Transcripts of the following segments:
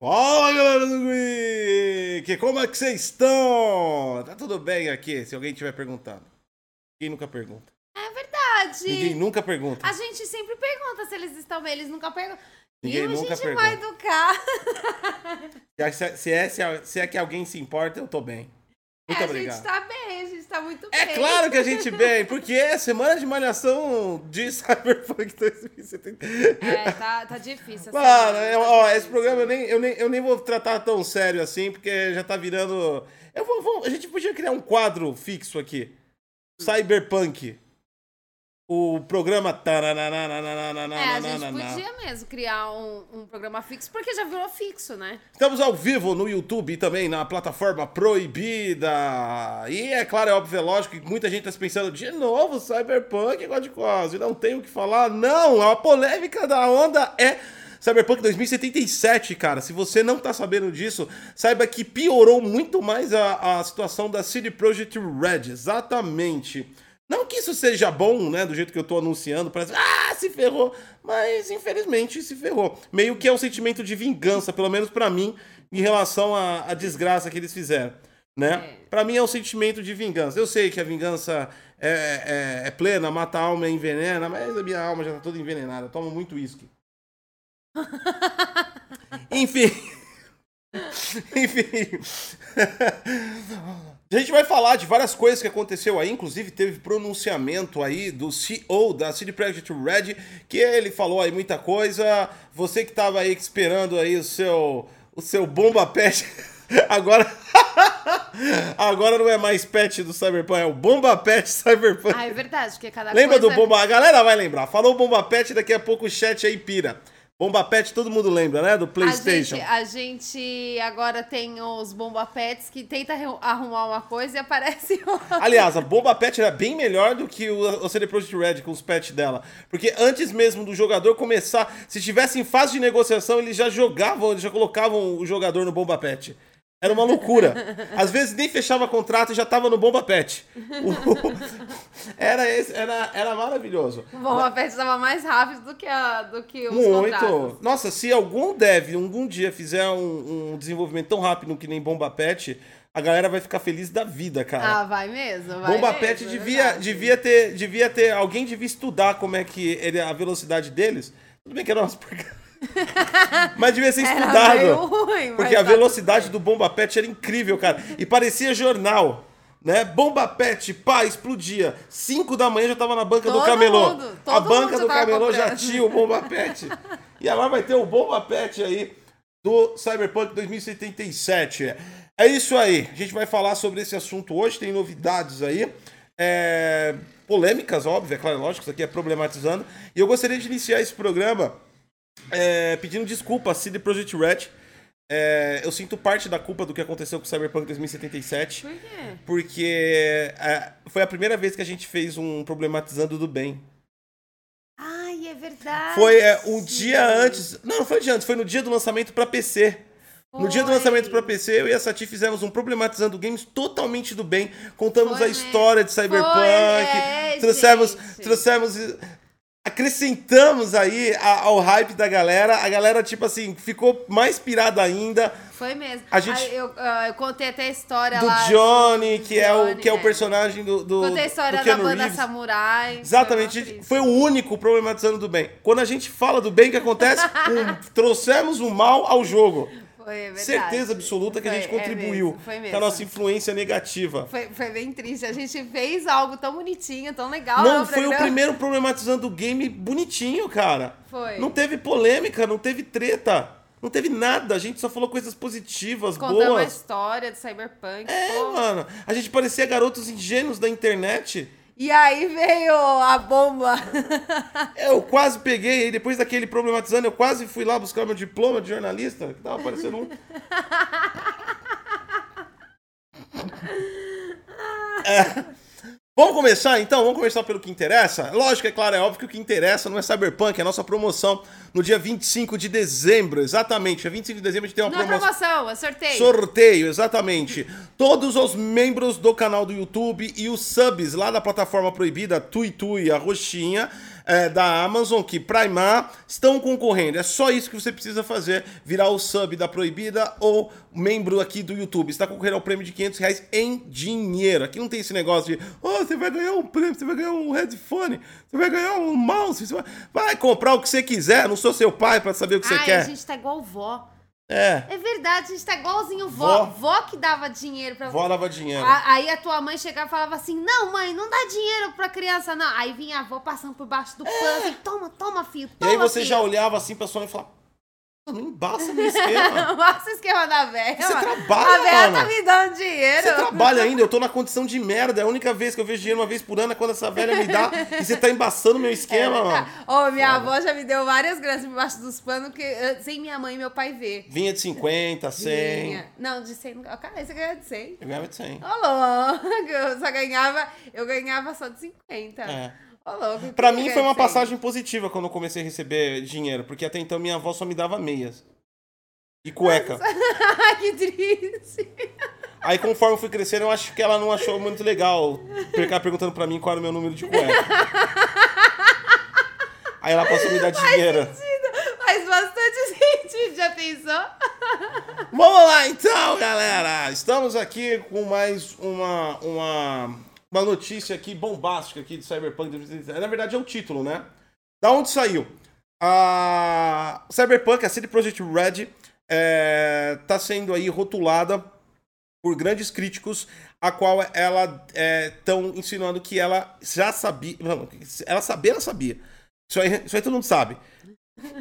Fala galera do Geek! Como é que vocês estão? Tá tudo bem aqui, se alguém tiver perguntando. Ninguém nunca pergunta. É verdade. Ninguém nunca pergunta. A gente sempre pergunta se eles estão bem, eles nunca perguntam. Ninguém e a nunca gente vai pergunta. educar. Se, se é, se, é, se é que alguém se importa, eu tô bem. Muito É, obrigado. A gente tá bem, a gente tá muito É bem. claro que a gente bem, porque é semana de malhação de Cyberpunk 2070. É, tá, tá difícil. Mano, tá ó, difícil. esse programa eu nem, eu, nem, eu nem vou tratar tão sério assim, porque já tá virando. Eu vou, vou- a gente podia criar um quadro fixo aqui. Cyberpunk. O programa. É, a gente podia mesmo criar um, um programa fixo, porque já virou fixo, né? Estamos ao vivo no YouTube e também na plataforma Proibida. E é claro, é óbvio, é lógico que muita gente tá se pensando, de novo, Cyberpunk, God of War, e não tem o que falar. Não, a polêmica da onda é Cyberpunk 2077, cara. Se você não tá sabendo disso, saiba que piorou muito mais a, a situação da CD Projekt Red. Exatamente. Não que isso seja bom, né? Do jeito que eu tô anunciando, parece, ah, se ferrou. Mas infelizmente se ferrou. Meio que é um sentimento de vingança, pelo menos pra mim, em relação à, à desgraça que eles fizeram. Né? É. Pra mim é um sentimento de vingança. Eu sei que a vingança é, é- é plena, mata a alma e envenena, mas a minha alma já tá toda envenenada. Eu tomo muito uísque. Enfim. Enfim. A gente vai falar de várias coisas que aconteceu aí, inclusive teve pronunciamento aí do CEO da CD Projekt Red, que ele falou aí muita coisa. Você que tava aí esperando aí o seu o seu bomba pet agora agora não é mais pet do Cyberpunk, é o bomba pet Cyberpunk. Ah, é verdade, porque cada Lembra coisa... do Bomba? A galera vai lembrar. Falou Bomba Pet, daqui a pouco o chat aí pira. Bomba Pet, todo mundo lembra, né? Do A PlayStation. gente, a gente agora tem os bomba pets que tenta arru- arrumar uma coisa e aparece outra. Aliás, a Bomba Pet era bem melhor do que o, o CD Projekt Red com os pets dela. Porque antes mesmo do jogador começar, se estivesse em fase de negociação, eles já jogavam, eles já colocavam o jogador no Bomba Pet. Era uma loucura. Às vezes nem fechava contrato e já tava no Bomba Pet. Era, esse, era, era maravilhoso. O bomba pet estava mais rápido do que, a, do que os contratos. Muito. Nossa, se algum dev algum dia fizer um, um desenvolvimento tão rápido que nem Bomba Pet, a galera vai ficar feliz da vida, cara. Ah, vai mesmo, vai Bomba mesmo, Pet é devia, devia ter, devia ter, alguém devia estudar como é que ele, a velocidade deles. Tudo bem que era umas porcarias. Mas devia ser estudado. ruim, porque a tá velocidade do Bomba Pet era incrível, cara. E parecia jornal. Né? Bomba Pet, pá, explodia. 5 da manhã já tava na banca do Todo camelô. mundo, a banca do camelô já comprando. tinha o Bomba Pet. e agora vai ter o Bomba Pet aí do Cyberpunk 2077. É isso aí. A gente vai falar sobre esse assunto hoje. Tem novidades aí. É, Polêmicas, óbvio, é claro, lógico, isso aqui é problematizando. E eu gostaria de iniciar esse programa é, pedindo desculpa a CD Projekt Red. É, eu sinto parte da culpa do que aconteceu com o Cyberpunk 2077. Por quê? Porque é, foi a primeira vez que a gente fez um problematizando do bem. Ai, é verdade. Foi é, um dia antes. Não, não foi um dia antes, foi no dia do lançamento pra PC. No dia do Foi. lançamento pra PC, eu e a Sati fizemos um problematizando games totalmente do bem. Contamos Foi a história de Cyberpunk. Foi, é, trouxemos, gente. trouxemos. Acrescentamos aí ao hype da galera. A galera, tipo assim, ficou mais pirada ainda. Foi mesmo. A gente- Aí eu, ah, eu contei até a história Do lá. Johnny, que, é o, Johnny, que é o é. personagem do, do, Contei a história do da banda Reeves. Samurai. Exatamente, Foi foi o único problematizando do bem. Quando a gente fala do bem, o que acontece? Um, trouxemos o mal ao jogo. Foi, é. Certeza absoluta que a gente é contribuiu mesmo, foi com a nossa influência negativa. Foi, foi bem triste. A gente fez algo tão bonitinho, tão legal. Não, foi o primeiro problematizando o game bonitinho, cara. Foi. Não teve polêmica, não teve treta, não teve nada. A gente só falou coisas positivas, Contando a boas. história do Cyberpunk. É, pô. mano. A gente parecia garotos ingênuos da internet. E aí veio a bomba. Eu quase peguei, aí depois daquele problematizando, eu quase fui lá buscar meu diploma de jornalista, que tava parecendo um. É. Vamos começar então? Vamos começar pelo que interessa? Lógico, é claro, é óbvio que o que interessa não é Cyberpunk, é a nossa promoção no dia 25 de dezembro, exatamente. Dia 25 de dezembro a gente tem uma Não é promoção. promoção, é sorteio. Sorteio, exatamente. Todos os membros do canal do YouTube e os subs lá da plataforma proibida, Tui Tui, a roxinha, é, da Amazon que Primar estão concorrendo. É só isso que você precisa fazer: virar o sub da Proibida ou membro aqui do YouTube. Está concorrendo ao prêmio de 500 reais em dinheiro. Aqui não tem esse negócio de, oh, você vai ganhar um prêmio, você vai ganhar um headphone, você vai ganhar um mouse, você vai, vai comprar o que você quiser. Não sou seu pai para saber o que você Ai, quer. a gente tá igual vó. É, É verdade, a gente tá igualzinho vó. Vó. Vó, que dava dinheiro pra vó dava dinheiro. A- Aí a tua mãe chegava e falava assim: Não, mãe, não dá dinheiro pra criança, não. Aí vinha a avó passando por baixo do pano assim: Toma, toma, filho. É. E Toma, aí você filho. já olhava assim pra sua mãe e falava, "Ah, não embaça meu esquema. Mostra o esquema da velha. Você mano. trabalha, A velha mano. tá me dando dinheiro. Você trabalha ainda, eu tô na condição de merda. É a única vez que eu vejo dinheiro uma vez por ano é quando essa velha me dá e você tá embaçando meu esquema, mano. Ô, minha avó já me deu várias grãs embaixo dos panos que eh, sem minha mãe e meu pai ver. Vinha de 50, 100. Vinha. Não, de 100. nunca- Cara, você ganha de 100. Eu ganhava de 100. Ô, louco. Eu só ganhava. Eu ganhava só de 50. É. Pra mim foi uma de 100? passagem positiva quando eu comecei a receber dinheiro, porque até então minha avó só me dava meias. E cueca. Que triste. Aí conforme fui crescendo, eu acho que ela não achou muito legal ficar perguntando pra mim qual era o meu número de cueca. Aí ela passou a me dar dinheiro. Faz bastante sentido, já pensou? Vamos lá então, galera! Estamos aqui com mais uma, uma, uma notícia aqui bombástica aqui de Cyberpunk 2077. Na verdade é o título, né? Da onde saiu? A Cyberpunk, a CD Projekt Red, está sendo aí rotulada por grandes críticos, a qual ela estão insinuando que ela já sabia. Não, ela sabia, ela sabia. Isso aí, isso aí todo mundo sabe.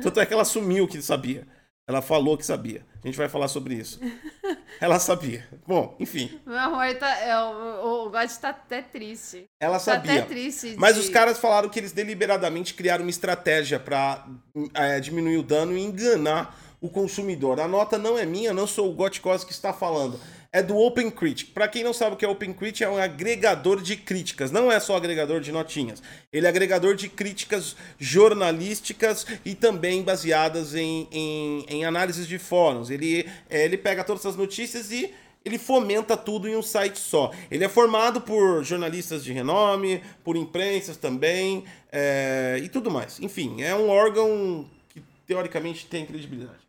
Tanto é que ela assumiu que sabia. Ela falou que sabia. A gente vai falar sobre isso. Ela sabia. Bom, enfim. Meu amor, tá, é, o, o God tá até triste. Ela Tá sabia. até triste. Mas de- os caras falaram que eles deliberadamente criaram uma estratégia pra é, diminuir o dano e enganar o consumidor. A nota não é minha, não sou o Gotkos que está falando. É do OpenCritic. Pra quem não sabe o que é OpenCritic, é um agregador de críticas. Não é só agregador de notinhas. Ele é agregador de críticas jornalísticas e também baseadas em, em, em análises de fóruns. Ele, é, ele pega todas essas notícias e ele fomenta tudo em um site só. Ele é formado por jornalistas de renome, por imprensas também, é, e tudo mais. Enfim, é um órgão que teoricamente tem credibilidade.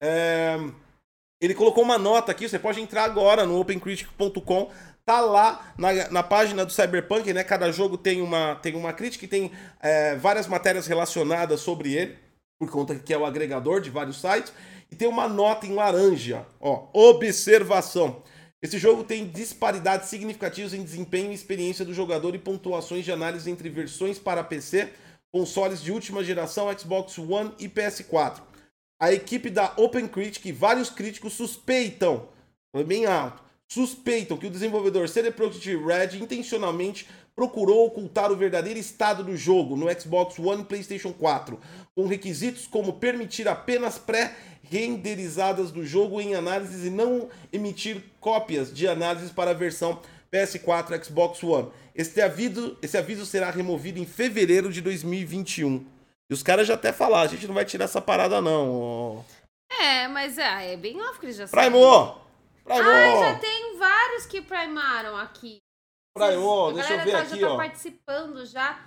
É, ele colocou uma nota aqui, você pode entrar agora no opencritic.com. Tá lá na, na página do Cyberpunk, né? Cada jogo tem uma, tem uma crítica e tem é, várias matérias relacionadas sobre ele, por conta que é o agregador de vários sites. E tem uma nota em laranja, ó, observação. Esse jogo tem disparidades significativas em desempenho e experiência do jogador e pontuações de análise entre versões para PC, consoles de última geração, Xbox One e PS4. A equipe da OpenCritic e vários críticos suspeitam, bem alto, suspeitam que o desenvolvedor CD Projekt Red intencionalmente procurou ocultar o verdadeiro estado do jogo no Xbox One e PlayStation 4, com requisitos como permitir apenas pré-renderizadas do jogo em análises e não emitir cópias de análises para a versão PS4 Xbox One. Este aviso, esse aviso será removido em fevereiro de 2021. E os caras já até falaram, a gente não vai tirar essa parada não. É, mas é, é bem óbvio que ele já sabe. Primo! Primo! Ah, já tem vários que primaram aqui. Primo, A deixa eu ver tá- aqui, já tá ó. participando já.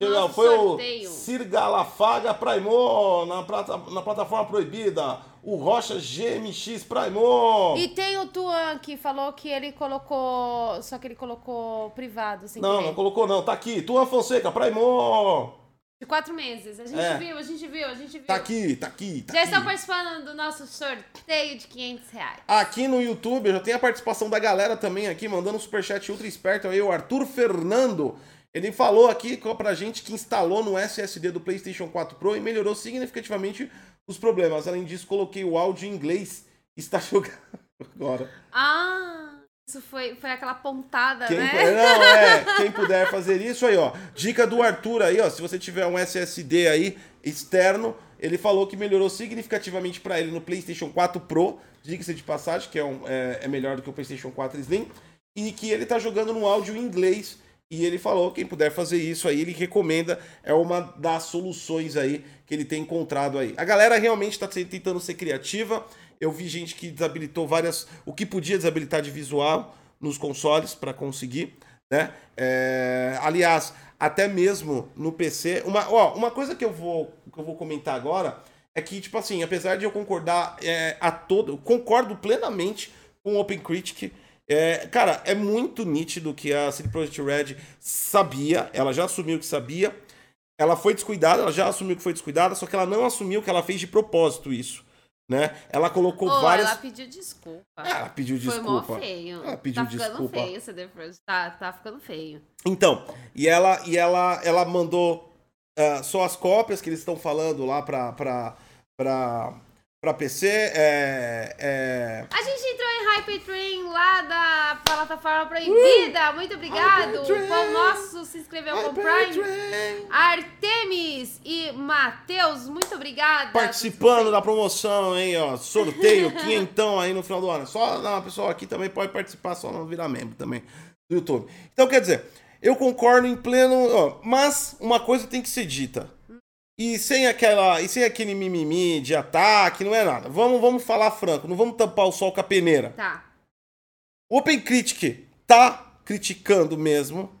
Não, Nosso foi sorteio. o Sir Galafaga Primo na, plata, na plataforma proibida. O Rocha GMX Primo. E tem o Tuan que falou que ele colocou. Só que ele colocou privado, sem Não, querer. não colocou não. Tá aqui. Tuan Fonseca Primo. De quatro meses. A gente É. viu, a gente viu, a gente viu. Tá aqui, tá aqui, tá Já aqui. estão participando do nosso sorteio de 500 reais. Aqui no YouTube, já tem a participação da galera também aqui, mandando um superchat ultra esperto aí, o Arthur Fernando. Ele falou aqui pra gente que instalou no SSD do PlayStation 4 Pro e melhorou significativamente os problemas. Além disso, coloquei o áudio em inglês. Está jogando agora. Ah, isso foi, foi aquela pontada, Quem, né? não, é, quem puder fazer isso aí, ó. Dica do Arthur aí, ó. Se você tiver um SSD aí externo, ele falou que melhorou significativamente pra ele no PlayStation 4 Pro. Diga-se de passagem, que é, um- é- é melhor do que o PlayStation 4 Slim. E que ele tá jogando no áudio em inglês. E ele falou, quem puder fazer isso aí, ele recomenda. É uma das soluções aí que ele tem encontrado aí. A galera realmente tá tentando ser criativa. Eu vi gente que desabilitou várias. O que podia desabilitar de visual nos consoles para conseguir. Né? É, aliás, até mesmo no PC. Uma, ó, uma coisa que eu vou que eu vou comentar agora é que, tipo assim, apesar de eu concordar é, a todo, concordo plenamente com o Open Critic. É, cara, é muito nítido que a CD Projekt Red sabia, ela já assumiu que sabia, ela foi descuidada, ela já assumiu que foi descuidada, só que ela não assumiu que ela fez de propósito isso. Né? Ela colocou Ô, várias. ela pediu desculpa. Ela pediu Foi desculpa. mó feio. Ela pediu tá ficando desculpa. feio, CD Projekt. Tá, tá ficando feio. Então, e ela, e ela, ela mandou ah, só as cópias que eles estão falando lá pra, pra, pra, pra PC. É, é... A gente entrou em Hypertrain lá da plataforma proibida. Muito obrigado. O nosso se inscreveu com o Prime. Artemis e Matheus, muito obrigada. Participando da promoção, hein, ó. Sorteio, quinhentão aí no final do ano. Só não, pessoal aqui também pode participar, só não virar membro também do YouTube. Então, quer dizer, eu concordo em pleno. Ó, mas uma coisa tem que ser dita. E sem aquela. E sem aquele mimimi de ataque, não é nada. Vamos, vamos falar franco, não vamos tampar o sol com a peneira. Tá. O Open Critic tá criticando mesmo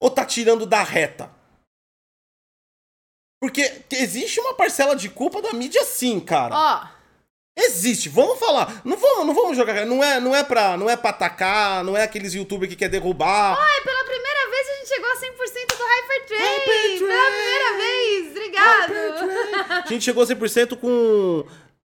ou tá tirando da reta? Porque existe uma parcela de culpa da mídia sim, cara. Ó, Existe, vamos falar. Não vamos, não vamos jogar, não é, não é pra, não é pra atacar, não é aqueles youtubers que quer derrubar. ai, pela primeira gente chegou a 100% do Hypertrain. Hypertrain. Pela primeira vez. Obrigado. A gente chegou a 100% com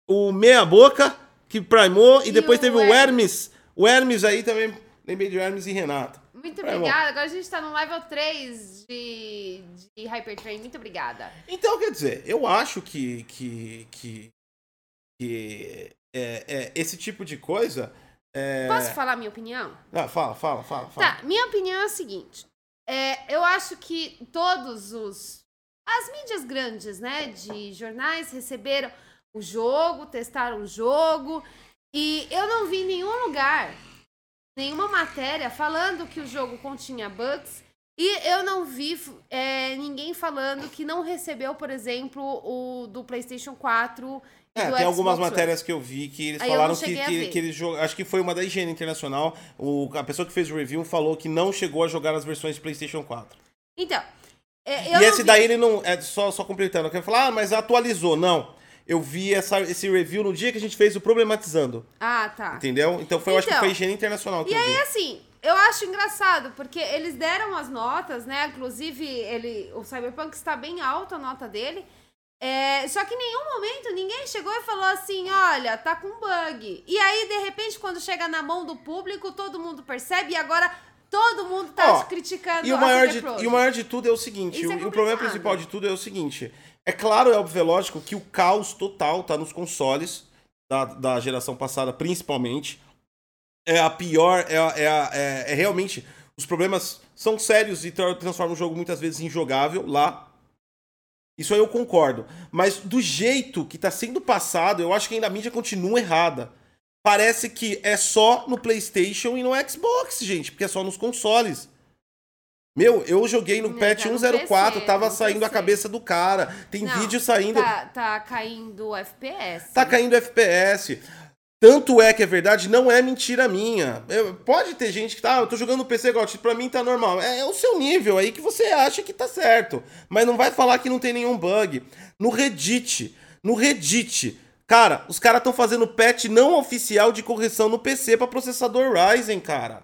o meia boca que primou e E depois o teve o Hermes. O Hermes aí também, lembrei de Hermes e Renato. Muito obrigada. Agora a gente tá no level 3 de, de Hypertrain. Muito obrigada. Então, quer dizer, eu acho que, que, que, que é, é, esse tipo de coisa. É... Posso falar minha opinião? Ah, fala, fala, fala, fala. Tá, minha opinião é a seguinte. É, eu acho que todos os. As mídias grandes, né, de jornais receberam o jogo, testaram o jogo. E eu não vi nenhum lugar, nenhuma matéria falando que o jogo continha bugs. E eu não vi é, ninguém falando que não recebeu, por exemplo, o do PlayStation 4 e É, tem algumas Xbox One. matérias que eu vi que eles Aí falaram que, a que, que eles jogam. Acho que foi uma da higiene internacional. O, a pessoa que fez o review falou que não chegou a jogar as versões de PlayStation 4. Então, é, e esse vi- daí ele não. É só, só completando. Eu quero falar, ah, mas atualizou. Não. Eu vi essa, esse review no dia que a gente fez o Problematizando. Ah, tá. Entendeu? Então foi, eu acho que Então, foi higiene internacional que E aí, assim, eu acho engraçado, porque eles deram as notas, né? Inclusive, ele, o Cyberpunk está bem alto a nota dele. É, só que em nenhum momento ninguém chegou e falou assim: olha, tá com bug. E aí, de repente, quando chega na mão do público, todo mundo percebe e agora todo mundo tá Ó, criticando E o, maior de, e o maior de tudo é o seguinte: o, é o problema principal de tudo é o seguinte. É claro, é óbvio, é lógico que o caos total tá nos consoles da, da geração passada, principalmente. É a pior, é, é, é- é realmente. Os problemas são sérios e tra- transformam o jogo muitas vezes injogável lá. Isso aí eu concordo. Mas do jeito que tá sendo passado, eu acho que ainda a mídia continua errada. Parece que é só no PlayStation e no Xbox, gente, porque é só nos consoles. Meu, eu joguei no Não, patch tá no 104, PC, tava no saindo a PC. cabeça do cara. Tem Não, vídeo saindo. Tá, tá caindo o FPS. Tá caindo FPS. Tanto é que é verdade, não é mentira minha. Eu- pode ter gente que tá, ah, eu tô jogando no PC GOT, pra mim tá normal. É, é o seu nível aí que você acha que tá certo. Mas não vai falar que não tem nenhum bug. No Reddit, no Reddit, cara, os caras estão fazendo patch não oficial de correção no PC pra processador Ryzen, cara.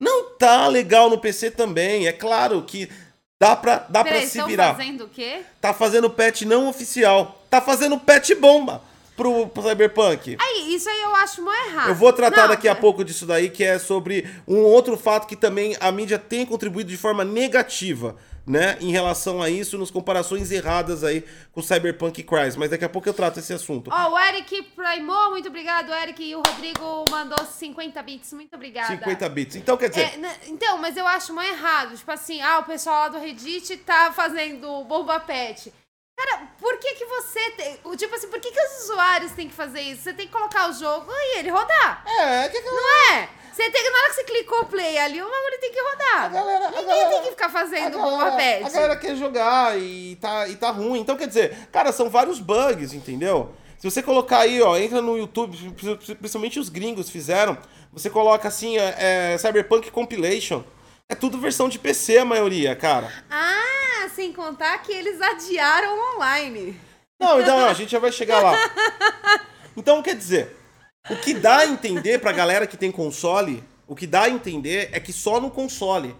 Não tá legal no PC também. É claro que dá pra, dá pra Peraí, se estão virar. fazendo o quê? Tá fazendo patch não oficial. Tá fazendo patch bomba pro, pro Cyberpunk. Aí, isso aí eu acho mó errado. Eu vou tratar Não, daqui a pouco disso daí, que é sobre um outro fato que também a mídia tem contribuído de forma negativa, né? Em relação a isso, nos comparações erradas aí com Cyberpunk e Crysis. Mas daqui a pouco eu trato esse assunto. Ó, o Eric primou, muito obrigado, Eric. E o Rodrigo mandou 50 bits, muito obrigada. 50 bits. Então, quer dizer, É, então, mas eu acho mó errado. Tipo assim, ah, o pessoal lá do Reddit tá fazendo bomba pet. Cara, por que que você tem... o- Tipo assim, por que que os usuários têm que fazer isso? Você tem que colocar o jogo e ele rodar. é, que que Não é? Você tem que, na hora que você clicou play ali, o bagulho tem que rodar. A galera- a Ninguém galera- tem que ficar a fazendo galera, pet. a galera quer jogar e tá, e tá ruim. Então, quer dizer, cara, são vários bugs, entendeu? Se você colocar aí, ó, entra no YouTube, principalmente os gringos fizeram, você coloca assim, é, é, Cyberpunk Compilation. É tudo versão de PC a maioria, cara. Ah, sem contar que eles adiaram online. Não, então a gente já vai chegar lá. Então, quer dizer, o que dá a entender pra galera que tem console, o que dá a entender é que só no console.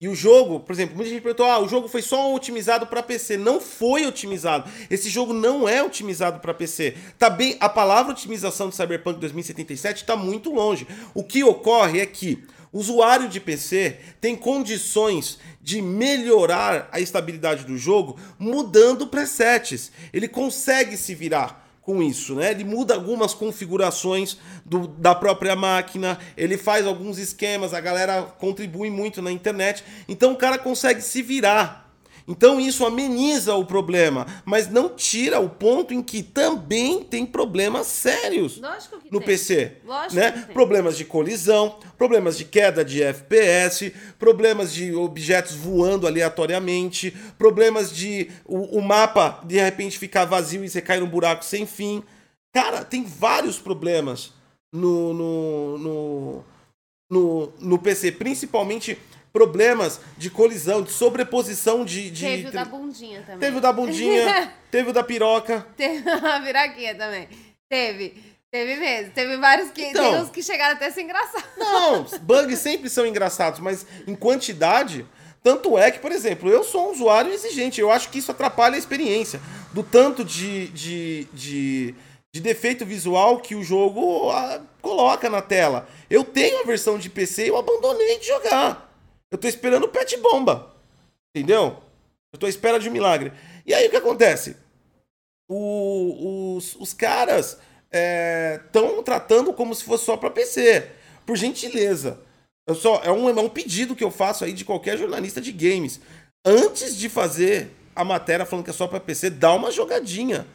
E o jogo, por exemplo, muita gente perguntou: ah, o jogo foi só otimizado para PC. Não foi otimizado. Esse jogo não é otimizado para PC. Tá bem, a palavra otimização de Cyberpunk 2077 está muito longe. O que ocorre é que usuário de PC tem condições de melhorar a estabilidade do jogo mudando presets. Ele consegue se virar com isso, né? Ele muda algumas configurações do, da própria máquina, ele faz alguns esquemas, a galera contribui muito na internet, então o cara consegue se virar. Então isso ameniza o problema, mas não tira o ponto em que também tem problemas sérios Lógico que no tem. PC, Lógico né? Problemas de colisão, problemas de queda de FPS, problemas de objetos voando aleatoriamente, problemas de o, o mapa de repente ficar vazio e você cai num buraco sem fim. Cara, tem vários problemas no, no, no, no, no PC, principalmente problemas de colisão, de sobreposição de. de Teve o da bundinha também. Teve o da bundinha, teve o da piroca. Teve a viraquinha também. Teve. Teve mesmo. Teve vários que. Então. tem uns que chegaram até a ser engraçados. Não, bugs sempre são engraçados, mas em quantidade. Tanto é que, por exemplo, eu sou um usuário exigente. Eu acho que isso atrapalha a experiência. Do tanto de, de, de, de defeito visual que o jogo ah, coloca na tela. Eu tenho a versão de PC e eu abandonei de jogar. Eu tô esperando o pet bomba. Entendeu? Eu tô à espera de um milagre. E aí o que acontece? O- os, os caras estão tratando como se fosse só para PC. Por gentileza. Eu só, é, um, é um pedido que eu faço aí de qualquer jornalista de games. Antes de fazer a matéria falando que é só para PC, dá uma jogadinha.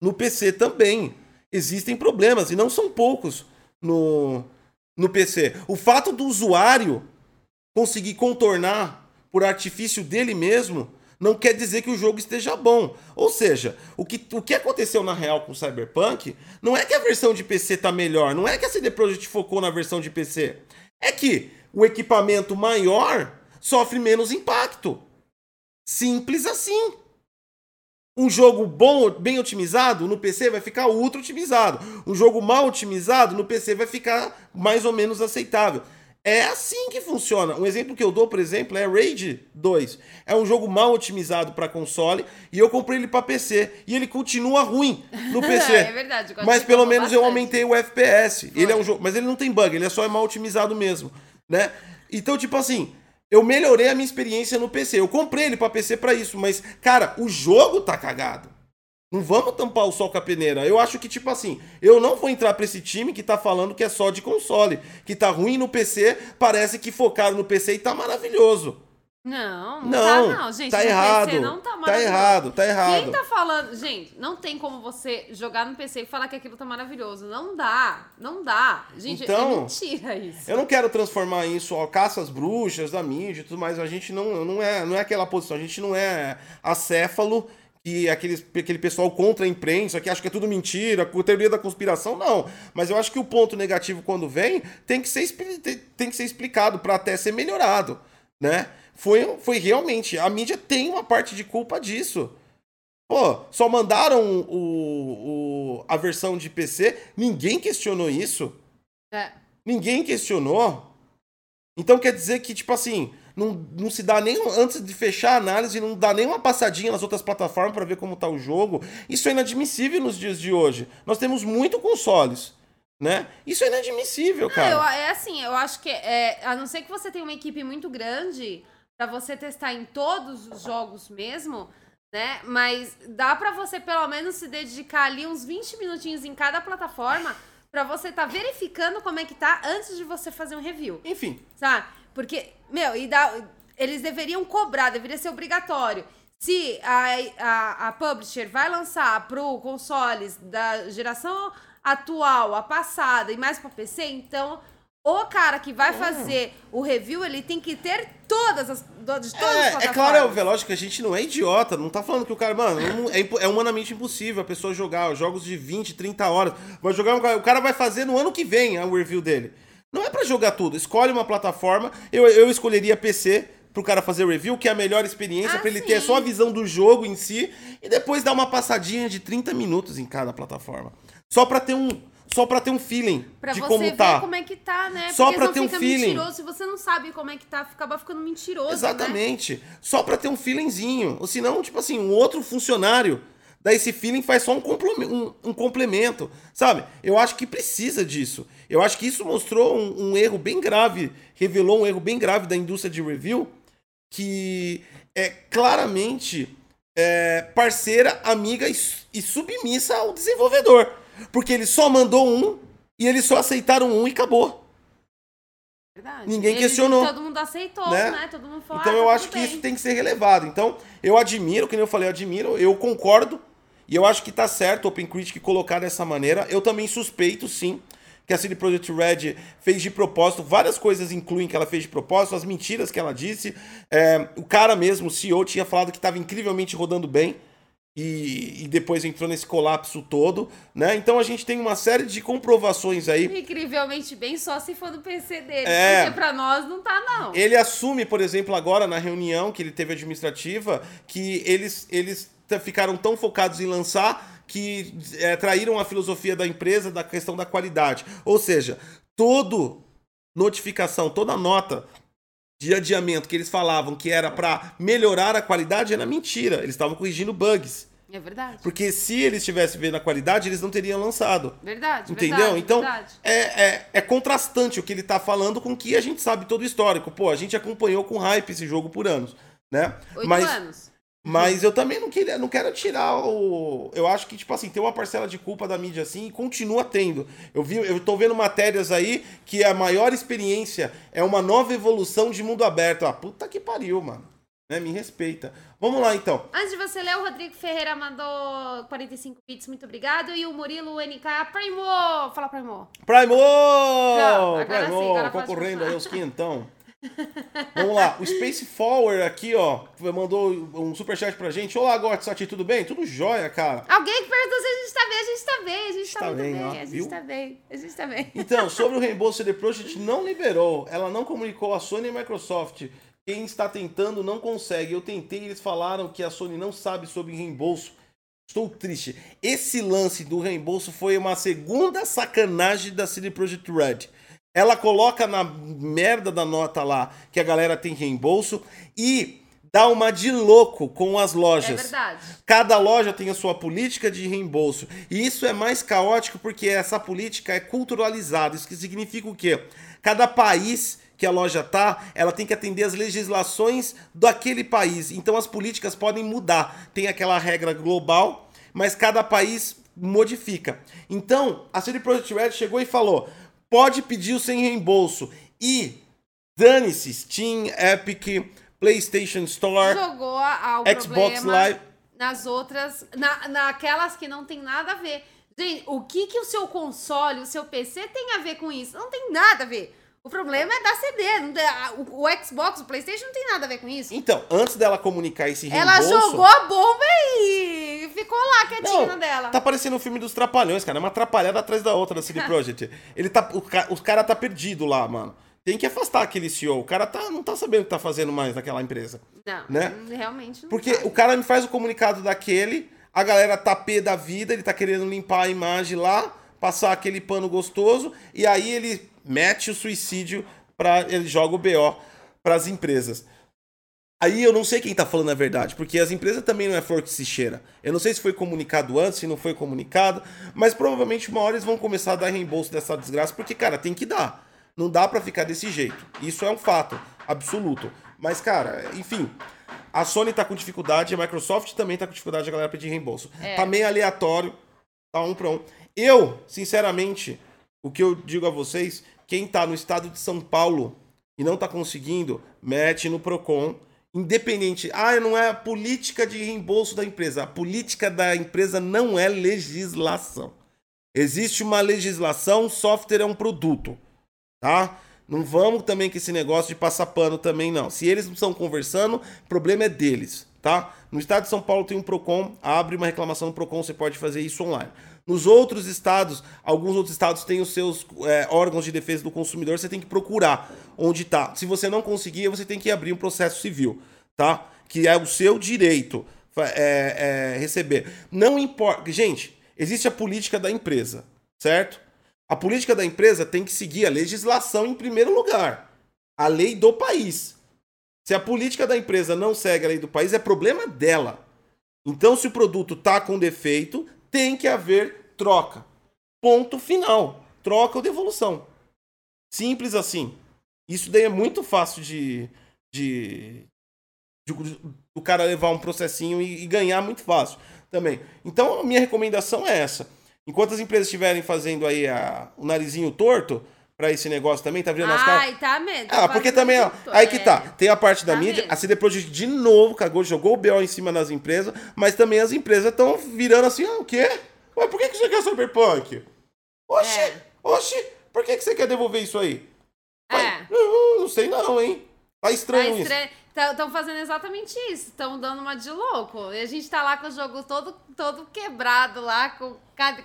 No PC também. Existem problemas, e não são poucos no, no PC. O fato do usuário conseguir contornar por artifício dele mesmo não quer dizer que o jogo esteja bom. Ou seja, o que, o que aconteceu na real com o Cyberpunk não é que a versão de PC tá melhor, não é que a CD Projekt focou na versão de PC. É que o equipamento maior sofre menos impacto. Simples assim. Um jogo bom, bem otimizado, no PC vai ficar ultra otimizado. Um jogo mal otimizado, no PC vai ficar mais ou menos aceitável. É assim que funciona. Um exemplo que eu dou, por exemplo, é Raid 2. É um jogo mal otimizado para console e eu comprei ele para PC e ele continua ruim no PC. É verdade, eu Mas pelo menos eu bastante. aumentei o FPS. Foi. Ele é um jogo, mas ele não tem bug, ele é só mal otimizado mesmo, né? Então, tipo assim, eu melhorei a minha experiência no PC. Eu comprei ele para PC para isso, mas cara, o jogo tá cagado. Não vamos tampar o sol com a peneira. Eu acho que, tipo assim, eu não vou entrar pra esse time que tá falando que é só de console. Que tá ruim no PC, parece que focaram no PC e tá maravilhoso. Não, não, Não, tá não, gente. tá errado. PC não tá Tá maravilhoso. errado, tá errado. Quem tá falando... Gente, não tem como você jogar no PC e falar que aquilo tá maravilhoso. Não dá, não dá. Gente, Então, é mentira isso. Eu não quero transformar isso, ó, caça às bruxas da mídia e tudo mais. A gente não, não, é, não é aquela posição. A gente não é acéfalo que aqueles, aquele pessoal contra a imprensa, que acha que é tudo mentira, teoria da conspiração, não. Mas eu acho que o ponto negativo, quando vem, tem que ser, tem que ser explicado para até ser melhorado, né? Foi, foi realmente... A mídia tem uma parte de culpa disso. Pô, só mandaram o, o, a versão de PC, ninguém questionou isso. É. Ninguém questionou. Então quer dizer que, tipo assim, não, não se dá nem. Antes de fechar a análise, não dá nem uma passadinha nas outras plataformas para ver como tá o jogo. Isso é inadmissível nos dias de hoje. Nós temos muito consoles, né? Isso é inadmissível, Não, cara. eu- é assim, eu acho que é, a não ser que você tenha uma equipe muito grande pra você testar em todos os jogos mesmo, né? Mas dá pra você pelo menos se dedicar ali uns 20 minutinhos em cada plataforma pra você tá verificando como é que tá antes de você fazer um review, Enfim, sabe? Porque, meu, e dá, eles deveriam cobrar, deveria ser obrigatório. Se a, a, a publisher vai lançar pro consoles da geração atual, a passada e mais pra PC, então o cara que vai fazer o review, ele tem que ter todas as todas as É, é plataformas. claro, é é lógico que a gente não é idiota, não tá falando que o cara, mano, não- é, é humanamente impossível a pessoa jogar jogos de 20, 30 horas. Vai jogar, o cara vai fazer no ano que vem o review dele. Não é pra jogar tudo. Escolhe uma plataforma. Eu, eu escolheria PC pro cara fazer review, que é a melhor experiência, Ah, pra ele ter sim. só a visão do jogo em si e depois dar uma passadinha de 30 minutos em cada plataforma. Só pra ter um, só para ter um feeling Pra de você como ver tá. como é que tá, né? Só pra senão ter um feeling. mentiroso. Se você não sabe como é que tá, acaba ficando mentiroso, né? Exatamente. Só pra ter um feelingzinho. Ou senão, tipo assim, um outro funcionário dá esse feeling faz só um, um- um complemento. Sabe? Eu acho que precisa disso. Eu acho que isso mostrou um, um erro bem grave, revelou um erro bem grave da indústria de review, que é claramente é, parceira, amiga e, e submissa ao desenvolvedor. Porque ele só mandou um e eles só aceitaram um e acabou. Verdade. Ninguém Eles- questionou. Todo mundo aceitou, Né? né? Todo mundo falou, Então ah, eu tá acho que bem. isso tem que ser relevado. Então, eu admiro, que eu falei, eu admiro, eu concordo. E eu acho que tá certo o Open Critic colocar dessa maneira. Eu também suspeito, sim, que a CD Projekt Red fez de propósito. Várias coisas incluem que ela fez de propósito, as mentiras que ela disse. É, o cara mesmo, o CEO, tinha falado que estava incrivelmente rodando bem. E, e depois entrou nesse colapso todo, né? Então a gente tem uma série de comprovações aí Incrivelmente bem, só se for do PC dele. É. Porque pra nós não tá, não. Ele assume, por exemplo, agora na reunião que ele teve administrativa, que eles, eles ficaram tão focados em lançar que é, traíram a filosofia da empresa da questão da qualidade. Ou seja, todo notificação, toda nota de adiamento que eles falavam que era para melhorar a qualidade era mentira. Eles estavam corrigindo bugs. É verdade. Porque se eles tivessem vendo a qualidade, eles não teriam lançado. Verdade, Entendeu? verdade, então, verdade. é, é, é contrastante o que ele tá falando com o que a gente sabe todo o histórico. Pô, a gente acompanhou com hype esse jogo por anos, né? Oito mas, anos. Mas eu também não queria, não quero tirar o. Eu acho que, tipo assim, tem uma parcela de culpa da mídia assim e continua tendo. Eu vi, eu tô vendo matérias aí que a maior experiência é uma nova evolução de mundo aberto. Ah, puta que pariu, mano. Né? Me respeita. Vamos lá então. Antes de você ler, o Rodrigo Ferreira mandou 45 bits, muito obrigado. E o Murilo NK, Primo! Fala, Primo. Primo! agora sim, Primo, agora concorrendo aí aos quinhentão. Vamos lá, o Space Forward aqui, ó, mandou um superchat pra gente. Olá, Gotsati, tudo bem? Tudo jóia, cara. Alguém que perguntou se a gente tá bem, a gente tá bem, a gente tá, Tá bem, bem, ó, a gente viu? tá bem, a gente tá bem. Então, sobre o reembolso CD Projekt, não liberou. Ela não comunicou a Sony e a Microsoft. Quem está tentando não consegue. Eu tentei, eles falaram que a Sony não sabe sobre reembolso. Estou triste. Esse lance do reembolso foi uma segunda sacanagem da CD Projekt Red. Ela coloca na merda da nota lá que a galera tem reembolso e dá uma de louco com as É lojas. verdade. Cada loja tem a sua política de reembolso. E isso é mais caótico porque essa política é culturalizada. Isso que significa o quê? Cada país que a loja tá, ela tem que atender as legislações daquele país. Então as políticas podem mudar. Tem aquela regra global, mas cada país modifica. Então, a CD Projekt Red chegou e falou: pode pedir o sem reembolso. E dane-se, Steam, Epic, PlayStation Store. Jogou ao Xbox Live. nas outras, na, naquelas que não tem nada a ver. Gente, o que que o seu console, o seu PC tem a ver com isso? Não tem nada a ver. O problema é da CD. não o, Xbox, o PlayStation não tem nada a ver com isso. Então, antes dela comunicar esse Ela reembolso... jogou a bomba e ficou lá quietinha na dela. Tá parecendo o filme dos Trapalhões, cara. É uma atrapalhada atrás da outra da CD Projekt. Ele tá, o, ca- o cara tá perdido lá, mano. Tem que afastar aquele CEO. O cara tá, não tá sabendo o que tá fazendo mais naquela empresa. Não, né? realmente não Porque sabe. o cara me faz o comunicado daquele, a galera tá pé da vida, ele tá querendo limpar a imagem lá, passar aquele pano gostoso, e aí ele mete o suicídio para ele joga o BO pras empresas. Aí eu não sei quem tá falando a verdade, porque as empresas também não é flor que se cheira. Eu não sei se foi comunicado antes, se não foi comunicado, mas provavelmente uma hora eles vão começar a dar reembolso dessa desgraça, porque, cara, tem que dar. Não dá pra ficar desse jeito. Isso é um fato absoluto. Mas, cara, enfim, a Sony tá com dificuldade, a Microsoft também tá com dificuldade, a galera pedir reembolso. É. Tá meio aleatório, tá um pra um. Eu, sinceramente, o que eu digo a vocês, quem tá no estado de São Paulo e não tá conseguindo, mete no Procon. Independente. Ah, não é a política de reembolso da empresa. A política da empresa não é legislação. Existe uma legislação, software é um produto. Tá? Não vamos também com esse negócio de passar pano também, não. Se eles não estão conversando, o problema é deles, tá? No estado de São Paulo tem um PROCON, abre uma reclamação no PROCON, você pode fazer isso online. Nos outros estados, alguns outros estados têm os seus é, órgãos de defesa do consumidor, você tem que procurar onde está. Se você não conseguir, você tem que abrir um processo civil, tá? Que é o seu direito é, é, receber. Não importa. Gente, existe a política da empresa, certo? A política da empresa tem que seguir a legislação em primeiro lugar, a lei do país. Se a política da empresa não segue a lei do país, é problema dela. Então, se o produto tá com defeito, tem que haver troca. Ponto final. Troca ou devolução. Simples assim. Isso daí é muito fácil de, de, o cara levar um processinho e, e, ganhar muito fácil também. Então, a minha recomendação é essa. Enquanto as empresas estiverem fazendo aí a, o narizinho torto, para esse negócio também, tá virando as caras. Ai, tá mesmo. Ah, porque também, ó, aí que tá. Tem a parte da tá mídia, mesmo. a CD Projekt de novo cagou, jogou o BO em cima das empresas, mas também as empresas estão virando assim, ah, o quê? Ué, por que, que você quer Cyberpunk? Oxi, é. oxi, por que, que você quer devolver isso aí? É. Não, não sei não, hein? Tá estranho, tá estranho. isso. Estão fazendo exatamente isso, estão dando uma de louco. E a gente tá lá com o jogo todo, todo quebrado lá, com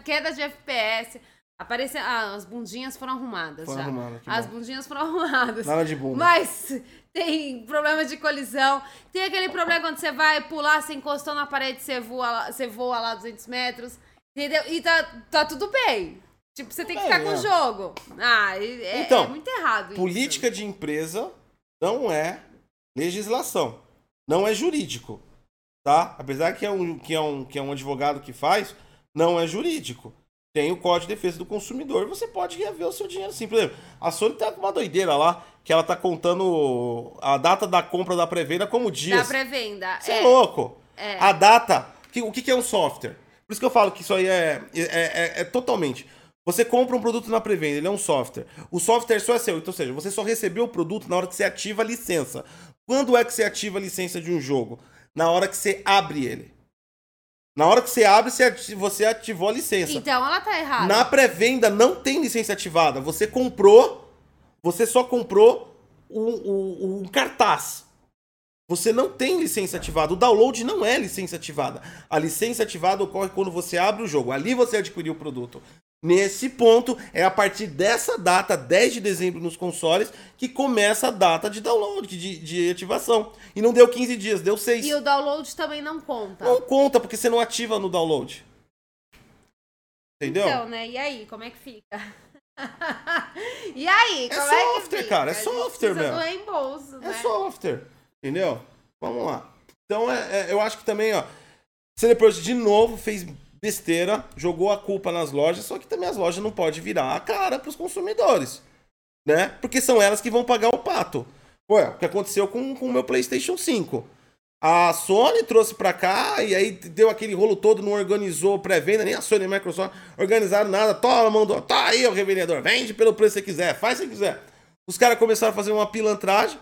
queda de FPS. Aparece, ah, as bundinhas foram arrumadas foram já. As bom. bundinhas foram arrumadas. Nada de bunda. Mas tem problema de colisão. Tem aquele problema quando você vai pular, você encostou na parede, você voa, você voa lá 200 metros. Entendeu? E tá, tá tudo bem. Tipo, você tem que ficar é, com o jogo. Ah, é, então, é muito errado Política isso. de empresa não é legislação. Não é jurídico. Tá? Apesar que é um, que é um, que é um advogado que faz, não é jurídico tem o Código de Defesa do Consumidor, você pode reaver o seu dinheiro assim. Por exemplo, a Sony tá com uma doideira lá, que ela tá contando a data da compra da pré-venda como dias. Da pré-venda. Você é. é louco. É. A data. Que, o que, que é um software? Por isso que eu falo que isso aí é, é, é, é totalmente. Você compra um produto na pré-venda, ele é um software. O software só é seu, então, ou seja, você só recebeu o produto na hora que você ativa a licença. Quando é que você ativa a licença de um jogo? Na hora que você abre ele. Na hora que você abre, você ativou a licença. Então ela tá errada. Na pré-venda não tem licença ativada. Você comprou, você só comprou um, um, um, cartaz. Você não tem licença ativada. O download não é licença ativada. A licença ativada ocorre quando você abre o jogo. Ali você adquiriu o produto. Nesse ponto, é a partir dessa data, 10 de dezembro nos consoles, que começa a data de download, de, de ativação. E não deu 15 dias, deu 6. E o download também não conta. Não conta, porque você não ativa no download. Entendeu? Então, né? E aí, como é que fica? e aí, é como é, é software, cara, é software mesmo. Do reembolso, é né? software, entendeu? Vamos lá. Então, é, é, eu acho que também, ó, você depois de novo fez besteira, jogou a culpa nas lojas, só que também as lojas não podem virar a cara para os consumidores, né? Porque são elas que vão pagar o pato. Ué, o que aconteceu com o meu PlayStation 5? A Sony trouxe para cá e aí deu aquele rolo todo, não organizou pré-venda, nem a Sony nem a Microsoft organizaram nada. Toma, mandou, tá aí o revendedor, vende pelo preço que você quiser, faz se quiser. Os caras começaram a fazer uma pilantragem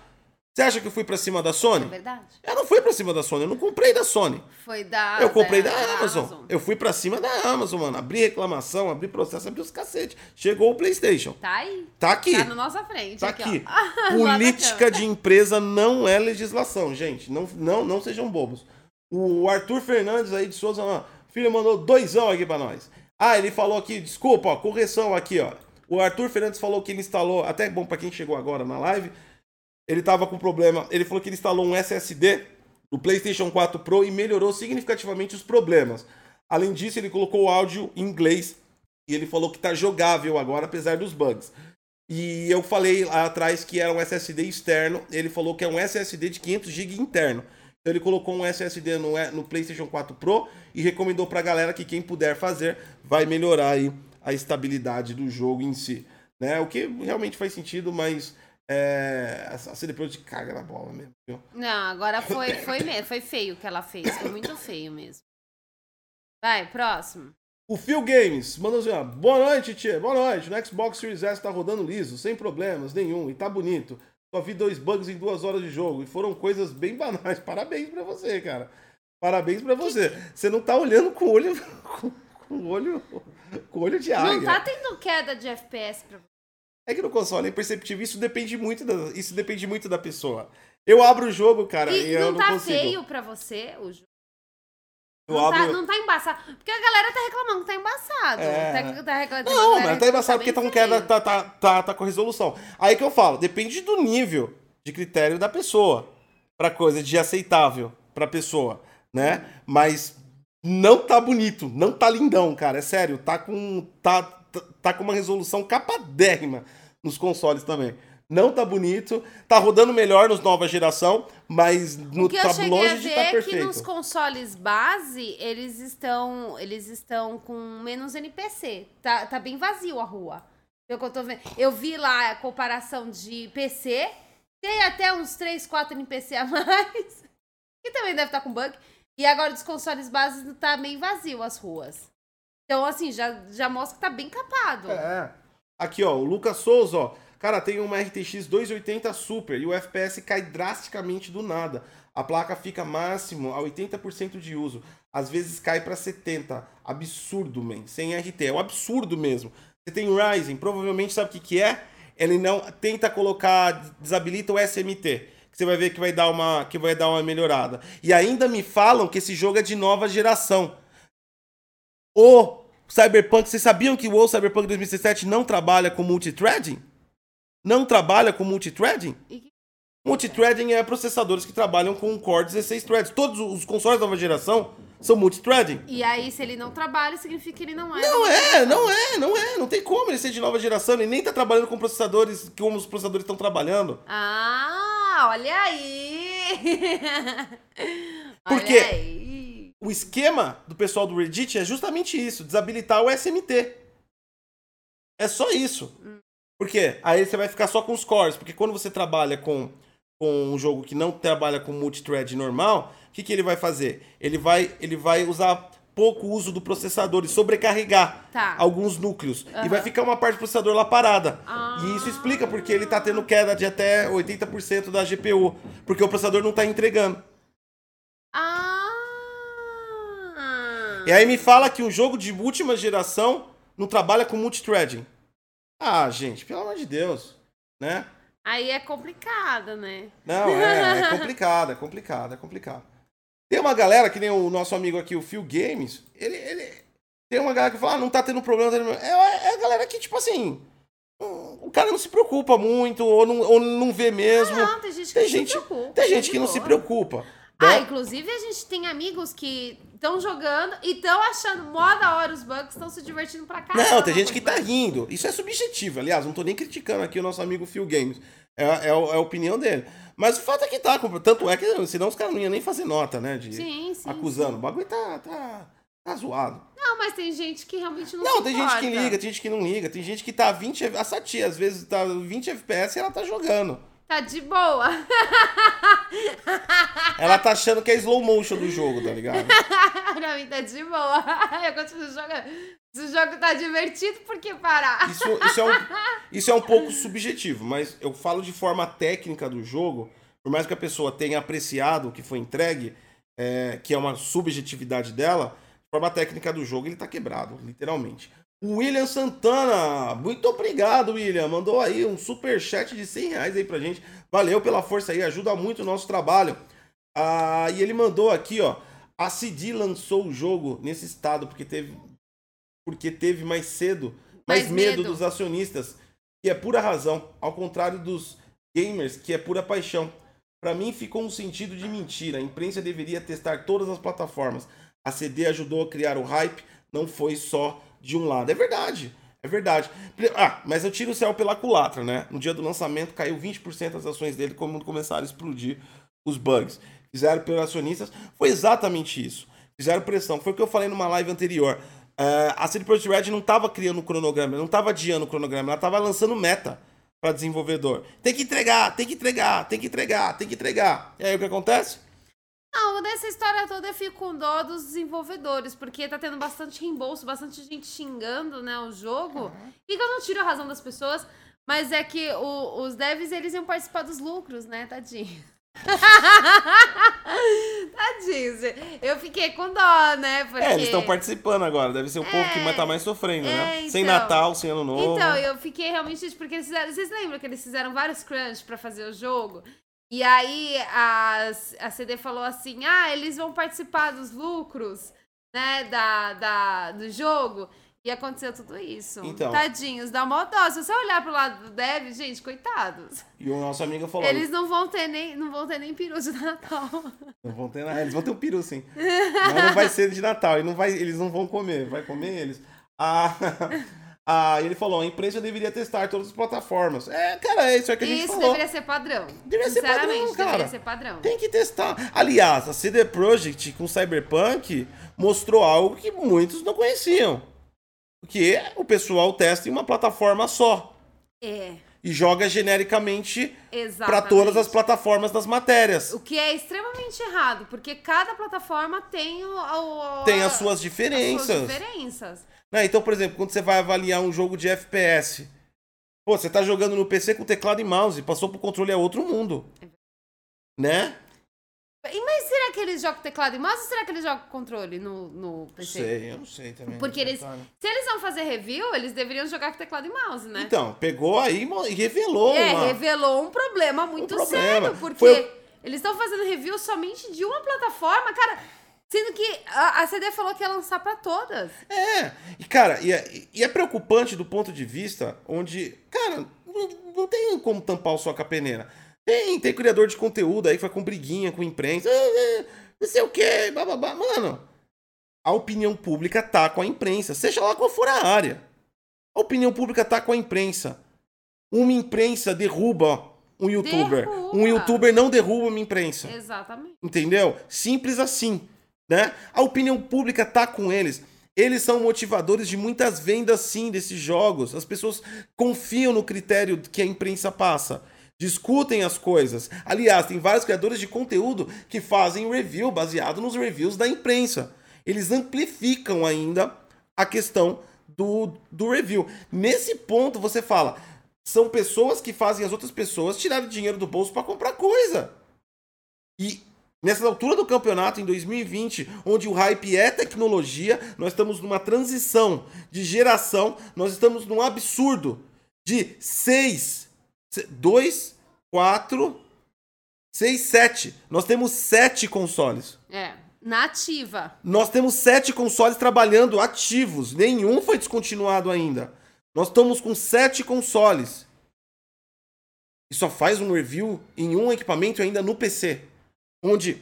você acha que eu fui pra cima da Sony? É verdade. Eu não fui pra cima da Sony, eu não comprei da Sony. Foi da. Eu comprei da, da Amazon. Amazon. Eu fui pra cima da Amazon, mano. Abri reclamação, abri processo, abri os cacete. Chegou o PlayStation. Tá aí. Tá aqui. Tá na nossa frente. Tá aqui. aqui. Política de empresa não é legislação, gente. Não, não, não sejam bobos. O Arthur Fernandes aí de Souza, ó, filho mandou doisão aqui pra nós. Ah, ele falou aqui, desculpa, ó, correção aqui, ó. O Arthur Fernandes falou que ele instalou, até bom para quem chegou agora na live, ele estava com problema. Ele falou que ele instalou um SSD no PlayStation 4 Pro e melhorou significativamente os problemas. Além disso, ele colocou o áudio em inglês e ele falou que está jogável agora, apesar dos bugs. E eu falei lá atrás que era um SSD externo. Ele falou que é um SSD de 500 GB interno. Então ele colocou um SSD no, no PlayStation 4 Pro e recomendou para a galera que quem puder fazer vai melhorar aí a estabilidade do jogo em si. Né? O que realmente faz sentido, mas é, a CD Projekt caga na bola mesmo. Viu? Não, agora foi, foi, foi feio o que ela fez. Foi muito feio mesmo. Vai, próximo. O Phil Games mandou assim: ó, boa noite, tia. Boa noite. No Xbox Series S tá rodando liso, sem problemas nenhum, e tá bonito. Só vi dois bugs em duas horas de jogo e foram coisas bem banais. Parabéns pra você, cara. Parabéns pra você. Você não tá olhando com o olho. Com, com olho. Com olho de águia. Não tá tendo queda de FPS pra você. É que no console é imperceptível. Isso depende muito da, isso depende muito da pessoa. Eu abro o jogo, cara, e, e eu não, tá consigo. feio pra você o jogo? Não, tá, abro- não tá embaçado. Porque a galera tá reclamando que tá embaçado. É. Tá, tá reclamando, Não, mas tá embaçado porque bem tá com queda, tá, tá, tá, tá com resolução. Aí que eu falo, depende do nível de critério da pessoa pra coisa de aceitável pra pessoa, né? Mas não tá bonito, não tá lindão, cara, é sério, tá com tá, tá, tá com uma resolução capadérrima nos consoles também. Não tá bonito, tá rodando melhor nos nova geração, mas no O que eu tá cheguei longe a de ver tá é que perfeito. nos consoles base, eles estão, eles estão com menos NPC. Tá, tá bem vazio a rua. Que eu tô vendo. Eu vi lá a comparação de PC. Tem até uns 3, 4 NPC a mais. Que também deve estar com bug. E agora dos consoles bases tá meio vazio as ruas. Então, assim, já, já mostra que tá bem capado. É. Aqui, ó, o Lucas Souza, ó. Cara, tem uma RTX 280 Super e o FPS cai drasticamente do nada. A placa fica máximo a 80% de uso. Às vezes cai pra 70. Absurdo, man. Sem RT. É um absurdo mesmo. Você tem Ryzen, provavelmente sabe o que, que é? Ele não tenta colocar, desabilita o SMT. Que você vai ver que vai dar uma, que vai dar uma melhorada. E ainda me falam que esse jogo é de nova geração. O Cyberpunk, vocês sabiam que o Cyberpunk 2017 não trabalha com multithreading? Não trabalha com multithreading? Multithreading é processadores que trabalham com Core 16 threads. Todos os consoles da nova geração são multithreading. E aí, se ele não trabalha, significa que ele não é. Não é, não é, não é. Não tem como ele ser de nova geração. Ele nem tá trabalhando com processadores como os processadores estão trabalhando. Ah, olha aí! Por Olha quê? aí. O esquema do pessoal do Reddit é justamente isso: desabilitar o SMT. É só isso. Por quê? Aí você vai ficar só com os cores. Porque quando você trabalha com, com um jogo que não trabalha com multithread normal, o que, que ele vai fazer? Ele vai, ele vai usar pouco uso do processador e sobrecarregar Tá. alguns núcleos. E Aham. vai ficar uma parte do processador lá parada. Ah. E isso explica porque ele tá tendo queda de até 80% da GPU. Porque o processador não tá entregando. Ah! E aí me fala que um jogo de última geração não trabalha com multithreading. Ah, gente, pelo amor de Deus, né? Aí é complicado, né? Não, é, é complicado, é complicado, é complicado. Tem uma galera, que nem o nosso amigo aqui, o Phil Games, ele, ele tem uma galera que fala, ah, não tá tendo problema, tá tendo problema. É, é a galera que, tipo assim, o cara não se preocupa muito, ou não, ou não vê mesmo. Não, tem gente que tem não gente, se preocupa. tem tá gente que não se preocupa. Ah, né? inclusive a gente tem amigos que estão jogando e estão achando mó da hora os bugs, estão se divertindo pra caramba. Não, tem gente que tá rindo. Isso é subjetivo. Aliás, não tô nem criticando aqui o nosso amigo Phil Games. É, é, é a opinião dele. Mas o fato é que tá. Tanto é que senão os caras não iam nem fazer nota, né? De Sim, sim. acusando. O bagulho tá, tá, tá zoado. Não, mas tem gente que realmente não Não, tem gente que liga, tem gente que não liga. Tem gente que tá 20. F- A Satia, às vezes, tá 20 FPS e ela tá jogando. Tá de boa. Ela tá achando que é slow motion do jogo, tá ligado? pra mim tá de boa. Eu continuo jogando. Se o jogo tá divertido, por que parar? Isso, isso, é um, isso é um pouco subjetivo, mas eu falo de forma técnica do jogo, por mais que a pessoa tenha apreciado o que foi entregue, é, que é uma subjetividade dela, de forma técnica do jogo, ele tá quebrado, literalmente. O William Santana, muito obrigado, William. Mandou aí um super chat de 100 reais aí pra gente. Valeu pela força aí, ajuda muito o nosso trabalho. Ah, e ele mandou aqui, ó. A CD lançou o jogo nesse estado porque teve, porque teve mais cedo, mais, Mais medo, medo. dos acionistas, que é pura razão, ao contrário dos gamers, que é pura paixão. Pra mim ficou um sentido de mentira. A imprensa deveria testar todas as plataformas. A CD ajudou a criar o hype, não foi só de um lado. É verdade. É verdade. Ah, mas eu tiro o céu pela culatra, né? No dia do lançamento caiu 20% das ações dele quando começaram a explodir os bugs. Fizeram pelos acionistas. Foi exatamente isso. Fizeram pressão. Foi o que eu falei numa live anterior. É, a CD Projekt Red não estava criando um cronograma, não estava adiando o cronograma, ela estava lançando meta para desenvolvedor. Tem que entregar, tem que entregar, tem que entregar, tem que entregar. E aí o que acontece? Não, nessa história toda eu fico com dó dos desenvolvedores, porque tá tendo bastante reembolso, bastante gente xingando, né, o jogo. E que eu não tiro a razão das pessoas, mas é que o- os devs, eles iam participar dos lucros, né, tadinho. tadinho, eu fiquei com dó, né, porque... É, eles estão participando agora. Deve ser o povo que É, tá mais sofrendo, né? é, Sem então. Natal, sem Ano Novo. Então, eu fiquei realmente. Porque eles fizeram. Vocês lembram que eles fizeram vários crunch pra fazer o jogo? E aí a, a CD falou assim: ah, eles vão participar dos lucros, né, da, da, do jogo. E aconteceu tudo isso. Então. Tadinhos, dá uma dó. Se você olhar pro lado do Dev, gente, coitados. E o nosso amigo falou. Eles não vão ter nem, não vão ter nem peru de Natal. Não vão ter nada. Eles vão ter um peru, sim. Mas não vai ser de Natal. E não vai, eles não vão comer. Vai comer eles. Ah, ah, ele falou: a imprensa deveria testar todas as plataformas. É, cara, é isso é que a gente Isso falou. deveria ser padrão. Deveria ser padrão, Sinceramente, cara. deveria ser padrão. Tem que testar. Aliás, a CD Projekt com Cyberpunk mostrou algo que muitos não conheciam. Que o pessoal testa em uma plataforma só. É, E joga genericamente para todas as plataformas das matérias. O que é extremamente errado, porque cada plataforma tem o, o- Tem as suas as diferenças. suas diferenças. Né? Então, por exemplo, quando você vai avaliar um jogo de FPS, pô, você tá jogando no PC com teclado e mouse, passou pro controle é outro mundo. Né? E, mas será que eles jogam teclado e mouse ou será que eles jogam controle no, no Não PC? sei, eu não sei também. Porque eles, né? se eles vão fazer review, eles deveriam jogar com teclado e mouse, né? Então, pegou aí e revelou é, uma... revelou um problema muito problema. sério, porque Foi- eles estão fazendo review somente de uma plataforma, cara. Sendo que a, a CD falou que ia lançar pra todas. É, e cara, e é, e é preocupante do ponto de vista onde, cara, não, não tem como tampar o sol com a peneira. Tem, tem criador de conteúdo aí que vai com briguinha com imprensa, ah, ah, não sei o que, bababá. Mano, a opinião pública tá com a imprensa, seja lá qual for a área. A opinião pública tá com a imprensa. Uma imprensa derruba um youtuber. Derruba. Um youtuber não derruba uma imprensa. Exatamente. Entendeu? Simples assim, né? A opinião pública tá com eles. Eles são motivadores de muitas vendas sim desses jogos. As pessoas confiam no critério que a imprensa passa. Discutem as coisas. Aliás, tem vários criadores de conteúdo que fazem review baseado nos reviews da imprensa. Eles amplificam ainda a questão do, do review. Nesse ponto, você fala, são pessoas que fazem as outras pessoas tirarem dinheiro do bolso para comprar coisa. E nessa altura do campeonato, em 2020, onde o hype é tecnologia, nós estamos numa transição de geração, nós estamos num absurdo de 6, 2, 4, 6, 7. Nós temos 7 consoles. É. Nativa. Nós temos sete consoles trabalhando ativos. Nenhum foi descontinuado ainda. Nós estamos com sete consoles. E só faz um review em um equipamento ainda no PC. Onde.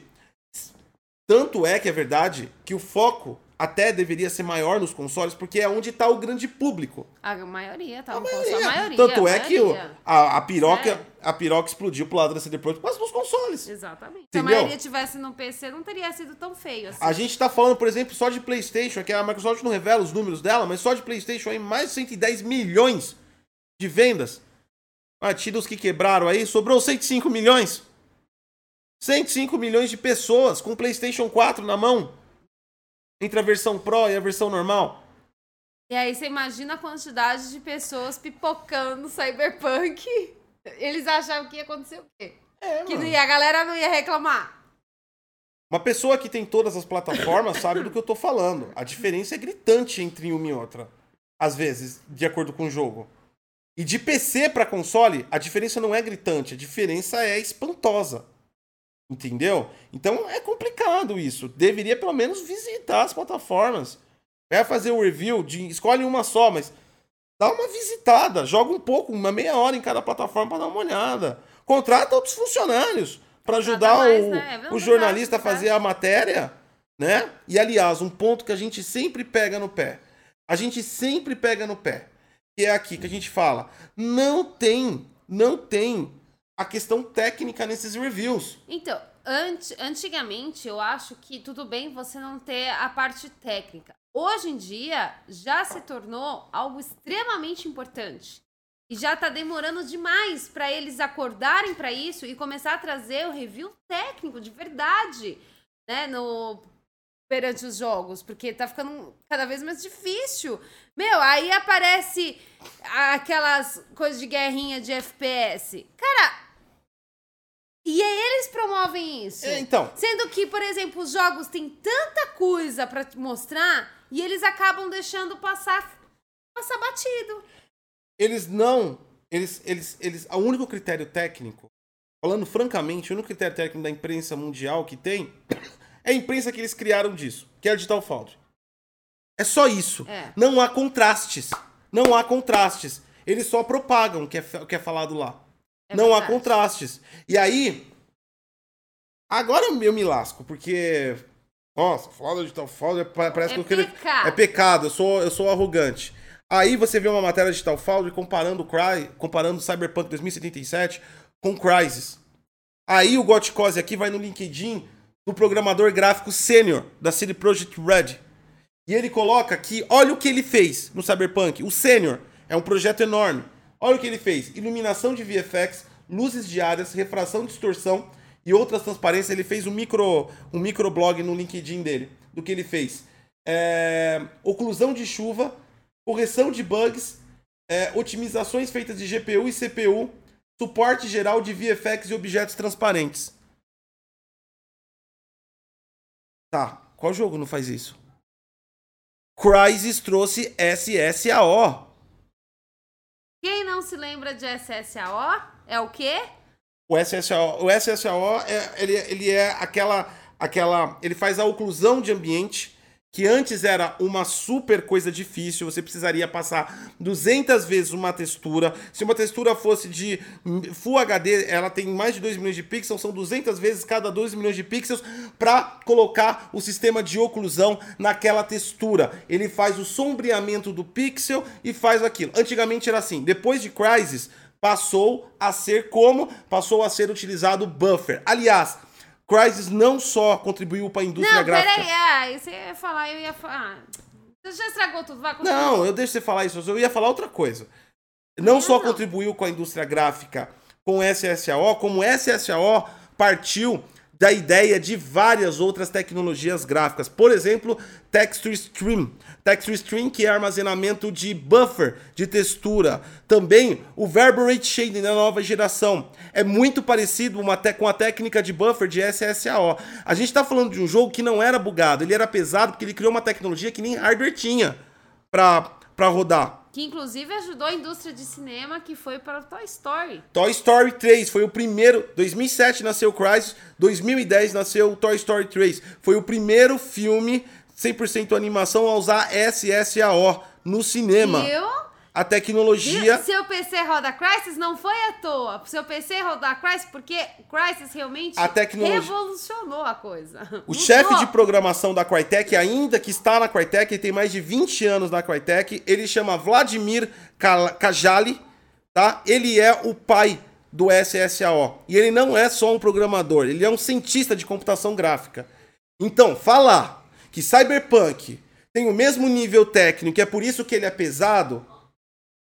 Tanto é que é verdade que o foco até deveria ser maior nos consoles, porque é onde está o grande público. A maioria, tá? A maioria. maioria. A maioria Tanto a é que o- maioria. a, a, piroca, a piroca explodiu pro lado da CD Projekt, mas nos consoles. Exatamente. Se a Entendeu? maioria tivesse no PC, não teria sido tão feio assim. A gente tá falando, por exemplo, só de PlayStation, que a Microsoft não revela os números dela, mas só de PlayStation aí mais de 110 milhões de vendas. Ah, tira os que quebraram aí, sobrou 105 milhões. 105 milhões de pessoas com PlayStation 4 na mão. Entre a versão Pro e a versão normal. E aí você imagina a quantidade de pessoas pipocando Cyberpunk. Eles achavam que ia acontecer o quê? É, Que ia, a galera não ia reclamar. Uma pessoa que tem todas as plataformas sabe do que eu tô falando. A diferença é gritante entre uma e outra. Às vezes, de acordo com o jogo. E de PC pra console, a diferença não é gritante, a diferença é espantosa. Entendeu? Então é complicado isso. Deveria pelo menos visitar as plataformas. Vai fazer o review, de, escolhe uma só, mas dá uma visitada, joga um pouco, uma meia hora em cada plataforma pra dar uma olhada. Contrata outros funcionários pra ajudar mais, o, né? É o jornalista a fazer a matéria, né? E aliás, um ponto que a gente sempre pega no pé. A gente sempre pega no pé. Que é aqui que a gente fala. Não tem, não tem a questão técnica nesses reviews. Então, anti- antigamente eu acho que tudo bem você não ter a parte técnica. Hoje em dia já se tornou algo extremamente importante. E já tá demorando demais para eles acordarem para isso e começar a trazer o review técnico de verdade, né, no perante os jogos, porque tá ficando cada vez mais difícil. Meu, aí aparece aquelas coisas de guerrinha de FPS. Cara, e aí eles promovem isso. É, então, Sendo que, por exemplo, os jogos têm tanta coisa pra te mostrar e eles acabam deixando passar passar batido. eles não. Eles, eles, eles, o único critério técnico falando francamente, o único critério técnico da imprensa mundial que tem é a imprensa que eles criaram disso, que é a Digital Foundry. É só isso. É. Não há contrastes. Não há contrastes. Eles só propagam o que é, o que é falado lá. É não há contrastes. E aí. Agora eu me lasco, porque. Nossa, falar da Digital Foundry pa- parece É que eu pecado. É pecado, eu sou, eu sou arrogante. Aí você vê uma matéria de Digital Foundry comparando o Cry, comparando Cyberpunk 2077 com Crysis. Aí o Gotcose aqui vai no LinkedIn do programador gráfico sênior da CD Projekt Red. E ele coloca aqui, olha o que ele fez no Cyberpunk. O sênior é um projeto enorme. Olha o que ele fez: iluminação de VFX, luzes diárias, refração, distorção e outras transparências. Ele fez um micro, um microblog no LinkedIn dele do que ele fez. É, oclusão de chuva, correção de bugs, é, otimizações feitas de GPU e CPU, suporte geral de VFX e objetos transparentes. Tá, qual jogo não faz isso? Crysis trouxe SSAO. Quem não se lembra de SSAO é o quê? O SSAO, o SSAO é, ele, ele é aquela, aquela. Ele faz a oclusão de ambiente que antes era uma super coisa difícil. Você precisaria passar 200 vezes uma textura. Se uma textura fosse de Full HD, ela tem mais de 2 milhões de pixels, são 200 vezes cada 2 milhões de pixels para colocar o sistema de oclusão naquela textura. Ele faz o sombreamento do pixel e faz aquilo. Antigamente era assim. Depois de Crysis, passou a ser como? Passou a ser utilizado buffer. Aliás, Crysis não só contribuiu para a indústria não, gráfica. peraí. Ah, você ia falar, eu ia falar. Ah, você já estragou tudo, vai. Não, eu deixo você falar isso, eu ia falar outra coisa. Não só não. contribuiu com a indústria gráfica com SSAO, como SSAO partiu da ideia de várias outras tecnologias gráficas. Por exemplo, Texture Stream. Texture Stream, que é armazenamento de buffer, de textura. Também o Verbal Rate Shading da nova geração. É muito parecido uma com a técnica de buffer de SSAO. A gente está falando de um jogo que não era bugado, ele era pesado porque ele criou uma tecnologia que nem hardware tinha para rodar. Que inclusive ajudou a indústria de cinema que foi para o Toy Story. Toy Story 3 foi o primeiro. 2007 nasceu Crysis, 2010 nasceu Toy Story 3. Foi o primeiro filme 100% animação a usar SSAO no cinema. Viu? A tecnologia. Viu? Seu PC roda Crysis não foi à toa. Seu PC rodar Crysis porque Crysis realmente A tecnologia- revolucionou a coisa. O Mudou. chefe de programação da Crytek, ainda que está na Crytek, ele tem mais de 20 anos na Crytek, ele chama Vladimir Kajali, tá? Ele é o pai do SSAO. E ele não é só um programador, ele é um cientista de computação gráfica. Então, falar que Cyberpunk tem o mesmo nível técnico, é por isso que ele é pesado,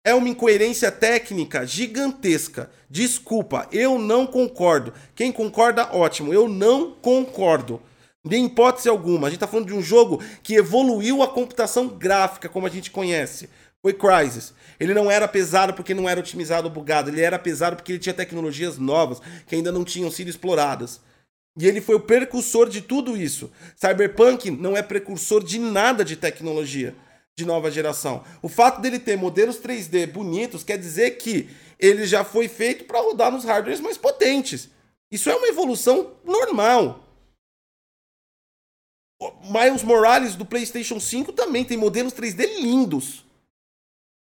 é uma incoerência técnica gigantesca. Desculpa, eu não concordo. Quem concorda, ótimo. Eu não concordo. De hipótese alguma. A gente tá falando de um jogo que evoluiu a computação gráfica como a gente conhece. Foi Crysis. Ele não era pesado porque não era otimizado ou bugado. Ele era pesado porque ele tinha tecnologias novas que ainda não tinham sido exploradas. E ele foi o precursor de tudo isso. Cyberpunk não é precursor de nada de tecnologia de nova geração. O fato dele ter modelos 3D bonitos quer dizer que ele já foi feito para rodar nos hardwares mais potentes. Isso é uma evolução normal. O Miles Morales do PlayStation 5 também tem modelos 3D lindos.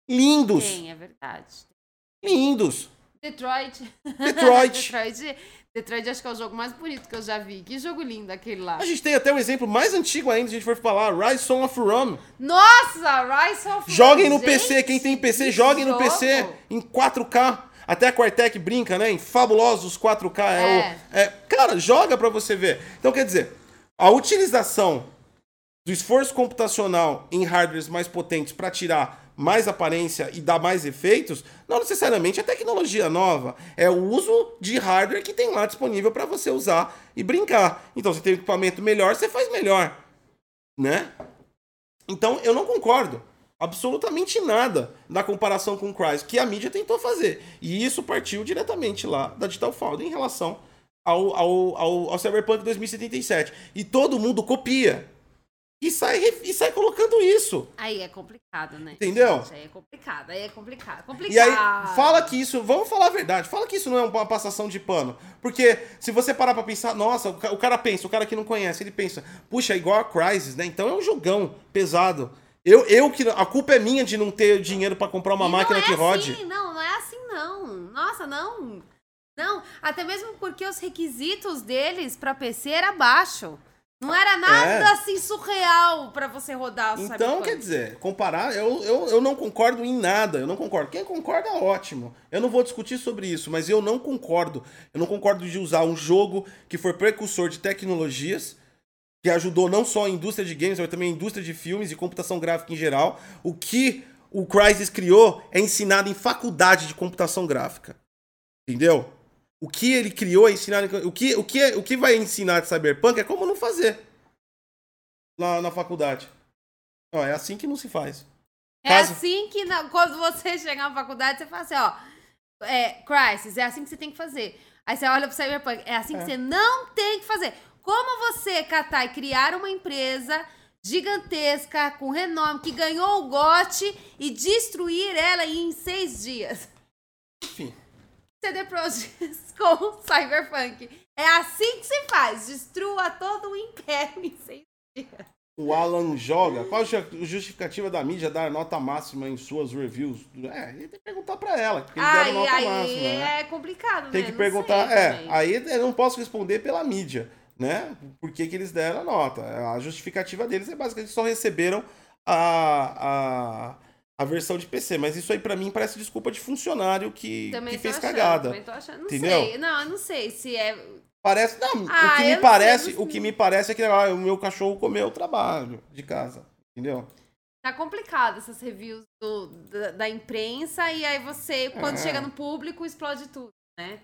Lindos. Tem, é verdade. Lindos. Detroit. Detroit. Detroit. Detroit acho que é o jogo mais bonito que eu já vi. Que jogo lindo aquele lá. A gente tem até um exemplo mais antigo ainda, se a gente for falar, Rise of Rome. Nossa, Rise of Joguem no Gente, PC, quem tem PC, joguem no jogo. PC em 4K. Até a Quartec brinca, né? Em fabulosos 4K. É. o- é- cara, joga pra você ver. Então, quer dizer, a utilização do esforço computacional em hardwares mais potentes para tirar mais aparência e dar mais efeitos, não necessariamente é tecnologia nova. É o uso de hardware que tem lá disponível para você usar e brincar. Então, você tem um equipamento melhor, você faz melhor. Né? Então, eu não concordo absolutamente nada da comparação com o Crysis, que a mídia tentou fazer. E isso partiu diretamente lá da Digital Foundry em relação ao, ao, ao, ao Cyberpunk 2077. E todo mundo copia. E sai, e sai colocando isso. Aí é complicado, né? Entendeu? Gente, aí é complicado, aí é complicado. complicado. E aí, fala que isso, vamos falar a verdade, fala que isso não é uma passação de pano. Porque se você parar pra pensar, nossa, o cara pensa, o cara que não conhece, ele pensa, puxa, é igual a Crysis, né? Então é um jogão pesado. Eu, eu que. A culpa é minha de não ter dinheiro para comprar uma e máquina é que rode. Assim, não, não é assim, não. Nossa, não. Não, até mesmo porque os requisitos deles para PC era baixo. Não era nada é. assim surreal para você rodar Então, quer dizer, comparar, eu, eu, eu não concordo em nada. Eu não concordo. Quem concorda, ótimo. Eu não vou discutir sobre isso, mas eu não concordo. Eu não concordo de usar um jogo que foi precursor de tecnologias, que ajudou não só a indústria de games, mas também a indústria de filmes e computação gráfica em geral. O que o Crysis criou é ensinado em faculdade de computação gráfica. Entendeu? O que ele criou é ensinar. O que, o que, o que vai ensinar de Cyberpunk é como não fazer na, na faculdade. Ó, é assim que não se faz. É Caso... assim que quando você chegar na faculdade, você fala assim, ó. É, Crisis, é assim que você tem que fazer. Aí você olha pro Cyberpunk, é assim é. que você não tem que fazer. Como você catar e criar uma empresa gigantesca, com renome, que ganhou o GOT e destruir ela em seis dias? Enfim. CD Projekt com Cyberpunk. É assim que se faz. Destrua todo o império em seis dias. O Alan joga. Qual a justificativa da mídia dar nota máxima em suas reviews? É, tem que perguntar pra ela. Porque eles aí, deram nota aí máxima. Né? É complicado, Tem né? que não perguntar. sei, é, aí eu não posso responder pela mídia, né? Por que, que eles deram a nota. A justificativa deles é basicamente que só receberam a, a, a versão de PC. Mas isso aí pra mim parece desculpa de funcionário que, Também que fez achando, cagada. Também tô achando. Não Entendeu? sei. Não, eu não sei se é. Parece. Não, Ah, o que me parece, sei, o que me parece é que ah, o meu cachorro comeu o trabalho de casa. Entendeu? Tá complicado essas reviews do- da, da imprensa e aí você, quando É. chega no público, explode tudo, né?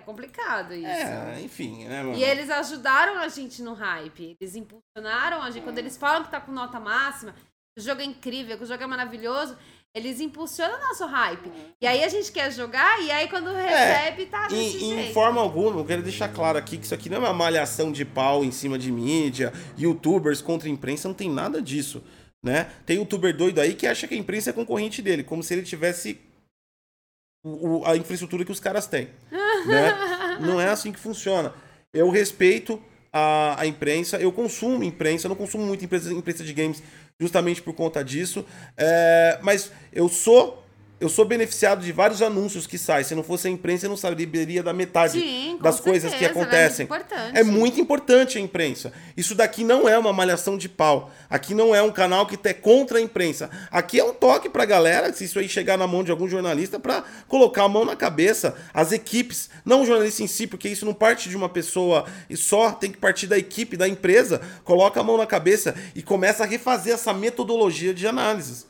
É complicado isso. É, enfim, né, mano? E eles ajudaram a gente no hype. Eles impulsionaram a gente. Quando eles falam que tá com nota máxima, o jogo é incrível, que o jogo é maravilhoso, eles impulsionam o nosso hype. E aí a gente quer jogar, e aí quando recebe, tá desse Em, em jeito. forma alguma, eu quero deixar claro aqui que isso aqui não é uma malhação de pau em cima de mídia, youtubers contra a imprensa, não tem nada disso, né? Tem youtuber doido aí que acha que a imprensa é concorrente dele, como se ele tivesse o- o- a infraestrutura que os caras têm, né? Não é assim que funciona. Eu respeito a, a imprensa, eu consumo imprensa, eu não consumo muito imprensa, imprensa de games justamente por conta disso, é, mas eu sou eu sou beneficiado de vários anúncios que saem. Se não fosse a imprensa, eu não saberia da metade Sim, das coisas que certeza, ela acontecem. É muito importante. É muito importante a imprensa. Isso daqui não é uma malhação de pau. Aqui não é um canal que é contra a imprensa. Aqui é um toque pra galera, se isso aí chegar na mão de algum jornalista, pra colocar a mão na cabeça. As equipes, não o jornalista em si, porque isso não parte de uma pessoa e só, tem que partir da equipe, da empresa. Coloca a mão na cabeça e começa a refazer essa metodologia de análises.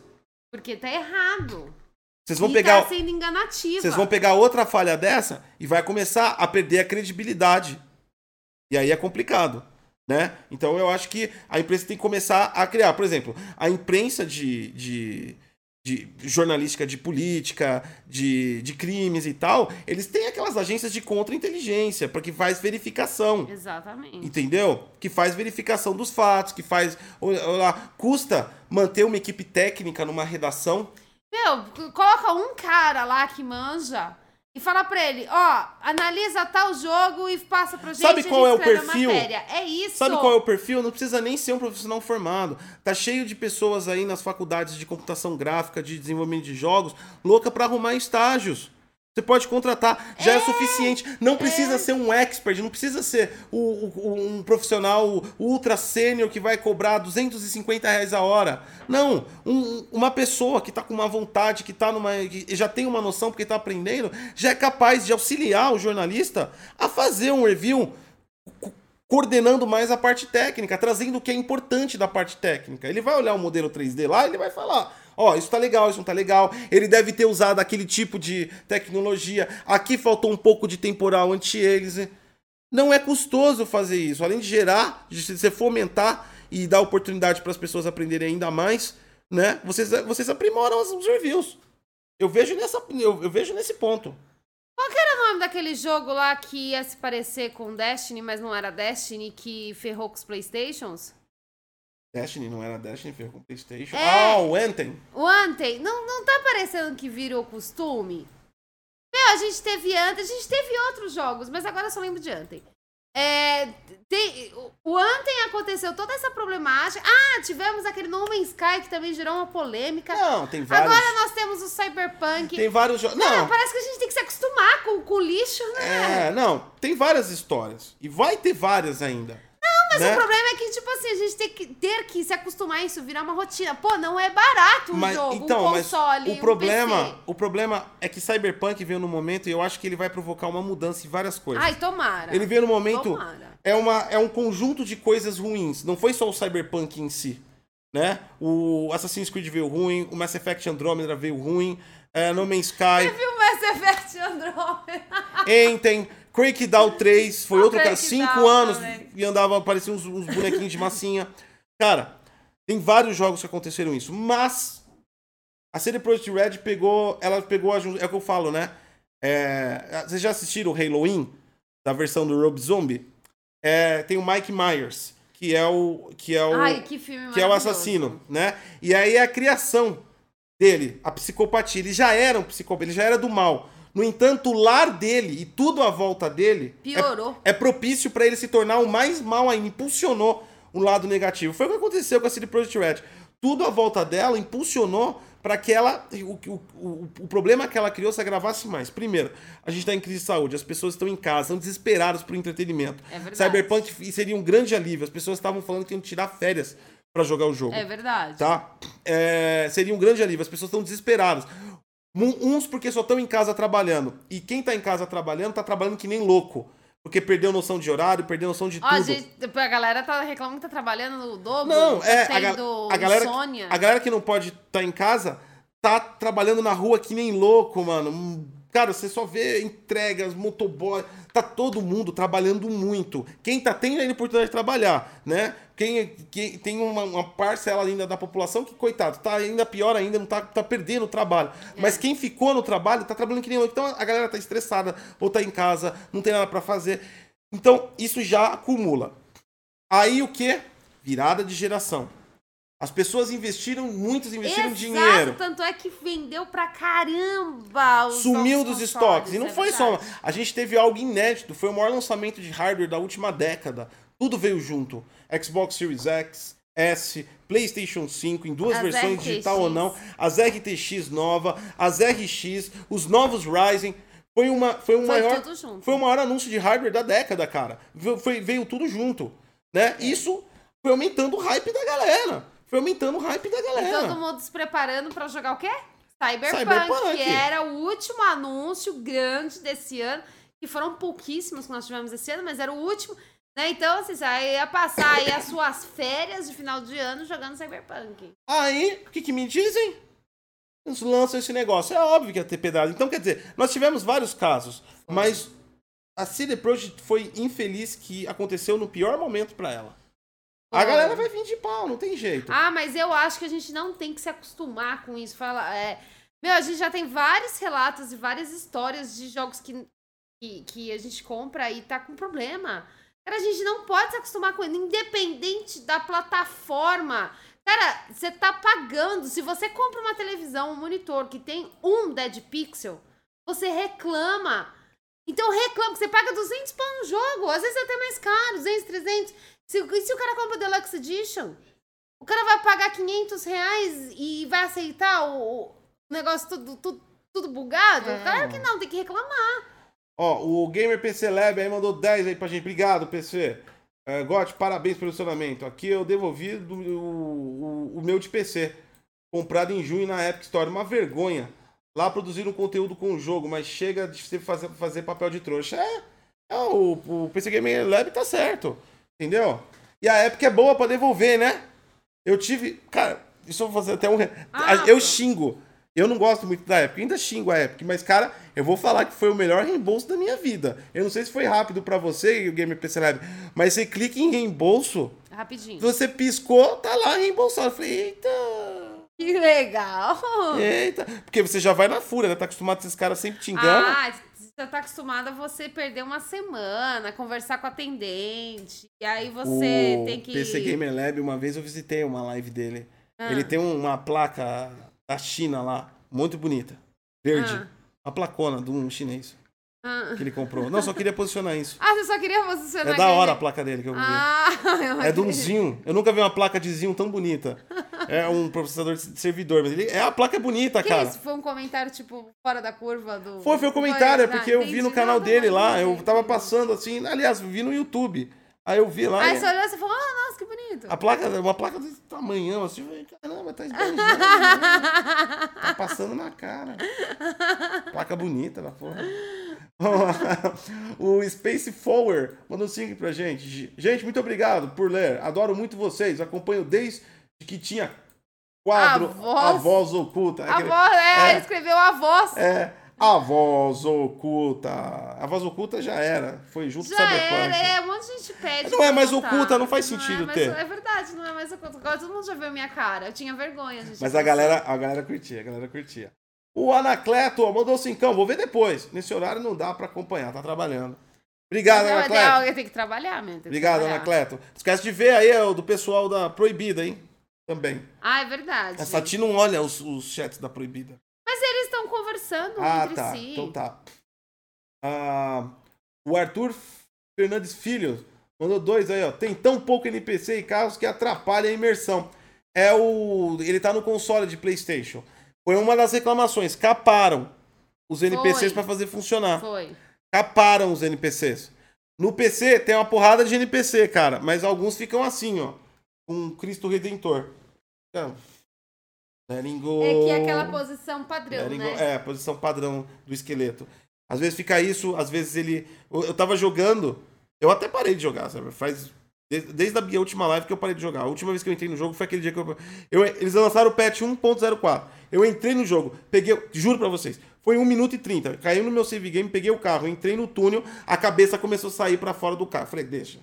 Porque tá errado. Vocês vão e pegar. tá sendo enganativa. Vocês vão pegar outra falha dessa e vai começar a perder a credibilidade. E aí é complicado, né? Então eu acho que a imprensa tem que começar a criar. Por exemplo, a imprensa de, de, de jornalística de política, de, de crimes e tal, eles têm aquelas agências de contra-inteligência, para que faz verificação. Exatamente. Entendeu? Que faz verificação dos fatos, que faz. olha lá, Custa manter uma equipe técnica numa redação Meu, coloca um cara lá que manja e fala pra ele, ó, analisa tal jogo e passa pra gente Sabe qual é o perfil? matéria. É isso. Sabe qual é o perfil? Não precisa nem ser um profissional formado. Tá cheio de pessoas aí nas faculdades de computação gráfica, de desenvolvimento de jogos, louca pra arrumar estágios. Você pode contratar, já é, suficiente. Não precisa ser um expert, não precisa ser o- o- um profissional ultra sênior que vai cobrar 250 reais a hora. Não, um- uma pessoa que tá com uma vontade, que tá numa. que já tem uma noção porque tá aprendendo, já é capaz de auxiliar o jornalista a fazer um review co- coordenando mais a parte técnica, trazendo o que é importante da parte técnica. Ele vai olhar o modelo 3D lá, ele vai falar: ó, isso tá legal, isso não tá legal. Ele deve ter usado aquele tipo de tecnologia. Aqui faltou um pouco de temporal anti-aliasing. Não é custoso fazer isso. Além de gerar, de você fomentar e dar oportunidade para as pessoas aprenderem ainda mais, né? Vocês, vocês aprimoram os reviews. Eu vejo, nessa, eu, eu vejo nesse ponto. o nome daquele jogo lá que ia se parecer com Destiny, mas não era Destiny, que ferrou com os Playstations? Destiny não era Destiny, veio com Playstation. É. Ah, o Anthem. O Anthem, não, não tá parecendo que virou costume? Meu, a gente teve Anthem, a gente teve outros jogos, mas agora eu só lembro de Anthem. É, tem, o- Anthem aconteceu toda essa problemática. Ah, tivemos aquele No Man's Sky que também gerou uma polêmica. Não, tem vários. Agora nós temos o Cyberpunk. Tem vários jogos. Cara, Não, parece que a gente tem que se acostumar com, com o lixo, né? é, não, tem várias histórias. E vai ter várias ainda. Mas né? o problema é que, tipo assim, a gente tem que ter que se acostumar a isso, virar uma rotina. Pô, não é barato um Mas, jogo, então, um console, o um problema, PC. o problema é que Cyberpunk veio no momento e eu acho que ele vai provocar uma mudança em várias coisas. Ai, tomara. ele veio no momento Tomara. é uma é um conjunto de coisas ruins. Não foi só o Cyberpunk em si, né? O Assassin's Creed veio ruim, o Mass Effect Andromeda veio ruim, é, No Man's Sky, Viu o Mass Effect Andromeda? Enten, Crackdown 3, foi O outro cara, Crackdown cinco anos também. e andava, parecia uns, uns bonequinhos de massinha. Cara, tem vários jogos que aconteceram isso, mas a CD Projekt Red pegou, ela pegou, a, é o que eu falo, né? É, vocês já assistiram o Halloween, da versão do Rob Zombie? É, tem o Mike Myers, que é o que é o Ai, que filme que é o assassino, né? E aí é a criação dele, a psicopatia. Ele já era um psicopata, ele já era do mal. No entanto, o lar dele e tudo à volta dele é- Piorou. é, propício pra ele se tornar o mais mal ainda, impulsionou um lado negativo. Foi o que aconteceu com a CD Projekt Red. Tudo à volta dela impulsionou para que ela. O, o, o, o problema que ela criou se agravasse mais. Primeiro, a gente está em crise de saúde, as pessoas estão em casa, estão desesperadas por entretenimento. É verdade. Cyberpunk seria um grande alívio. As pessoas estavam falando que iam tirar férias para jogar o jogo. É verdade. Tá? É, seria um grande alívio. As pessoas estão desesperadas. Uns porque só estão em casa trabalhando. E quem tá em casa trabalhando, tá trabalhando que nem louco. Porque perdeu noção de horário, perdeu noção de Ó, tudo. gente, a galera tá reclamando que tá trabalhando no dobro. Não, tá é. A, ga- a galera, insônia. a galera que não pode estar em casa tá trabalhando na rua que nem louco, mano. Cara, você só vê entregas, motoboy. Tá todo mundo trabalhando muito. Quem tá tendo a oportunidade de trabalhar, né? Quem, quem tem uma, uma parcela ainda da população que, coitado, tá ainda pior ainda, não tá, tá perdendo o trabalho. Mas quem ficou no trabalho tá trabalhando que nem louco. Então a galera tá estressada, ou tá em casa, não tem nada pra fazer. Então isso já acumula. Aí o que? Virada de geração. As pessoas investiram, muitos investiram Exato, dinheiro. tanto é que vendeu pra caramba os Sumiu dos estoques. E não é foi verdade. só. A gente teve algo inédito. Foi o maior lançamento de hardware da última década. Tudo veio junto. Xbox Series X, S, PlayStation 5, em duas As versões, RTX. digital ou não. As RTX nova, as RX, os novos Ryzen. Foi, uma, foi, um Foi maior, foi o maior anúncio de hardware da década, cara. Veio, foi- veio tudo junto. Né? É. Isso foi aumentando o hype da galera. Foi aumentando o hype da E galera. todo mundo se preparando pra jogar o quê? Cyberpunk, Cyberpunk. que era o último anúncio grande desse ano, que foram pouquíssimos que nós tivemos esse ano, mas era o último. Né? Então, assim, você ia passar aí as suas férias de final de ano jogando Cyberpunk. Aí, o que, que me dizem? Eles lançam esse negócio. É óbvio que ia ter pedrada. Então, quer dizer, nós tivemos vários casos, mas a CD Projekt foi infeliz que aconteceu no pior momento pra ela. A galera vai vir de pau, não tem jeito. Ah, mas eu acho que a gente não tem que se acostumar com isso. Fala, é... Meu, a gente já tem vários relatos e várias histórias de jogos que, que, que a gente compra e tá com problema. Cara, a gente não pode se acostumar com ele, independente da plataforma. Cara, você tá pagando. Se você compra uma televisão, um monitor que tem um Dead Pixel, você reclama. Então reclama, que você paga 200 pau no jogo. Às vezes é até mais caro, 200, 300. Se, e se o cara compra o Deluxe Edition? O cara vai pagar 500 reais e vai aceitar o, o negócio tudo, tudo, tudo bugado? É. Claro que não, tem que reclamar. Ó, o Gamer PC Lab aí mandou 10 aí pra gente. Obrigado, PC. É, Gotti, parabéns pelo posicionamento. Aqui eu devolvi do- o, o- o meu de PC. Comprado em junho na Epic Store. Uma vergonha. Lá produziram conteúdo com o jogo, mas chega de você fazer, fazer papel de trouxa. É, é o, o PC Gamer Lab tá certo. Entendeu? E a Epic é boa pra devolver, né? Eu tive. Cara, deixa eu fazer até um. Ah, eu xingo. Eu não gosto muito da Epic, ainda xingo a Epic, mas, cara, eu vou falar que foi o melhor reembolso da minha vida. Eu não sei se foi rápido pra você, o Gamer PC Lab, mas você clica em reembolso, Rapidinho. você piscou, tá lá reembolsado. Eu falei, eita, Que legal. eita. Porque você já vai na fúria, né? Tá acostumado esses caras sempre xingando. Ah, já tá acostumado a você perder uma semana, conversar com a atendente. E aí você o tem que. PC Gamer Lab, uma vez eu visitei uma live dele. Ah. Ele tem uma placa da China lá, muito bonita. Verde. Ah. Uma placona de um chinês Ah. que ele comprou. Não, só queria posicionar isso. Ah, você só queria posicionar É da hora a aquele- placa dele que eu vi. Ah, eu É de um. Zinho. Eu nunca vi uma placa de Zinho tão bonita. É um processador de servidor, mas ele, é, a placa é bonita, Que cara. isso? Foi um comentário, tipo, fora da curva do. Foi, foi o comentário, é porque eu vi no canal dele lá, eu tava passando assim, aliás, vi no YouTube. Aí eu vi lá. Aí e- você olhou e falou, ah, nossa, que bonito. A placa, uma placa desse tamanhão, assim, eu falei, caramba, tá esbanjando. né? tá passando na cara. Placa bonita da porra. o Space Forward mandou 5 pra gente. Gente, muito obrigado por ler. Adoro muito vocês. Acompanho desde que tinha quadro A voz- A Voz Oculta. A voz, é, é. ele escreveu a voz. É, A Voz Oculta. A Voz Oculta já era. Foi junto com o Já Cyberpunk. era, é, um monte de gente pede. Não é mais oculta, não faz Não sentido é mais- ter. É verdade, não é mais oculta. Agora todo mundo já viu minha cara. Eu tinha vergonha, gente. Mas a galera, a galera curtia, a galera curtia. O Anacleto mandou cincão, vou ver depois. Nesse horário não dá pra acompanhar, tá trabalhando. Obrigado, Não, Anacleto. alguém tem que trabalhar mesmo. Obrigado, trabalhar. Anacleto. Esquece de ver aí ó, o do pessoal da Proibida, hein? Também. Ah, é verdade. A Sati não olha os, os chats da Proibida. Mas eles estão conversando Ah, entre tá. si. Então tá. Ah, o Arthur Fernandes Filho mandou dois aí, ó. Tem tão pouco NPC e carros que atrapalha a imersão. É o. Ele tá no console de PlayStation. Foi uma das reclamações. Caparam os NPCs pra fazer funcionar. Foi. Caparam os NPCs. No PC tem uma porrada de NPC, cara. Mas alguns ficam assim, ó. Com Cristo Redentor. Então, letting go. É que é aquela posição padrão, né? go- É, a posição padrão do esqueleto. Às vezes fica isso, às vezes ele. Eu, eu tava jogando, eu até parei de jogar, sabe? Faz. Desde, desde a minha última live que eu parei de jogar. A última vez que eu entrei no jogo foi aquele dia que eu. eu eles lançaram o patch 1.04. Eu entrei no jogo, peguei. Juro pra vocês. Foi 1 minuto e 30. Caiu no meu save game, peguei o carro, entrei no túnel, a cabeça começou a sair pra fora do carro. Falei, deixa.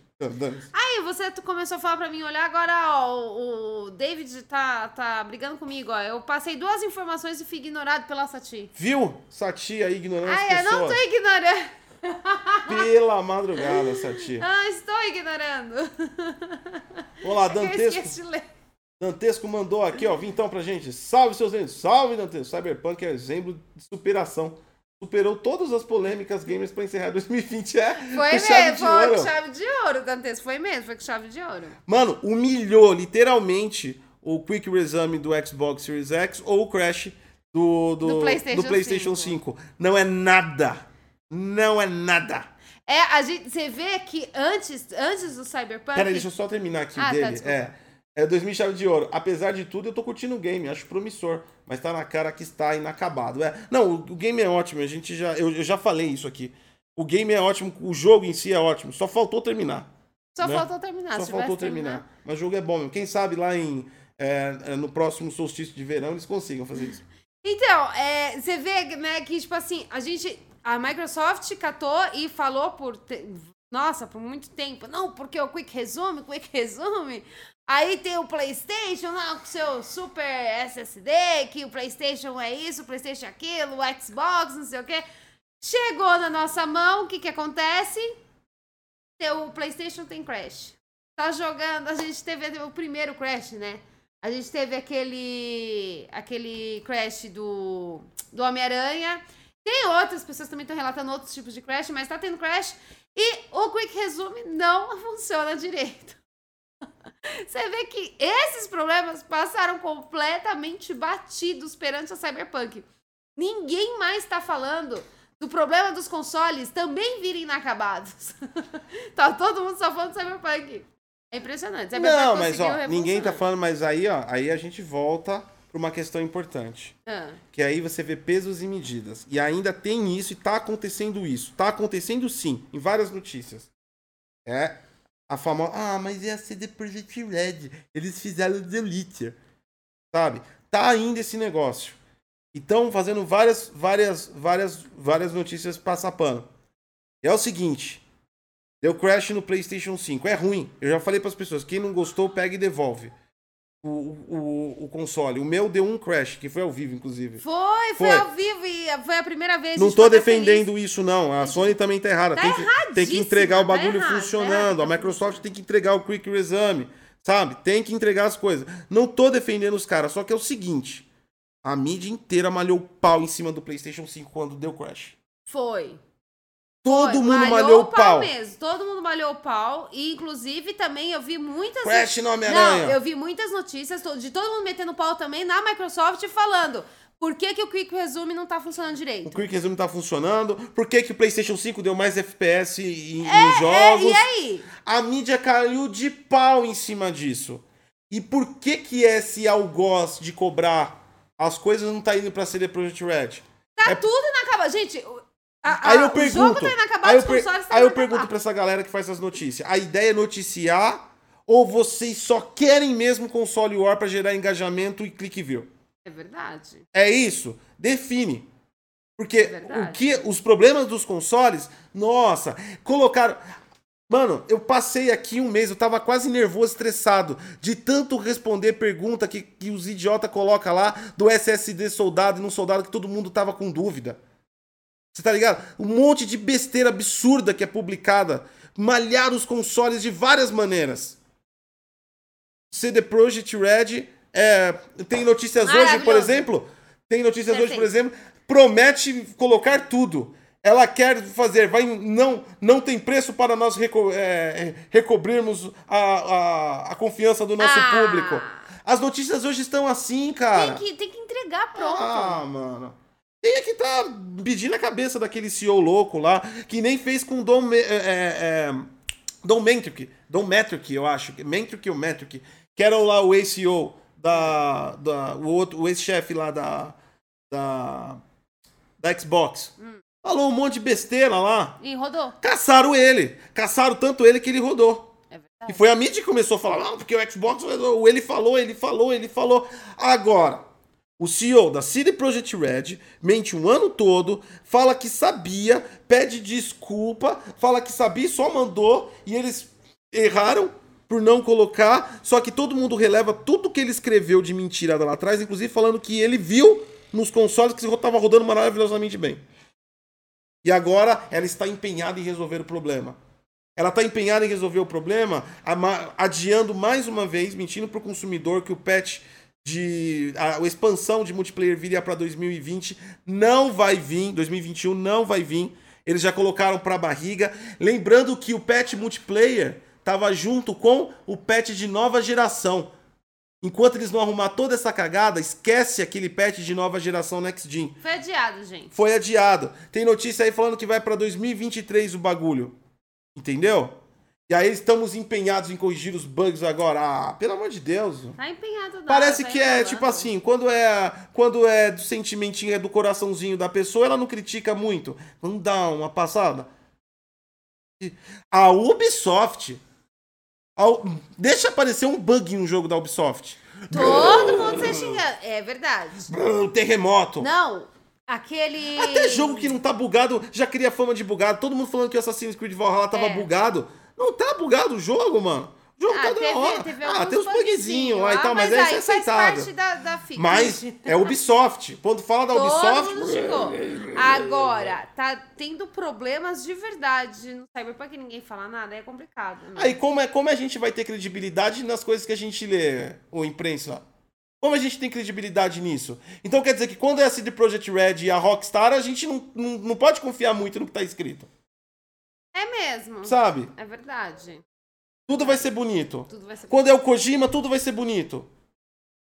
Aí, você começou a falar pra mim, olhar agora, ó, o, David tá, tá brigando comigo, ó. Eu passei duas informações e fui ignorado pela Sati. Viu? Sati aí ignorando as Ai, eu não pessoas. tô ignorando. Pela madrugada, Sati. Ah, estou ignorando. Vamos lá, É que eu Dantesco. esqueci de ler. Dantesco mandou aqui, ó, vintão pra gente. Salve, seus lindos. Salve, Dantesco. Cyberpunk é exemplo de superação. Superou todas as polêmicas gamers pra encerrar 2020. É, Foi com chave mesmo, de foi ouro. com chave de ouro, Dantes. Foi mesmo, foi com chave de ouro. Mano, humilhou literalmente o Quick Resume do Xbox Series X ou o Crash do, do, Do PlayStation do PlayStation 5. Não é nada. Não é nada. É, a gente, você vê que antes, antes do Cyberpunk... Peraí, deixa eu só terminar aqui o Ah, tá, dele. desculpa. é. É 2000 chave de ouro. Apesar de tudo, eu tô curtindo o game, acho promissor. Mas tá na cara que está inacabado. É. Não, o, o game é ótimo, a gente já. Eu, eu já falei isso aqui. O game é ótimo, o jogo em si é ótimo. Só faltou terminar. Só né? faltou terminar. Só faltou terminar. terminado- Mas o jogo é bom mesmo. Quem sabe lá em. é, é, no próximo solstício de verão eles consigam fazer isso. Então, é, você vê, né, que, tipo assim, a gente. A Microsoft catou e falou por. Nossa, por muito tempo. Não, porque o Quick Resume, Quick Resume. Aí tem o PlayStation, lá com seu Super SSD, que o PlayStation é isso, o PlayStation é aquilo, o Xbox, não sei o quê. Chegou na nossa mão, o que que acontece? O PlayStation tem Crash. Tá jogando, a gente teve o primeiro Crash, né? A gente teve aquele aquele crash do, do Homem-Aranha. Tem outras pessoas também estão relatando outros tipos de crash, mas tá tendo crash. E o Quick Resume não funciona direito. Você vê que esses problemas passaram completamente batidos perante a Cyberpunk. Ninguém mais tá falando do problema dos consoles também virem inacabados. tá todo mundo só falando do Cyberpunk. É impressionante. Cyberpunk Não, mas ó, ninguém tá falando, mas aí, ó, aí a gente volta pra uma questão importante. Ah. Que aí você vê pesos e medidas. E ainda tem isso e tá acontecendo isso. Tá acontecendo sim, em várias notícias. É a famosa. Ah, mas é a CD Projekt Red. Eles fizeram The Witcher. Sabe? Tá ainda esse negócio. Então, fazendo várias, várias, várias, várias notícias passar pano. É o seguinte. Deu crash no PlayStation 5. É ruim. Eu já falei pras pessoas. Quem não gostou, pega e devolve. O, o, o console. O meu deu um crash, que foi ao vivo, inclusive. Foi, foi, Foi. ao vivo e foi a primeira vez. Não tô defendendo isso, não. A Sony também tá errada. Tá tem, que, tem que entregar o tá bagulho errado, tá funcionando. errado. a Microsoft tem que entregar o Quick Resume. Sabe? Tem que entregar as coisas. Não tô defendendo os caras, só que é o seguinte. A mídia inteira malhou pau em cima do PlayStation 5 quando deu crash. Foi. Todo Foi, mundo malhou o pau. mesmo. Todo mundo malhou o pau. E, inclusive, também eu vi muitas. Crash no Não, Homem-Aranha. eu vi muitas notícias de todo mundo metendo pau também na Microsoft falando por que, que o Quick Resume não tá funcionando O direito. Quick Resume tá funcionando. Por que, que o PlayStation 5 deu mais FPS em, É, nos jogos? e aí? A mídia caiu de pau em cima disso. E por que que esse algoz de cobrar as coisas não tá indo pra CD Projekt Red? Tá É- tudo inacabado. Gente, o- a- Aí a- eu pergunto, tá aí eu, per- aí eu pergunto pra essa galera que faz essas notícias. A ideia é noticiar ou vocês só querem mesmo console war pra gerar engajamento e clique view? É verdade. É isso? Define. Porque É o que os problemas dos consoles, nossa, colocaram Mano, eu passei aqui um mês, eu tava quase nervoso, estressado, de tanto responder pergunta que, que os idiota coloca lá do SSD soldado e não soldado que todo mundo tava com dúvida. Você tá ligado? Um monte de besteira absurda que é publicada. Malhar os consoles de várias maneiras. CD Projekt Red é, tem notícias hoje, por exemplo. Tem notícias hoje, por Perfeito. exemplo. Promete colocar tudo. Ela quer fazer, vai não não tem preço para nós reco, é, recobrirmos a, a, a confiança do nosso Ah. público. As notícias hoje estão assim, cara. Tem que, tem que entregar pronto. Ah, mano. Tem é que tá pedindo a cabeça daquele CEO louco lá, que nem fez com Dom, Me- é, é, Dom Metric, Dom Metric, eu acho, Metric ou Metric, que era lá o ex-CEO da, da o outro, o ex-chefe lá da, da da Xbox. Falou um monte de besteira lá. E rodou. Caçaram ele. Caçaram tanto ele que ele rodou. É. E foi a mídia que começou a falar, não, porque o Xbox, ele falou, ele falou, ele falou. Agora, o CEO da CD Projekt Red mente um ano todo, fala que sabia, pede desculpa, fala que sabia e só mandou, e eles erraram por não colocar, só que todo mundo releva tudo que ele escreveu de mentira lá atrás, inclusive falando que ele viu nos consoles que estava rodando maravilhosamente bem. E agora ela está empenhada em resolver o problema. Ela está empenhada em resolver o problema, adiando mais uma vez, mentindo para o consumidor que o patch de. A, a expansão de multiplayer viria para 2020. Não vai vir, 2021 não vai vir. Eles já colocaram para barriga. Lembrando que o patch multiplayer estava junto com o patch de nova geração. Enquanto eles não arrumar toda essa cagada, esquece aquele patch de nova geração Next Gen. Foi adiado, gente. Foi adiado. Tem notícia aí falando que vai pra 2023 o bagulho. Entendeu? E aí estamos empenhados em corrigir os bugs agora. Ah, pelo amor de Deus. Tá empenhado nada, Parece tá que é tipo assim, quando é quando é do sentimentinho, é do coraçãozinho da pessoa, ela não critica muito. Não dá uma passada. A Ubisoft deixa aparecer um bug no jogo da Ubisoft. Todo mundo sai xingando. É verdade. Terremoto. Não, aquele. Até jogo que não tá bugado já cria fama de bugado. Todo mundo falando que o Assassin's Creed Valhalla tava É. bugado. Não tá bugado o jogo, mano. O jogo Ah, tá da teve, hora. teve ah, tem uns bugzinhos lá e tal, mas, aí é isso é faz aceitável. parte da, da. Mas é Ubisoft. Quando fala da Todo Ubisoft. mundo. Agora, tá tendo problemas de verdade no Cyberpunk ninguém fala nada, é complicado. Né? Aí como, é, como a gente vai ter credibilidade nas coisas que a gente lê, ou imprensa? Como a gente tem credibilidade nisso? Então quer dizer que quando é a CD Projekt Red e a Rockstar, a gente não, não, não pode confiar muito no que tá escrito. É mesmo. Sabe? É verdade. Tudo vai ser bonito. Tudo vai ser. Quando é o Kojima, tudo vai ser bonito.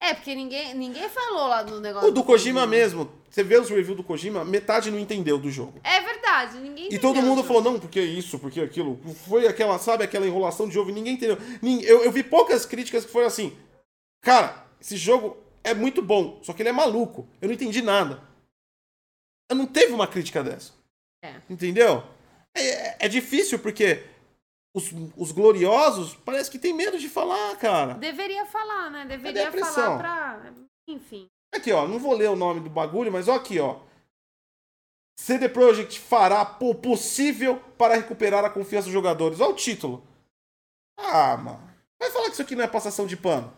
É, porque ninguém, ninguém falou lá no negócio. O do Kojima mesmo, você vê os reviews do Kojima, metade não entendeu do jogo. É verdade, ninguém E entendeu, todo mundo falou, não, porque isso, porque aquilo. Foi aquela, sabe, aquela enrolação de jogo, e ninguém entendeu. Eu, eu vi poucas críticas que foram assim, cara, esse jogo é muito bom, só que ele é maluco. Eu não entendi nada. Eu não teve uma crítica dessa. É. Entendeu? É, é difícil, porque os, os gloriosos parece que tem medo de falar, cara. Deveria falar, né? Deveria pressão? falar pra. Enfim. Aqui, ó, não vou ler o nome do bagulho, mas ó aqui, ó. CD Projekt fará o possível para recuperar a confiança dos jogadores. Olha o título. Ah, mano. Vai falar que isso aqui não é passação de pano.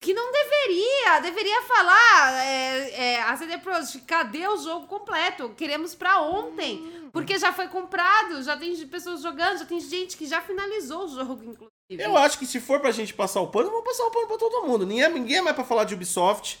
Que não deveria, deveria falar é, é, a CD Projekt, cadê o jogo completo? Queremos pra ontem, Hum. porque já foi comprado, já tem pessoas jogando, já tem gente que já finalizou o jogo, inclusive. Eu acho que se for pra gente passar o pano, vamos passar o pano pra todo mundo. Ninguém, é- ninguém é mais pra falar de Ubisoft,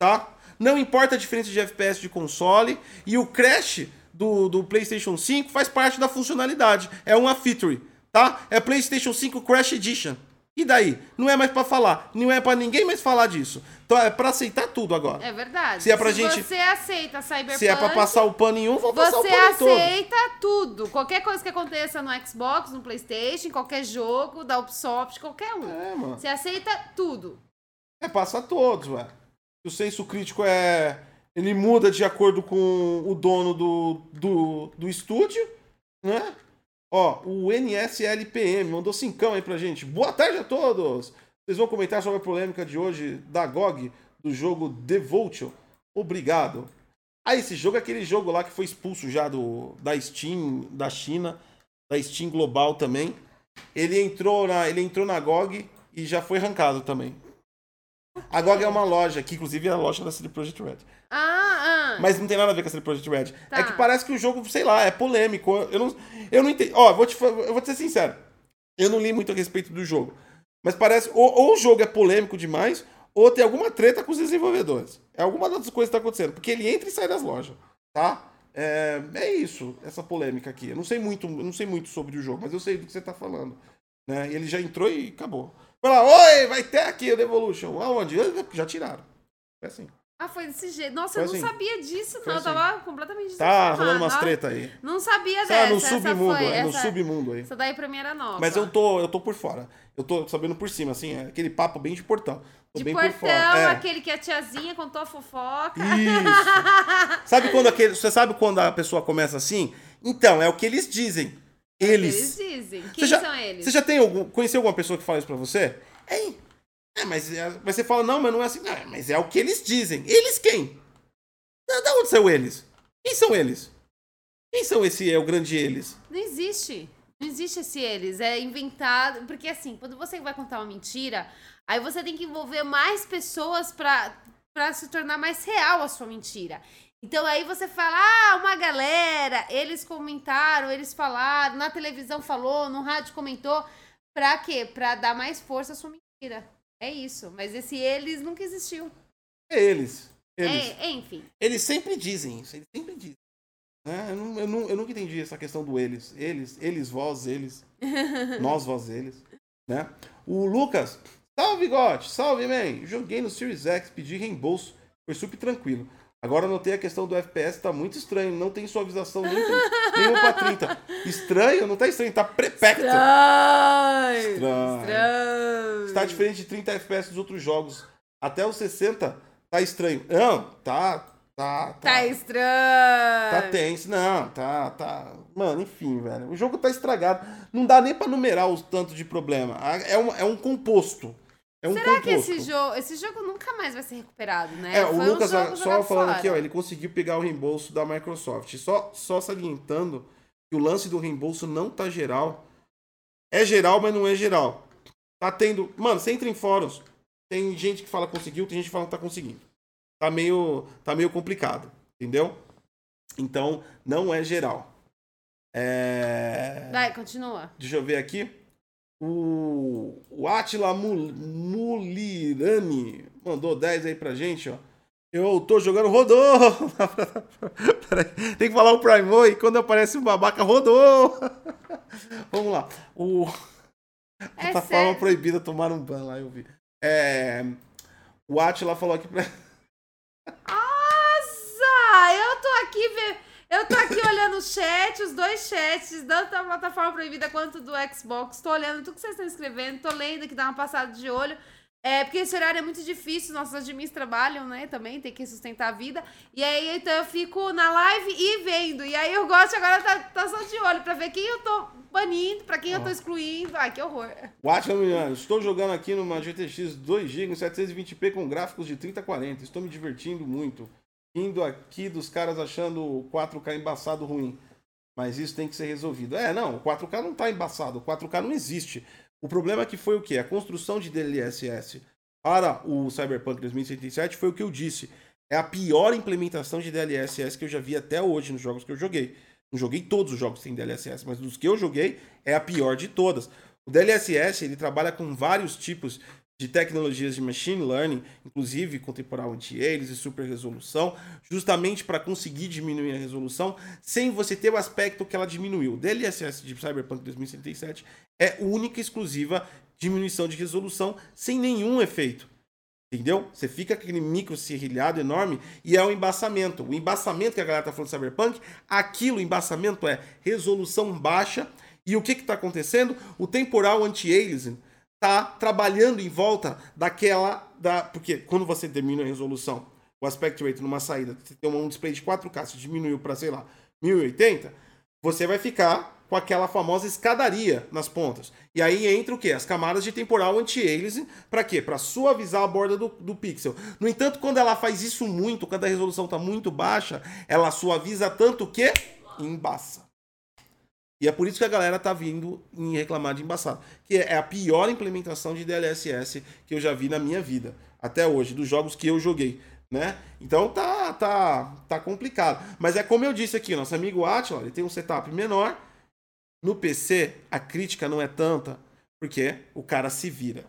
tá? Não importa a diferença de FPS de console. E o Crash do, do PlayStation 5 faz parte da funcionalidade. É uma feature, tá? É PlayStation 5 Crash Edition. E daí? Não é mais pra falar. Não é pra ninguém mais falar disso. Então é pra aceitar tudo agora. É verdade. Se é pra gente- você aceita Cyberpunk, Se é pra passar o pano em um, vou passar o você pano em todo. aceita tudo. Qualquer coisa que aconteça no Xbox, no Playstation, qualquer jogo, da Ubisoft, qualquer um. É, mano. Você aceita tudo. É, passa todos, ué. O senso crítico é. Ele muda de acordo com o dono do, do, do estúdio, né? Ó, o NSLPM mandou cincão aí pra gente. Boa tarde a todos! Vocês vão comentar sobre a polêmica de hoje da GOG, do jogo Devotion. Obrigado. Ah, esse jogo é aquele jogo lá que foi expulso já do, da Steam, da China, da Steam Global também. Ele entrou na, ele entrou na GOG e já foi arrancado também. A GOG é uma loja, que inclusive é a loja da CD Projekt Red. Ah, ah. Mas não tem nada a ver com a CD Projekt Red. Tá. É que parece que o jogo, sei lá, é polêmico. Eu não, eu não entendo. Ó, vou te, eu vou te ser sincero. Eu não li muito a respeito do jogo. Mas parece. Ou, ou o jogo é polêmico demais, ou tem alguma treta com os desenvolvedores. É alguma das coisas que tá acontecendo. Porque ele entra e sai das lojas. Tá? É, é isso, essa polêmica aqui. Eu não sei muito, não sei muito sobre o jogo, mas eu sei do que você tá falando. Né? E ele já entrou e acabou. Lá, oi, vai ter aqui o Devolution. Aonde? Já tiraram. É assim. Ah, foi desse jeito. Nossa, Foi eu não assim. sabia disso, não. Foi Eu assim. tava completamente Tá desinformada. rolando umas treta aí. Não sabia Tá dessa. no essa submundo, foi, é no essa, submundo aí. Essa daí pra mim era nova. Mas eu tô, eu tô por fora. Eu tô sabendo por cima, assim, é aquele papo bem de portão. Tô De bem portão, por fora. É. aquele que a tiazinha contou a fofoca. Isso. sabe quando aquele, você sabe quando a pessoa começa assim? Então, é o que eles dizem. Eles. Eles dizem. Quem já, são eles? Você já tem algum, conheceu alguma pessoa que fala isso pra você? Hein? É, mas, é, mas você fala, não, mas não é assim. Não, mas é o que eles dizem. Eles quem? Da, da onde são eles? Quem são eles? Quem são esse é o grande eles? Não existe. Não existe esse eles. É inventado. Porque assim, quando você vai contar uma mentira, aí você tem que envolver mais pessoas pra se tornar mais real a sua mentira. Então aí você fala, ah, uma galera, eles comentaram, eles falaram, na televisão falou, no rádio comentou. Pra quê? Pra dar mais força à sua mentira. É isso. Mas esse eles nunca existiu. É eles. Eles. É, enfim. Eles sempre dizem isso, eles sempre dizem. né? eu, não- eu, não- eu nunca entendi essa questão do eles. Eles, eles, vós, eles. nós, vós, eles. Né? O Lucas, salve Gote, salve man. Joguei no Series X, pedi reembolso, foi super tranquilo. Agora notei a questão do FPS, tá muito estranho, não tem suavização nem, nenhuma pra 30. Estranho? Não tá estranho, tá prepecto. Estranho. Estranho. Estranho. Está diferente de 30 FPS dos outros jogos. Até os 60 tá estranho. Não, tá, tá, tá. Tá estranho. Tá tenso, não, tá, tá. Mano, enfim, velho. O jogo tá estragado. Não dá nem pra numerar os tanto de problema. É um, é um composto. É um Será que esse jogo, esse jogo nunca mais vai ser recuperado, né? É, o Foi um Lucas, jogo só falando fora. aqui, ó, ele conseguiu pegar o reembolso da Microsoft. Só, só salientando que o lance do reembolso não tá geral. É geral, mas não é geral. Tá tendo. Mano, você entra em fóruns. Tem gente que fala conseguiu, tem gente que fala que tá conseguindo. Tá meio, tá meio complicado, entendeu? Então, não é geral. É... Vai, continua. Deixa eu ver aqui. O, o Atila Mul- Mulirani mandou 10 aí pra gente, ó. Eu tô jogando rodou! Tem que falar o Primo e quando aparece um babaca, rodou! Vamos lá. O... É plataforma sério. proibida tomar um ban lá, eu vi. É... O Atila falou aqui pra. Nossa, eu tô aqui ve- eu tô aqui olhando o chat, os dois chats, tanto da plataforma proibida quanto do Xbox. Tô olhando tudo que vocês estão escrevendo, tô lendo aqui, dá uma passada de olho. É, porque esse horário é muito difícil, nossos admins trabalham, né, também, tem que sustentar a vida. E aí, então, eu fico na live e vendo. E aí, eu gosto agora tá, tá só de olho pra ver quem eu tô banindo, pra quem eu tô excluindo. Ai, que horror. O Atila estou jogando aqui numa GTX 2GB em 720p com gráficos de 3040. Estou me divertindo muito. Indo aqui dos caras achando o 4K embaçado ruim. Mas isso tem que ser resolvido. É, não, o 4K não tá embaçado, o 4K não existe. O problema que foi o quê? A construção de DLSS para o Cyberpunk 2077 foi o que eu disse. É a pior implementação de DLSS que eu já vi até hoje nos jogos que eu joguei. Não joguei todos os jogos tem DLSS, mas dos que eu joguei é a pior de todas. O DLSS ele trabalha com vários tipos de tecnologias de machine learning, inclusive com temporal anti-alias e super resolução, justamente para conseguir diminuir a resolução sem você ter o aspecto que ela diminuiu. O DLSS de Cyberpunk 2077 é única e exclusiva diminuição de resolução sem nenhum efeito. Entendeu? Você fica com aquele micro serrilhado enorme e é o embaçamento. O embaçamento que a galera tá falando de Cyberpunk, aquilo, o embaçamento é resolução baixa. E o que que tá acontecendo? O temporal anti-aliasing tá trabalhando em volta daquela. Da, porque quando você diminui a resolução, o aspect rate numa saída, você tem um display de 4K, se diminuiu para, sei lá, 1080, você vai ficar com aquela famosa escadaria nas pontas. E aí entra o quê? As camadas de temporal anti-aliasing, para quê? Para suavizar a borda do, do pixel. No entanto, quando ela faz isso muito, quando a resolução está muito baixa, ela suaviza tanto que embaça. E é por isso que a galera tá vindo em reclamar de embaçado. Que é a pior implementação de DLSS que eu já vi na minha vida. Até hoje, dos jogos que eu joguei. Né? Então tá, tá, tá complicado. Mas é como eu disse aqui, nosso amigo Atila, ele tem um setup menor. No PC, a crítica não é tanta, porque o cara se vira.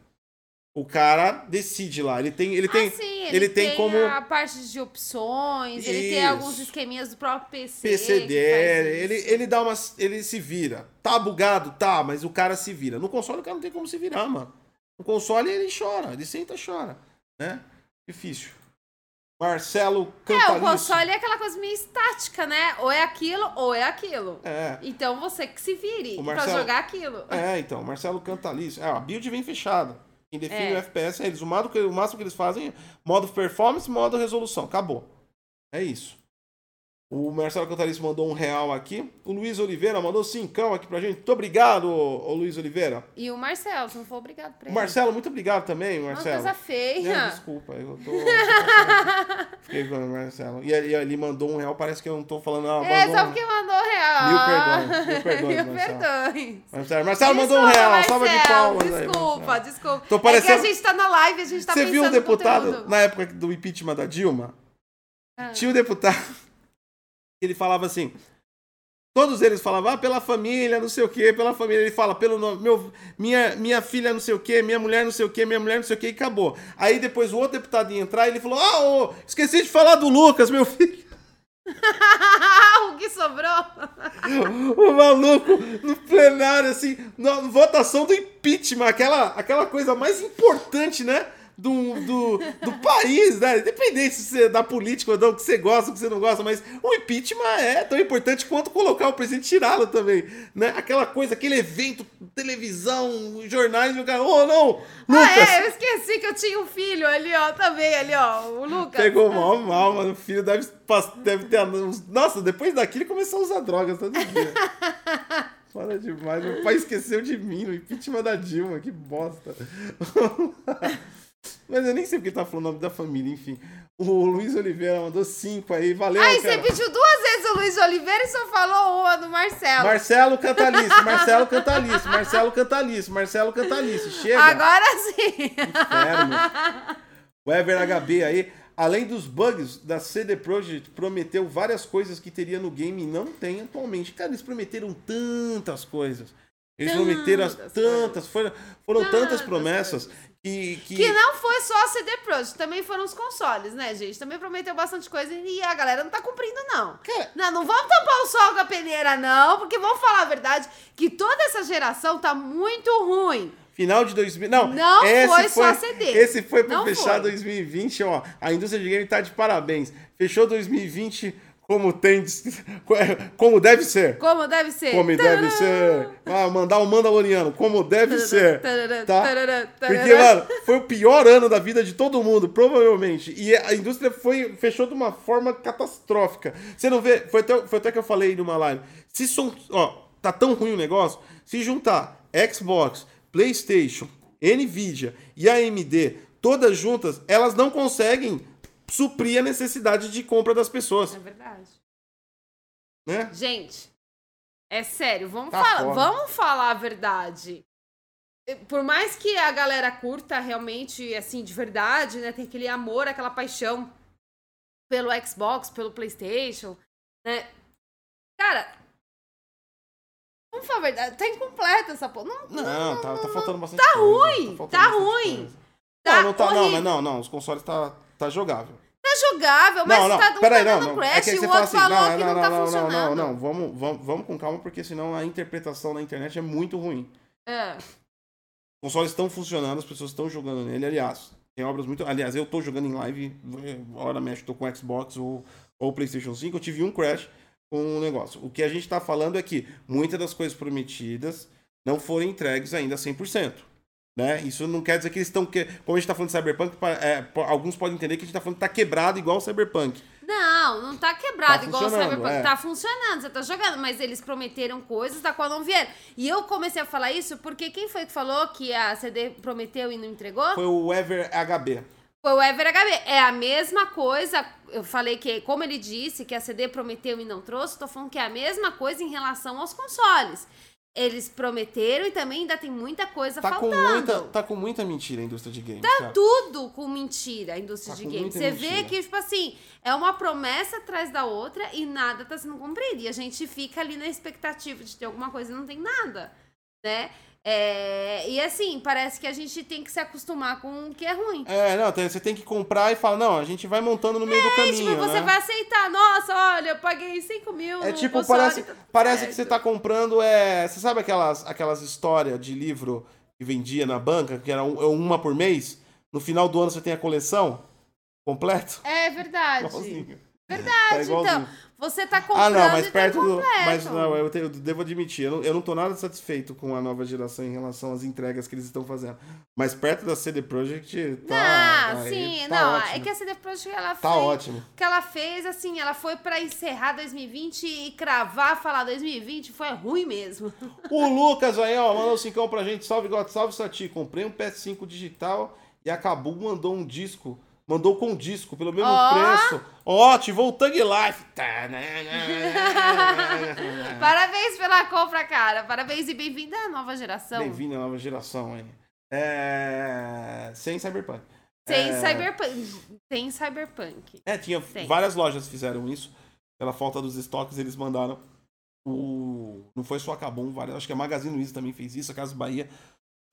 O cara decide lá. Ele tem, ele tem, ah, sim, ele, ele tem, tem como a parte de opções, ele tem Isso. alguns esqueminhas do próprio PC. PC dele, ele, isso. ele dá umas. Ele se vira. Tá bugado? Tá, mas o cara se vira. No console o cara não tem como se virar, mano. No console ele chora, ele senta e chora. Né? Difícil. Marcelo É, o Cantalice. console é aquela coisa meio estática, né? Ou é aquilo, ou é aquilo. É. Então você que se vire O pra Marcelo- jogar aquilo. É, então, Marcelo Cantalice. É, a build vem fechada. Quem define É. o FPS é eles. O, modo que- o máximo que eles fazem é modo performance modo resolução. Acabou. É isso. O Marcelo Cantalice mandou um real aqui. O Luiz Oliveira mandou cincão aqui pra gente. Muito obrigado, ô, Luiz Oliveira. E o Marcelo, se não for obrigado pra ele. Marcelo, muito obrigado também, Uma Marcelo. coisa É, feia. desculpa, eu tô. Fiquei com o Marcelo. E ele, ele mandou um real, parece que eu não tô falando. Não, É, só um- porque mandou real. Mil perdões, mil perdões, Mil Marcelo. perdões. Marcelo, Marcelo mandou um real, salva de Marcelo, palmas. aí, Desculpa, Marcelo. desculpa. Tô É parecendo- que a gente tá na live, a gente tá Você viu o deputado na época do impeachment da Dilma? Ah. Tinha o deputado. Ele falava assim. Todos eles falavam, ah, pela família, não sei o quê, pela família. Ele fala, pelo nome, meu, minha, minha filha não sei o quê, minha mulher não sei o quê, minha mulher não sei o quê, e acabou. Aí depois o outro deputado ia entrar e ele falou, ah, ô, esqueci de falar do Lucas, meu filho. o que sobrou? O maluco no plenário, assim, na votação do impeachment, aquela, aquela coisa mais importante, né? Do, do, do país, né? Independente se você é da política ou não, que você gosta, que você não gosta, mas o impeachment é tão importante quanto colocar o presidente e tirá-lo também, né? Aquela coisa, aquele evento, televisão, jornais, o cara, ô, não, Ah, Lucas, é, eu esqueci que eu tinha um filho ali, ó, também, ali, ó, o Lucas. pegou mal, mal, mano, o filho deve, deve ter, nossa, depois daquilo ele começou a usar drogas todo dia. Foda demais. Meu pai esqueceu de mim no impeachment da Dilma. Que bosta. Mas eu nem sei porque tá falando o nome da família, enfim. O Luiz Oliveira mandou cinco aí. Valeu, Aí você pediu duas vezes o Luiz Oliveira e só falou uma do Marcelo. Marcelo Cantalice, Marcelo Cantalice, Marcelo Cantalice, Marcelo Cantalice. Chega. Agora sim. Inferno. O Ever HB aí, além dos bugs da CD Projekt, prometeu várias coisas que teria no game e não tem atualmente. Cara, eles prometeram tantas coisas. Eles Tantas prometeram as- tantas, foram, foram tantas Tantas promessas que, que, Que não foi só a CD Projekt, também foram os consoles, né, gente? Também prometeu bastante coisa e a galera não tá cumprindo, não. Cara- Não, não vamos tampar o sol com a peneira, não, porque vamos falar a verdade que toda essa geração tá muito ruim. Final de 2000. Não, Não esse foi só CD. Esse foi pra Não fechar foi. 2020, ó. A indústria de game tá de parabéns. Fechou 2020 como tem. Como deve ser. Como deve ser. Como deve ser. Ah, mandar um Mandaloriano, como deve ser. Tá? Porque, mano, foi o pior ano da vida de todo mundo, provavelmente. E a indústria foi, fechou de uma forma catastrófica. Você não vê. Foi até, foi até que eu falei numa live. Se som, ó, tá tão ruim o negócio, se juntar Xbox, PlayStation, Nvidia e AMD, todas juntas, elas não conseguem suprir a necessidade de compra das pessoas, É verdade. né? Gente, é sério, vamos, Tá falar, vamos falar a verdade. por mais que a galera curta realmente, assim, de verdade, né? Tem aquele amor, aquela paixão pelo Xbox, pelo PlayStation, né? Cara, vamos falar a verdade, tá incompleta essa porra. Não, Não, tá, tá faltando bastante Tá coisa, ruim, faltando tá bastante ruim. coisa. Tá não, não tá, não, mas não, não, os consoles tá, tá jogável. Tá jogável, mas não, não, tá, um peraí, tá não, dando não. crash É e o outro assim, falou não, que não, não, tá não, não, funcionando. não, não, vamos, vamos, vamos com calma, porque senão a interpretação na internet é muito ruim. É. Os consoles estão funcionando, as pessoas estão jogando nele, aliás. Tem obras muito. Aliás, eu tô jogando em live, hora mexe, tô com Xbox ou, ou PlayStation 5. Eu tive um crash com o negócio. O que a gente tá falando é que muitas das coisas prometidas não foram entregues ainda 100%. Né? Isso não quer dizer que eles estão. Que... Como a gente tá falando de Cyberpunk, é, alguns podem entender que a gente tá falando que tá quebrado igual o Cyberpunk. Não, não tá quebrado Tá igual o Cyberpunk. é. Tá funcionando, você tá jogando. Mas eles prometeram coisas da qual não vieram. E eu comecei a falar isso porque quem foi que falou que a CD prometeu e não entregou? Foi o Ever HB. Foi o Ever HB. É a mesma coisa. Eu falei que, como ele disse, que a CD prometeu e não trouxe, tô falando que é a mesma coisa em relação aos consoles. Eles prometeram e também ainda tem muita coisa Tá com, faltando. muita, tá com muita mentira a indústria de games. Tá tudo com mentira, a indústria Tá de com games. Você vê que, tipo assim, é uma promessa atrás da outra e nada tá sendo cumprido. E a gente fica ali na expectativa de ter alguma coisa e não tem nada, né? É, e assim, parece que a gente tem que se acostumar com o que é ruim. É, não, você tem que comprar e falar, não, a gente vai montando no meio do E, caminho. tipo, você né? vai aceitar. Nossa, olha, eu paguei 5 mil É tipo, parece, tá parece certo. que você tá comprando. É, você sabe aquelas, aquelas histórias de livro que vendia na banca, que era um- uma por mês? No final do ano você tem a coleção completa? É verdade. Igualzinho. Verdade, Tá então. Você tá comprando Ah, não, mas e tá perto do. completo. Mas não, eu, te- eu devo admitir, eu não, eu não tô nada satisfeito com a nova geração em relação às entregas que eles estão fazendo. Mas perto da CD Projekt tá. Ah, sim, tá não, ótimo. é que a CD Projekt ela Tá fez, ótimo. que ela fez, assim, ela foi pra encerrar 2020 e cravar, falar 2020 foi ruim mesmo. O Lucas aí, ó, mandou um cincão pra gente. Salve, God, salve, Sati. Comprei um PS5 digital e acabou, mandou um disco. Mandou com disco, pelo mesmo Ó. preço. Ó, ativou o Tug Life. Tá, né, Parabéns pela compra, cara. Parabéns e bem-vinda à nova geração. Bem-vindo à nova geração aí. É... Sem Cyberpunk. Sem É, Cyberpunk. Sem Cyberpunk. É, tinha Tem. várias lojas fizeram isso. Pela falta dos estoques, eles mandaram o. Não foi só a Cabum, várias. Acho que a Magazine Luiza também fez isso, a Casa Bahia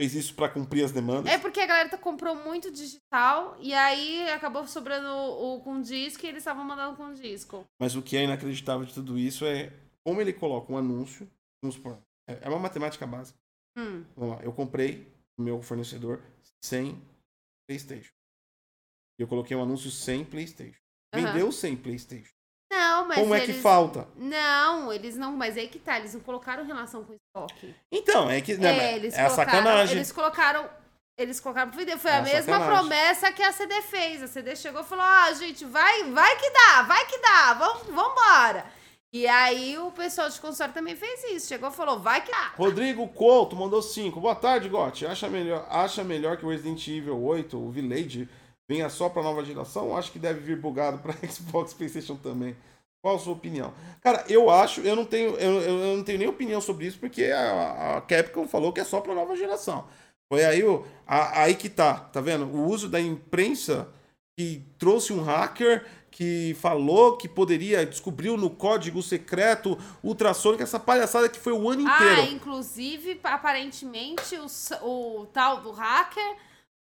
fez isso pra cumprir as demandas. É porque a galera tá- comprou muito digital e aí acabou sobrando o, o com disco e eles estavam mandando com disco. Mas o que é inacreditável de tudo isso é como ele coloca um anúncio. Vamos supor, é é uma matemática básica. Hum. Vamos lá, eu comprei o meu fornecedor sem PlayStation. Eu coloquei um anúncio sem PlayStation. Vendeu sem PlayStation. Mas como é eles... que falta? Não, eles não, mas aí que tá, eles não colocaram relação com estoque. Então, é que. né, é, eles é sacanagem. Eles colocaram. Eles colocaram pro. Foi É a mesma sacanagem. promessa que a CD fez. A CD chegou e falou: ah, gente, vai, vai que dá, vai que dá, vamos, vambora. E aí o pessoal de consórcio também fez isso. Chegou e falou: vai que dá. Rodrigo Couto mandou 5. Boa tarde, Gotti. Acha melhor, acha melhor que o Resident Evil 8, o Village, venha só pra nova geração? Acho que deve vir bugado pra Xbox PlayStation também. Qual a sua opinião? Cara, eu acho, eu não tenho, eu, eu- não tenho nem opinião sobre isso, porque a, a Capcom falou que é só pra nova geração. Foi aí, o, a- aí que tá, tá vendo? O uso da imprensa que trouxe um hacker que falou que poderia, descobriu no código secreto ultrassônico essa palhaçada que foi o ano inteiro. Ah, inclusive, aparentemente, o, o tal do hacker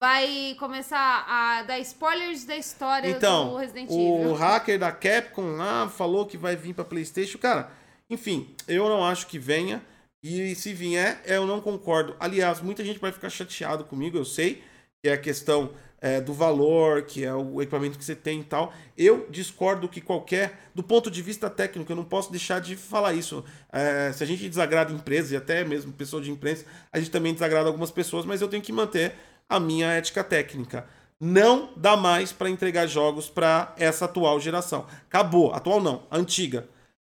vai começar a dar spoilers da história do Então, Resident o Evil. hacker da Capcom lá falou que vai vir pra PlayStation. Cara, enfim, eu não acho que venha. E se vier, eu não concordo. Aliás, muita gente vai ficar chateado comigo, eu sei, que é a questão é, do valor, que é o equipamento que você tem e tal. Eu discordo que qualquer, do ponto de vista técnico, eu não posso deixar de falar isso. É, se a gente desagrada empresas e até mesmo pessoas de imprensa, a gente também desagrada algumas pessoas, mas eu tenho que manter a minha ética técnica. Não dá mais pra entregar jogos pra essa atual geração. Acabou. Atual não, antiga.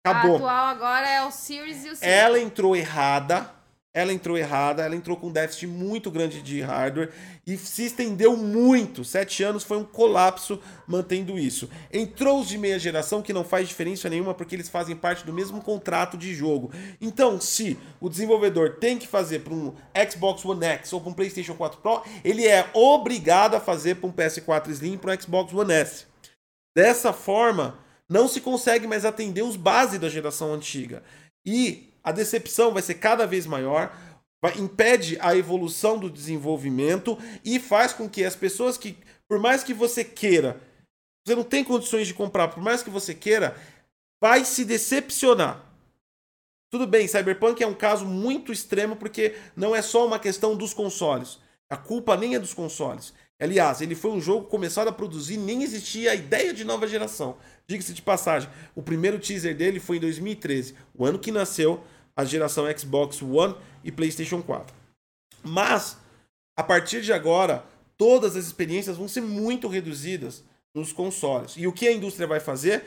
A Acabou. atual agora é o Series e o Six. Ela entrou errada. Ela entrou errada, ela entrou com um déficit muito grande de hardware e se estendeu muito. Sete anos foi um colapso mantendo isso. Entrou os de meia geração, que não faz diferença nenhuma porque eles fazem parte do mesmo contrato de jogo. Então, se o desenvolvedor tem que fazer para um Xbox One X ou para um PlayStation 4 Pro, ele é obrigado a fazer para um PS4 Slim e para um Xbox One S. Dessa forma, não se consegue mais atender os bases da geração antiga. E a decepção vai ser cada vez maior, vai, impede a evolução do desenvolvimento e faz com que as pessoas que, por mais que você queira, você não tem condições de comprar, por mais que você queira, vai se decepcionar. Tudo bem, Cyberpunk é um caso muito extremo porque não é só uma questão dos consoles. A culpa nem é dos consoles. Aliás, ele foi um jogo começado a produzir, nem existia a ideia de nova geração. Diga-se de passagem, o primeiro teaser dele foi em 2013, o ano que nasceu a geração Xbox One e PlayStation 4. Mas, a partir de agora, todas as experiências vão ser muito reduzidas nos consoles. E o que a indústria vai fazer?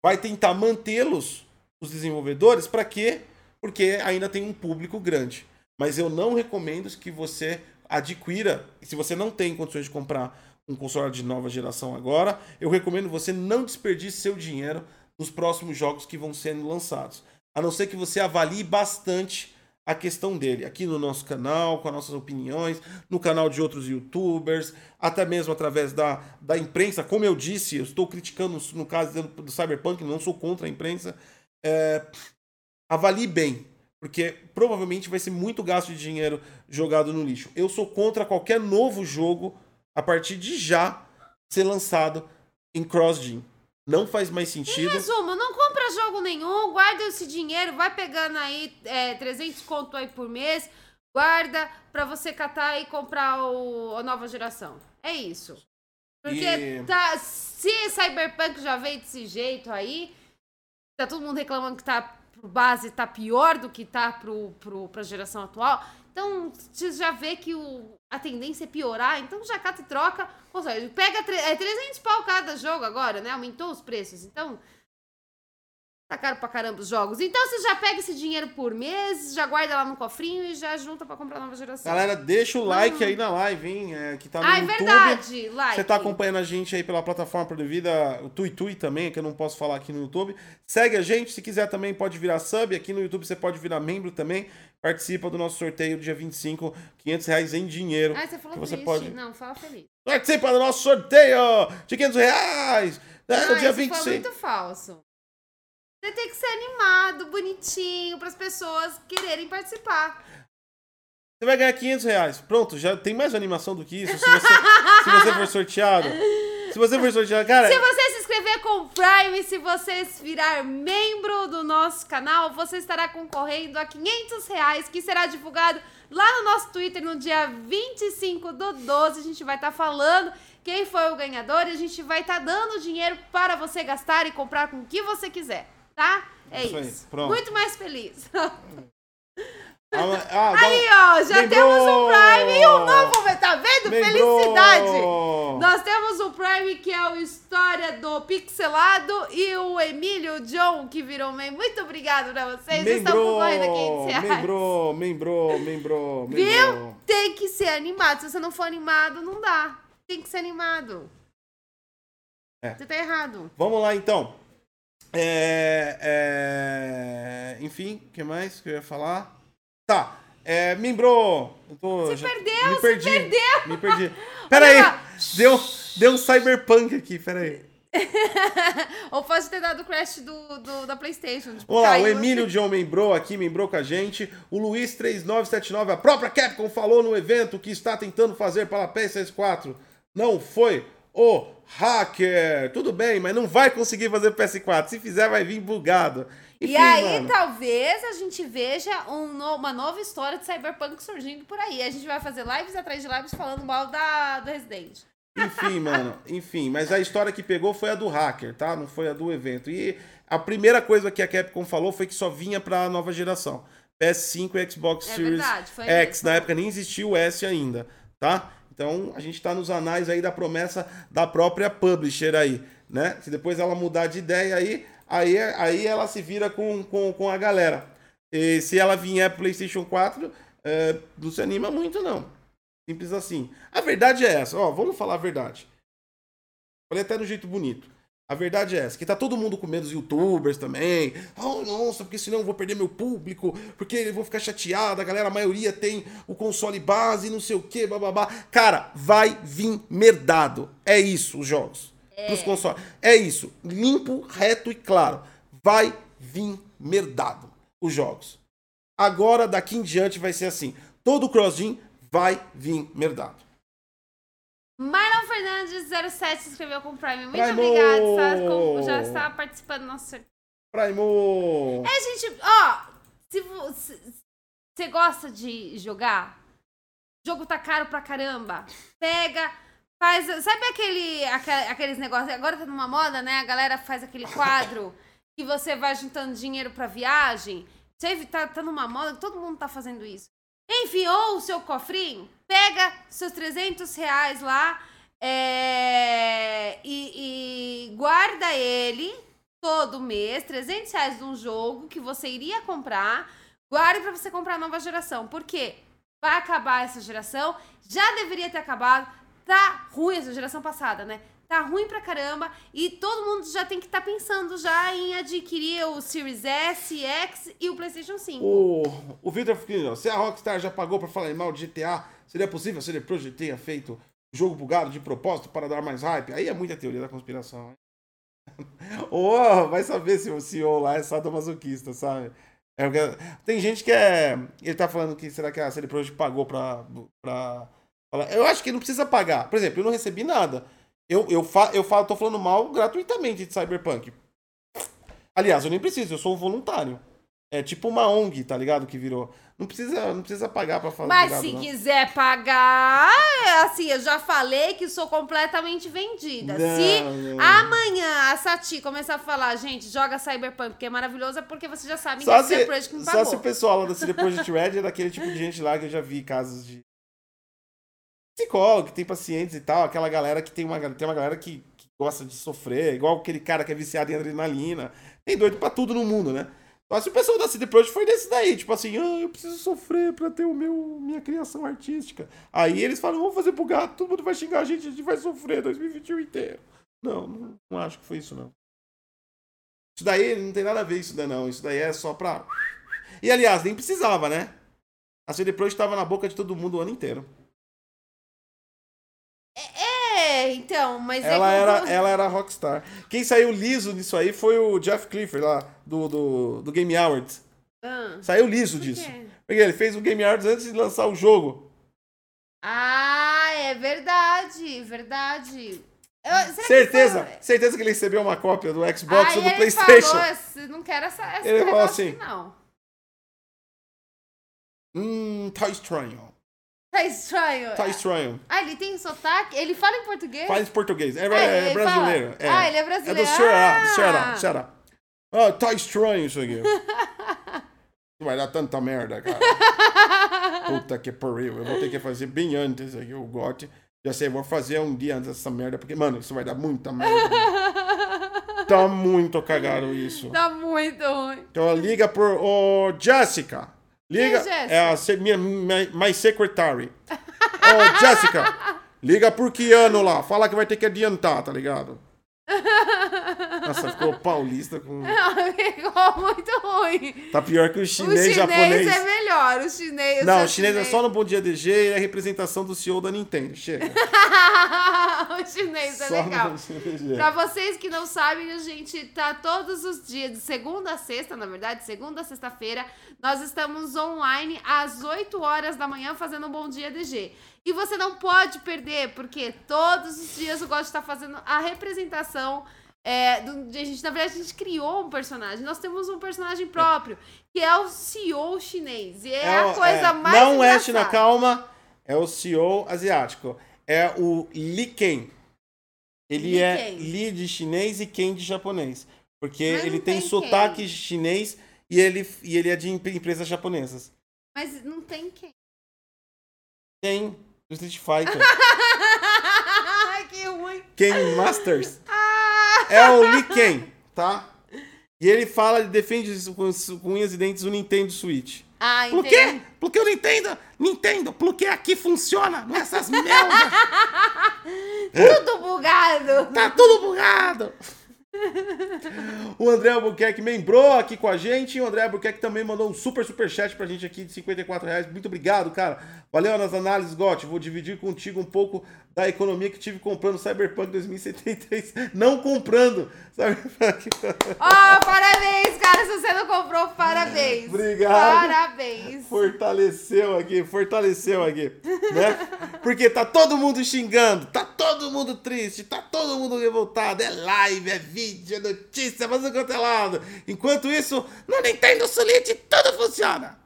Vai tentar mantê-los, os desenvolvedores, para quê? Porque ainda tem um público grande. Mas eu não recomendo que você adquira, se você não tem condições de comprar um console de nova geração agora, eu recomendo você não desperdice seu dinheiro nos próximos jogos que vão sendo lançados a não ser que você avalie bastante a questão dele aqui no nosso canal, com as nossas opiniões, no canal de outros youtubers, até mesmo através da, da imprensa. Como eu disse, eu estou criticando no caso do Cyberpunk, não sou contra a imprensa. É, avalie bem, porque provavelmente vai ser muito gasto de dinheiro jogado no lixo. Eu sou contra qualquer novo jogo a partir de já ser lançado em cross-gen. Não faz mais sentido. Em resumo, não compra jogo nenhum, guarda esse dinheiro, vai pegando aí é, 300 conto aí por mês, guarda pra você catar e comprar o, a nova geração. É isso. Porque e... tá, se Cyberpunk já veio desse jeito aí, tá todo mundo reclamando que tá pro base tá pior do que tá pro, pro, pra geração atual. Então, você já vê que o, a tendência é piorar, então já cata e troca. Ou seja, pega é 300 pau cada jogo agora, né? Aumentou os preços. Então, Tá caro pra caramba os jogos. Então você já pega esse dinheiro por mês, já guarda lá no cofrinho e já junta pra comprar nova geração. Galera, deixa o like hum. aí na live, hein? É, que tá no ah, YouTube. é verdade. Like. Você tá acompanhando a gente aí pela plataforma Pro Vida, o Tui Tui também, que eu não posso falar aqui no YouTube. Segue a gente, se quiser também pode virar sub. Aqui no YouTube você pode virar membro também. Participa do nosso sorteio dia 25, 500 reais em dinheiro. Ah, você falou que você triste. pode... Não, fala feliz. Participa do nosso sorteio de 500 reais! Né, no dia 26. foi muito falso. Você tem que ser animado, bonitinho, para as pessoas quererem participar. Você vai ganhar 500 reais. Pronto, já tem mais animação do que isso. Se você, se você for sorteado. Se você for sorteado, cara. Se você se inscrever com o Prime, se você virar membro do nosso canal, você estará concorrendo a 500 reais, que será divulgado lá no nosso Twitter no dia 25 do 12. A gente vai estar tá falando quem foi o ganhador e a gente vai estar tá dando dinheiro para você gastar e comprar com o que você quiser tá? É isso. isso. Muito mais feliz. Ah, Aí, ó, já lembrou. temos um Prime e um novo. Tá vendo? Lembrou. Felicidade! Nós temos o Prime que é o História do Pixelado e o Emílio John que virou membro. Muito obrigado pra vocês. Vocês estão concorrendo aqui 500 reais. Membrou, membrou, membrou, Viu? Tem que ser animado. Se você não for animado, não dá. Tem que ser animado. É. Você tá errado. Vamos lá, então. É, é, enfim, o que mais que eu ia falar? Tá. É, Membro! Tô, você perdeu, me perdi, perdeu! Me perdi. Pera aí! Deu, deu um cyberpunk aqui, pera aí. Ou pode ter dado o crash do, do, da Playstation. Tipo, Olá, o Emílio John membrou aqui, membrou com a gente. O Luiz3979, a própria Capcom falou no evento que está tentando fazer para a PS4. Não foi o hacker. Tudo bem, mas não vai conseguir fazer PS4. Se fizer, vai vir bugado. Enfim, e aí, mano. talvez a gente veja um no, uma nova história de Cyberpunk surgindo por aí. A gente vai fazer lives atrás de lives falando mal da, do Resident. Enfim, mano, enfim, mas a história que pegou foi a do hacker, tá? Não foi a do evento. E a primeira coisa que a Capcom falou foi que só vinha pra nova geração. PS5 e Xbox é Series verdade, X. Isso. Na época nem existia o S ainda, tá? Então a gente está nos anais aí da promessa da própria publisher aí, né? Se depois ela mudar de ideia aí, aí, aí ela se vira com, com, com a galera. E se ela vier PlayStation 4, é, não se anima muito, não. Simples assim. A verdade é essa, ó, vamos falar a verdade. Falei até do jeito bonito. A verdade é essa, que tá todo mundo com medo dos youtubers também. Oh, nossa, porque senão eu vou perder meu público, porque eu vou ficar chateado, a galera, a maioria tem o console base, não sei o que, bababá. Cara, vai vir merdado. É isso, os jogos. É. Pros consoles. É isso. Limpo, reto e claro. Vai vir merdado, os jogos. Agora, daqui em diante, vai ser assim. Todo cross-gen vai vir merdado. Marlon Fernandes 07 se inscreveu com o Prime. Muito Primo! com, já está participando do nosso sorteio. Primo! É, gente, ó. Se você gosta de jogar, o jogo tá caro pra caramba. Pega, faz. Sabe aquele, aqueles negócios? Agora tá numa moda, né? A galera faz aquele quadro que você vai juntando dinheiro pra viagem. Você tá, tá numa moda, todo mundo tá fazendo isso. Enfiou o seu cofrinho, pega seus 300 reais lá é, e, e guarda ele todo mês, 300 reais de um jogo que você iria comprar, guarde para você comprar a nova geração. Por quê? Vai acabar essa geração, já deveria ter acabado, tá ruim essa geração passada, né? Tá ruim pra caramba e todo mundo já tem que estar tá pensando já em adquirir o Series S, X e o PlayStation 5. O, o Victor Filho, se a Rockstar já pagou pra falar mal de GTA, seria possível se ele Projekt tenha feito jogo bugado de propósito para dar mais hype? Aí é muita teoria da conspiração. Ou vai saber se o CEO lá é sadomasoquista, sabe? É, tem gente que é. Ele tá falando que será que a CD Projekt pagou pra, pra. Eu acho que não precisa pagar. Por exemplo, eu não recebi nada. Eu, eu, fa, eu falo, tô falando mal gratuitamente de Cyberpunk. Aliás, eu nem preciso, eu sou um voluntário. É tipo uma ONG, tá ligado? Que virou. Não precisa, não precisa pagar pra falar. Mas se não. quiser pagar, é assim, eu já falei que sou completamente vendida. Não, se não. amanhã a Sati começar a falar, gente, joga Cyberpunk, porque é maravilhoso, é porque você já sabe que é CD Projekt não pagou. Só se o pessoal lá da CD Projekt Red é daquele tipo de gente lá que eu já vi casos de psicólogo, que tem pacientes e tal, aquela galera que tem uma, tem uma galera que, que gosta de sofrer, igual aquele cara que é viciado em adrenalina. Tem doido pra tudo no mundo, né? Mas o pessoal da CD Projekt foi desse daí, tipo assim, ah, eu preciso sofrer pra ter o meu, minha criação artística. Aí eles falam, vamos fazer pro gato, todo mundo vai xingar a gente, a gente vai sofrer 2021 inteiro. Não, não, não acho que foi isso, não. Isso daí não tem nada a ver isso daí, não. Isso daí é só pra. E aliás, nem precisava, né? A CD Projekt estava na boca de todo mundo o ano inteiro. É, então, mas é ela é era Ela era rockstar. Quem saiu liso nisso aí foi o Jeff Clifford lá, do, do, do Game Awards. Ah, saiu liso disso. Porque ele fez o Game Awards antes de lançar o jogo. Ah, é verdade, verdade. Eu, certeza, que certeza que ele recebeu uma cópia do Xbox ou do PlayStation. Falou, não quero essa, essa ele falou assim, não. Hum, tá estranho. Tá estranho. Tá estranho. Ah, ele tem sotaque? Ele fala em português? Fala em português. É, ah, é brasileiro. É. Ah, ele é brasileiro. É do Ceará, ah. Ceará, Ceará. Ah, tá estranho isso aqui. Vai dar tanta merda, cara. Puta que pariu. Eu vou ter que fazer bem antes aqui o GOT. Já sei, vou fazer um dia antes dessa merda, porque, mano, isso vai dar muita merda. tá muito cagado isso. Tá muito ruim. Então liga por. Ô, oh, Liga. É, é a minha, my secretary. Ô, oh, Jessica, liga por que ano lá? Fala que vai ter que adiantar, tá ligado? Nossa, ficou paulista com. Não, ficou muito ruim. Tá pior que o chinês, o chinês japonês. é melhor, o chinês. Não, o chinês, chinês, é só no Bom Dia DG e é a representação do CEO da Nintendo. Chega. o chinês é só legal. Pra vocês que não sabem, a gente tá todos os dias, de segunda a sexta, na verdade, segunda a sexta-feira, nós estamos online às 8 horas da manhã fazendo um Bom Dia DG. E você não pode perder, porque todos os dias o Gosto está fazendo a representação. É, do, a gente, na verdade, a gente criou um personagem. Nós temos um personagem próprio, que é o CEO chinês. E é, é a coisa é, mais. Não é China Calma, é o CEO asiático. É o Li Ken. Ele Li é Ken. Li de chinês e Ken de japonês. Porque Mas ele tem, tem sotaque chinês e ele, e ele é de empresas japonesas. Mas não tem quem? Tem. Do Street Fighter. que ruim. Ken Masters. Ah. É o Lee Ken, tá? E ele fala, ele defende com, com unhas e dentes o Nintendo Switch. Ah, Por entendi. quê? Porque o Nintendo, Nintendo, porque aqui funciona, não é essas merdas. Tudo bugado. Tá tudo bugado. O André Albuquerque membrou aqui com a gente. E o André Albuquerque também mandou um super, super chat pra gente aqui de 54 reais. Muito obrigado, cara. Valeu nas análises, Gotti. Vou dividir contigo um pouco da economia que tive comprando Cyberpunk 2073. Não comprando Ó, parabéns, cara. Se você não comprou, parabéns. Obrigado. Parabéns. Fortaleceu aqui, fortaleceu aqui, né? Porque tá todo mundo xingando, tá todo mundo triste, tá todo mundo revoltado, é live, é vídeo, é notícia, mas quanto é lado. Enquanto isso, no Nintendo Switch tudo funciona.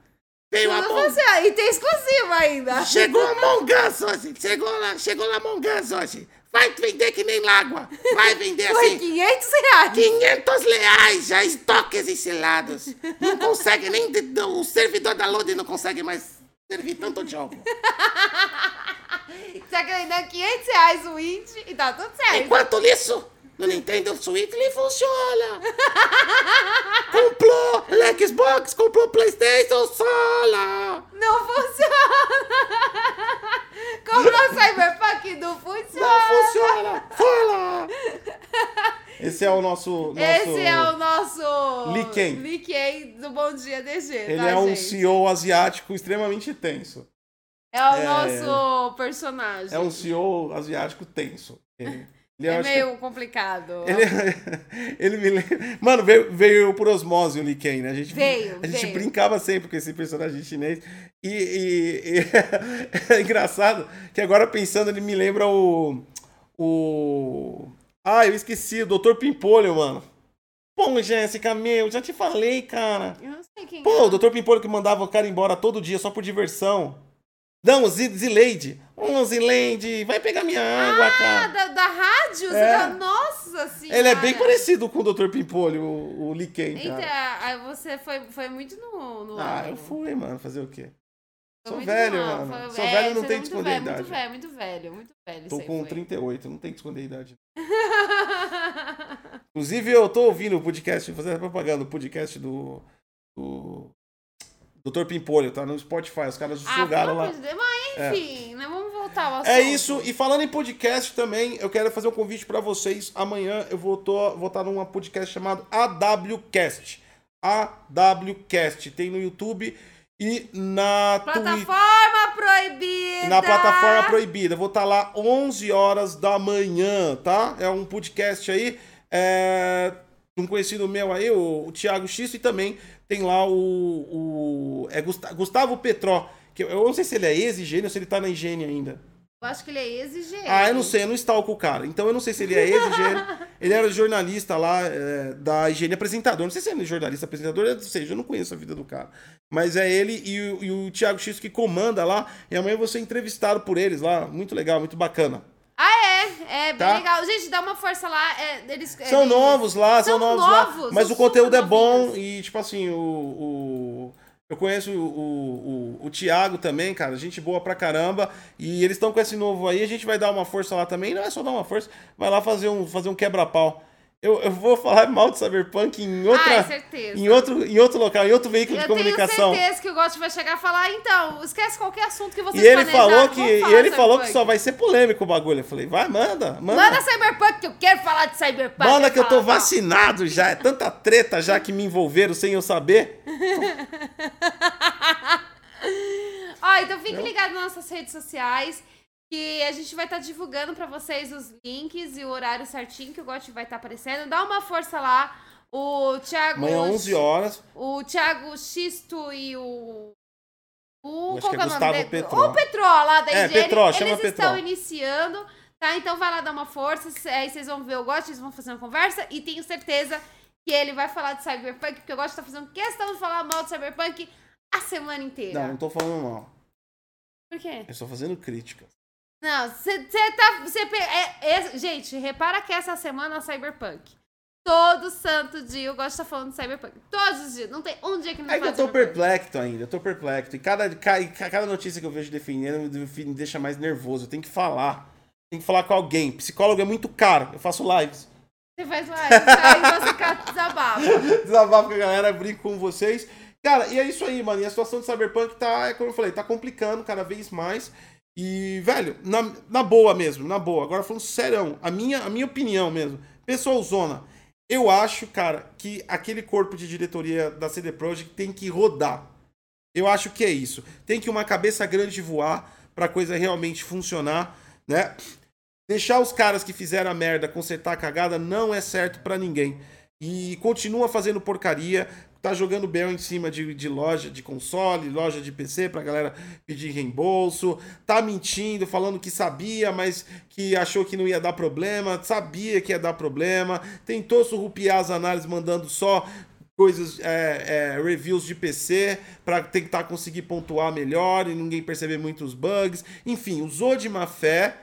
Veio a Tudo Among... funciona. E tem exclusivo ainda. Chegou a Among Us hoje, chegou lá, chegou lá Among Us hoje. Vai vender que nem lágua, vai vender Foi assim. 500 reais. 500 reais já estoques enchilados. Não consegue nem. O servidor da Load não consegue mais servir tanto jogo. Você ainda 500 reais o Int e tá tudo certo. Enquanto isso, no Nintendo Switch ele funciona. comprou Xbox, comprou PlayStation Sola. Não funciona. Comprou Cyberpunk, não funciona. Não funciona. Fala. Esse é o nosso. nosso... Esse é o nosso... Liken. Liken do Bom Dia DG, Ele tá, é um gente? CEO asiático extremamente tenso. É o É. nosso personagem. É um CEO asiático tenso. Ele, ele É acho que- meio complicado. Ele, ele me lembra. Mano, veio, veio por osmose o Lee Ken, né? A gente, Veio, a gente veio. brincava sempre com esse personagem chinês. E, e- e é engraçado que agora pensando, ele me lembra o. O. Ah, eu esqueci, o Dr. Pimpolho, mano. Pô, Jéssica, meu, já te falei, cara. Eu não sei quem Pô, é. o Dr. Pimpolho que mandava o cara embora todo dia só por diversão. Não, Zileide. Ô, Zileide, vai pegar minha água, Ah, cara. da, da rádio? É. tá- Nossa senhora. Ele é bem parecido com o Dr. Pimpolho, o, o Eita, cara. aí você foi, foi muito no... no Ah, eu fui, mano, fazer o quê? Sou velho, não, mano. foi- Sou é, velho, não tem é que muito esconder a velho, idade. Muito velho, muito velho, muito velho. Tô com foi. 38, não tem que esconder a idade. Inclusive, eu tô ouvindo o podcast, fazendo propaganda, o podcast do. do Dr. Pimpolho, tá no Spotify. Os caras ah, jogaram lá. de. Mas enfim, né, vamos voltar ao assunto. É isso, e falando em podcast também, eu quero fazer um convite pra vocês. Amanhã eu vou estar vou tá numa podcast chamado AWCast. AWCast. Tem no YouTube e na. Plataforma proibida. Na plataforma proibida. Vou estar lá 11 horas da manhã, tá? É um podcast aí. É, um conhecido meu aí, o, o Thiago X, e também tem lá o. o é Gusta- Gustavo Petró. Que eu, não sei se ele é ex-higiene ou se ele tá na higiene ainda. Eu acho que ele é exigente. Ah, eu não sei, eu não stalko o cara. Então eu não sei se ele é ex-higiene. ele era jornalista lá é, da higiene apresentador. Não sei se ele é jornalista apresentador, ou seja, eu não conheço a vida do cara. Mas é ele e o, e o Thiago X que comanda lá. E amanhã eu vou ser entrevistado por eles lá. Muito legal, muito bacana. É? É bem Tá. legal. Gente, dá uma força lá. é, eles, São eles- novos lá, são, novos, lá. Mas o conteúdo é bom novinhos. e, tipo assim, o. o- eu conheço o, o, o, o Thiago também, cara, gente boa pra caramba. E eles estão com esse novo aí, a gente vai dar uma força lá também. Não é só dar uma força, vai lá fazer um, fazer um quebra-pau. Eu, eu vou falar mal de Cyberpunk em outra. Ah, certeza. em, outro, em outro local, em outro veículo de Eu comunicação. tenho certeza que o Gotti vai chegar e falar, então, esquece qualquer assunto que vocês E ele falou que, e ele de falou que só vai ser polêmico o bagulho. Eu falei, vai, manda, manda. Manda Cyberpunk, que eu quero falar de Cyberpunk. Manda que eu tô vacinado já. É tanta treta já que me envolveram sem eu saber. Ó, então fique ligado nas nossas redes sociais, que a gente vai estar divulgando pra vocês os links e o horário certinho que o Gotti vai estar aparecendo. Dá uma força lá. O Thiago... Amanhã, 11 horas. O Thiago Xisto e o... O, Acho que é é Gustavo? Petró. O Petró, lá da É, Higiene. Petró, chama Eles Petró. estão iniciando, tá? Então vai lá dar uma força. Aí vocês vão ver o Gotti, eles vão fazer uma conversa. E tenho certeza que ele vai falar de Cyberpunk, porque o Gotti tá fazendo questão de falar mal de Cyberpunk a semana inteira. Não, não tô falando mal. Por quê? Eu estou fazendo críticas. Não, você tá. Cê, é, é- gente, repara que essa semana é Cyberpunk. Todo santo dia eu gosto de estar falando de Cyberpunk. Todos os dias. Não tem um dia que não É que eu tô perplexo ainda, eu tô perplexo. E cada, ca- e ca- cada notícia que eu vejo defendendo me deixa mais nervoso. Eu tenho que falar. Tenho que falar com alguém. Psicólogo é muito caro. Eu faço lives. Você faz live, aí você ca- desabafa. Desabafo com a galera, brinco com vocês. Cara, e é isso aí, mano. E a situação de Cyberpunk tá, é como eu falei, tá complicando cada vez mais. E, velho, na, na boa mesmo, na boa. Agora falando sério, a minha, a minha opinião mesmo. Pessoal Zona, eu acho, cara, que aquele corpo de diretoria da CD Projekt tem que rodar. Eu acho que é isso. Tem que uma cabeça grande voar pra coisa realmente funcionar, né? Deixar os caras que fizeram a merda consertar a cagada não é certo pra ninguém. E continua fazendo porcaria, tá jogando bel em cima de, de loja de console, loja de PC pra galera pedir reembolso, tá mentindo, falando que sabia, mas que achou que não ia dar problema, sabia que ia dar problema, tentou surrupiar as análises mandando só coisas, é, é, reviews de PC para tentar conseguir pontuar melhor e ninguém perceber muitos bugs. Enfim, usou de má fé.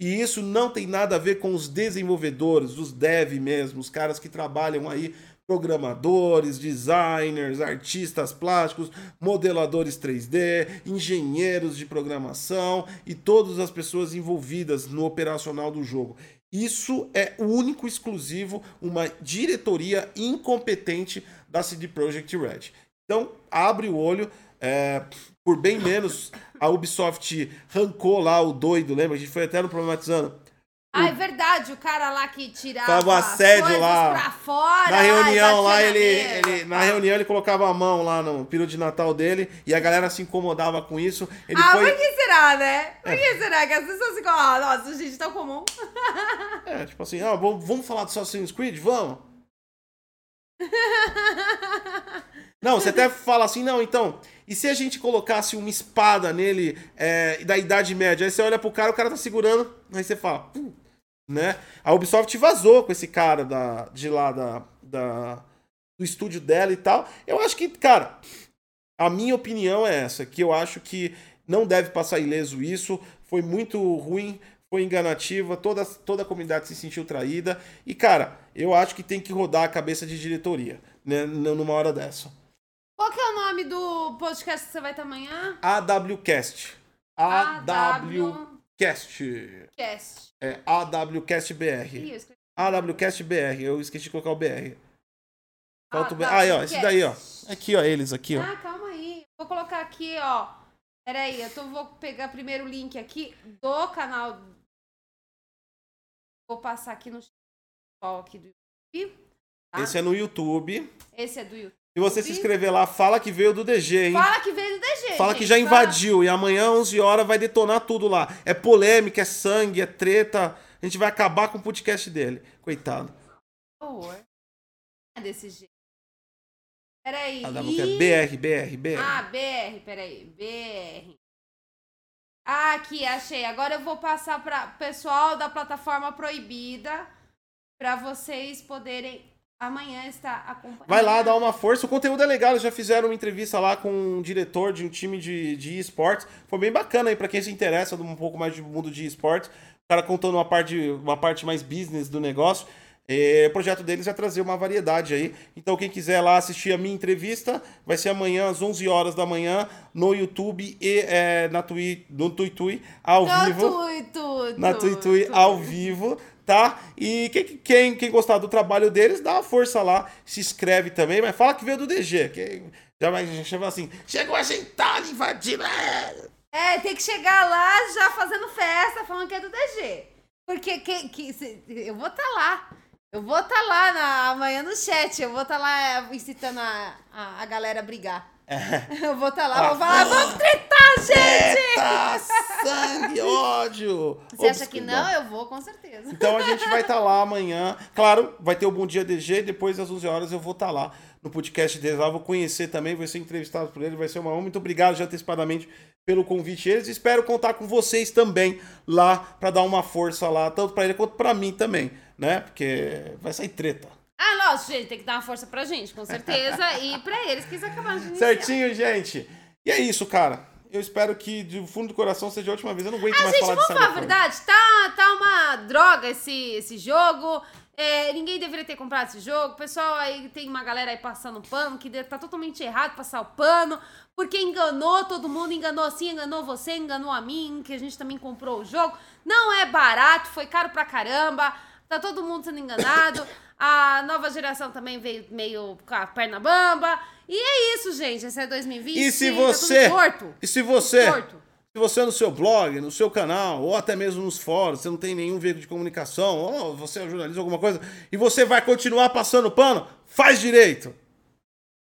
E isso não tem nada a ver com os desenvolvedores, os dev mesmo, os caras que trabalham aí, programadores, designers, artistas plásticos, modeladores 3D, engenheiros de programação e todas as pessoas envolvidas no operacional do jogo. Isso é único, exclusivo, uma diretoria incompetente da CD Projekt Red. Então, abre o olho. é, por bem menos, a Ubisoft rancou lá o doido, lembra? A gente foi até no problematizando. Ah, é verdade, o cara lá que tirava Tava um as assédio lá. pra fora. Na reunião lá, ele, ele- na reunião ele colocava a mão lá no peru de Natal dele e a galera se incomodava com isso. Ele ah, foi. por que será, né? Por que será que as pessoas ficam, ah, nossa, gente, tão comum. É, tipo assim, ah, vamos, vamos falar do Assassin's Creed? Vamos. Não, você até fala assim, não, então, e se a gente colocasse uma espada nele é, da Idade Média? Aí você olha pro cara, o cara tá segurando, aí você fala, "Pum", né? A Ubisoft vazou com esse cara da, de lá da, da, do estúdio dela e tal. Eu acho que, cara, a minha opinião é essa, que eu acho que não deve passar ileso isso, foi muito ruim, foi enganativa, toda, toda a comunidade se sentiu traída, e, cara, eu acho que tem que rodar a cabeça de diretoria, né, numa hora dessa. Qual que é o nome do podcast que você vai ter amanhã? AWCast. AWCast. Cast. É AWCastBR. Escrevi. AWCastBR, eu esqueci de colocar o BR. Falta o BR. Ah, Aí, ó, esse daí, ó. Aqui, ó, eles aqui, ó. Ah, calma aí. Vou colocar aqui, ó. Peraí, eu tô, vou pegar primeiro o link aqui do canal. Vou passar aqui no aqui do YouTube. tá? Esse é no YouTube. Esse é do YouTube. Se você se inscrever lá, fala que veio do DG, hein? Fala que veio do DG. Fala que gente, já fala. invadiu e amanhã, 11 horas, vai detonar tudo lá. É polêmica, é sangue, é treta. A gente vai acabar com o podcast dele. Coitado. Horror. É desse jeito. Peraí. A W que é BR, BR, BR. Ah, BR, peraí. BR. Ah, aqui, achei. Agora eu vou passar para pessoal da plataforma proibida para vocês poderem amanhã estar acompanhando. Vai lá, dá uma força. O conteúdo é legal. Eles já fizeram uma entrevista lá com um diretor de um time de, de esportes. Foi bem bacana aí pra quem se interessa um pouco mais do mundo de esportes. O cara contando uma parte, uma parte mais business do negócio. É, o projeto deles é trazer uma variedade aí. Então, quem quiser lá assistir a minha entrevista, vai ser amanhã às 11 horas da manhã no YouTube e é, na Tui, no Tuitui ao No vivo tudo, na Tuitui ao vivo, tá? E quem, quem, quem gostar do trabalho deles, dá uma força lá, se inscreve também, mas fala que veio do DG, que já vai já chama assim, chegou a gentalha invadindo. é." É, tem que chegar lá já fazendo festa, falando que é do DG. Porque que, que, se- eu vou estar lá. Eu vou estar lá na, amanhã no chat. Eu vou estar lá é, incitando a, a, a galera a brigar. Eu vou estar lá, vou falar, vamos tretar, gente! Eita, sangue, ódio. Você acha que não? Eu vou, com certeza. Então a gente vai estar lá amanhã. Claro, vai ter o Bom Dia DG. Depois das 11 horas eu vou estar lá no podcast deles. Lá vou conhecer também, vou ser entrevistado por ele. Vai ser uma honra. Muito obrigado já antecipadamente pelo convite eles. Espero contar com vocês também lá para dar uma força lá, tanto para ele quanto para mim também, né? Porque vai sair treta. Lógico, gente, tem que dar uma força pra gente, com certeza. e pra eles que eles acabaram de iniciar. Certinho, gente. E é isso, cara. Eu espero que do fundo do coração seja a última vez. Eu não aguento Ah, mais gente, falar vamos de falar a verdade? Tá, tá uma droga esse, esse jogo. É, ninguém deveria ter comprado esse jogo. O pessoal aí tem uma galera aí passando pano, que tá totalmente errado passar o pano, porque enganou todo mundo, enganou assim, enganou você, enganou a mim, que a gente também comprou o jogo. Não é barato, foi caro pra caramba. tá todo mundo sendo enganado. A nova geração também veio meio com a perna bamba. E é isso, gente. Esse é 2020. E se tá você. torto. E se você. Se você no seu blog, no seu canal, ou até mesmo nos fóruns, você não tem nenhum veículo de comunicação, ou você é jornalista, alguma coisa, e você vai continuar passando pano, faz direito.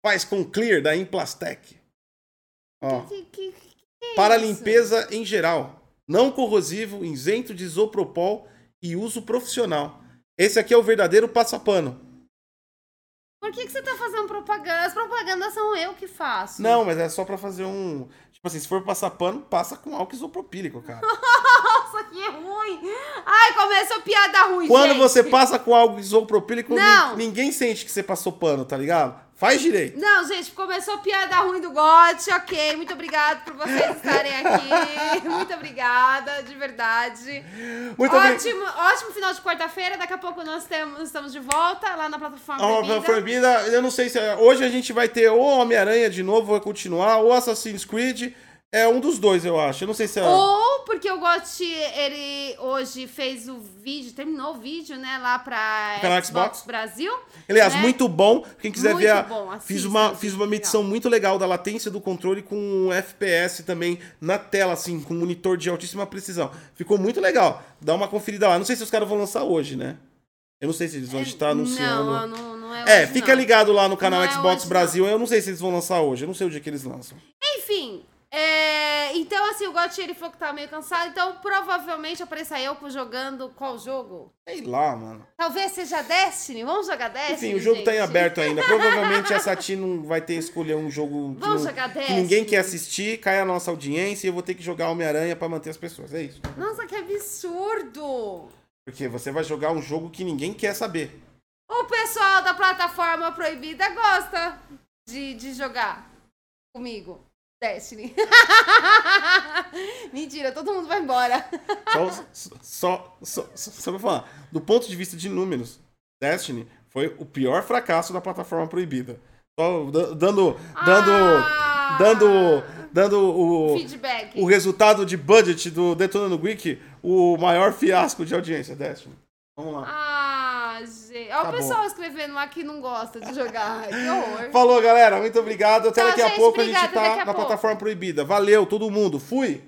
Faz com Clear da Implastec. Ó, Que, que, que é para isso? limpeza em geral. Não corrosivo, isento de isopropol e uso profissional. Esse aqui é o verdadeiro passapano. Por que, que você tá fazendo propaganda? As propagandas são eu que faço. Não, mas é só pra fazer um. Tipo assim, se for passar pano, passa com álcool isopropílico, cara. Nossa, que ruim. Ai, começou piada ruim, Quando gente. você passa com álcool isopropílico, Não. ninguém sente que você passou pano, tá ligado? Faz direito. Não, gente, começou piada ruim do Gotti, ok. Muito obrigada por vocês estarem aqui. Muito obrigada, de verdade. Muito obrigado. ótimo, ótimo final de quarta-feira. Daqui a pouco nós temos, estamos de volta lá na plataforma Ó, Proibida. proibida, eu não sei se. Hoje a gente vai ter ou Homem-Aranha de novo, vai continuar, ou Assassin's Creed. É um dos dois, eu acho. Eu não sei se é. Ou porque o Gotti, ele hoje fez o vídeo, terminou o vídeo, né, lá pra Canal Xbox, Xbox. Brasil. Aliás, né? muito bom. Quem quiser Muito ver, a- bom, fiz uma, fiz uma legal. medição muito legal da latência do controle com um FPS também na tela, assim, com um monitor de altíssima precisão. Ficou muito legal. Dá uma conferida lá. Não sei se os caras vão lançar hoje, né? Eu não sei se eles vão estar anunciando. Não, não, não é É, hoje, fica não. ligado lá no canal Não é Xbox hoje, Brasil. Eu não sei se eles vão lançar hoje. Eu não sei o dia que eles lançam. Enfim, é, então assim, o Gotti ele falou que tava meio cansado, então provavelmente apareça eu jogando qual jogo? Sei lá, mano. Talvez seja Destiny, vamos jogar Destiny? Enfim, o jogo tá em gente? aberto ainda. Provavelmente a Sati não vai ter que escolher um jogo que, Vamos não- jogar que ninguém quer assistir, cai a nossa audiência e eu vou ter que jogar Homem-Aranha pra manter as pessoas. É isso. Nossa, que absurdo! Porque você vai jogar um jogo que ninguém quer saber. O pessoal da plataforma proibida gosta de, de jogar comigo. Destiny. Mentira, todo mundo vai embora. Só, só, só, só, só pra falar. Do ponto de vista de números, Destiny foi o pior fracasso da plataforma proibida. Só da- dando. Dando. Ah! Dando. Dando o. Feedback. O resultado de budget do Detonando Geek, o maior fiasco de audiência, Destiny. Vamos lá. Ah, gente. Olha Tá o pessoal escrevendo lá que não gosta de jogar. Que horror. Falou, galera. Muito obrigado. Até Tchau, daqui a gente. pouco a gente tá a na pouco. plataforma proibida. Valeu, todo mundo. Fui!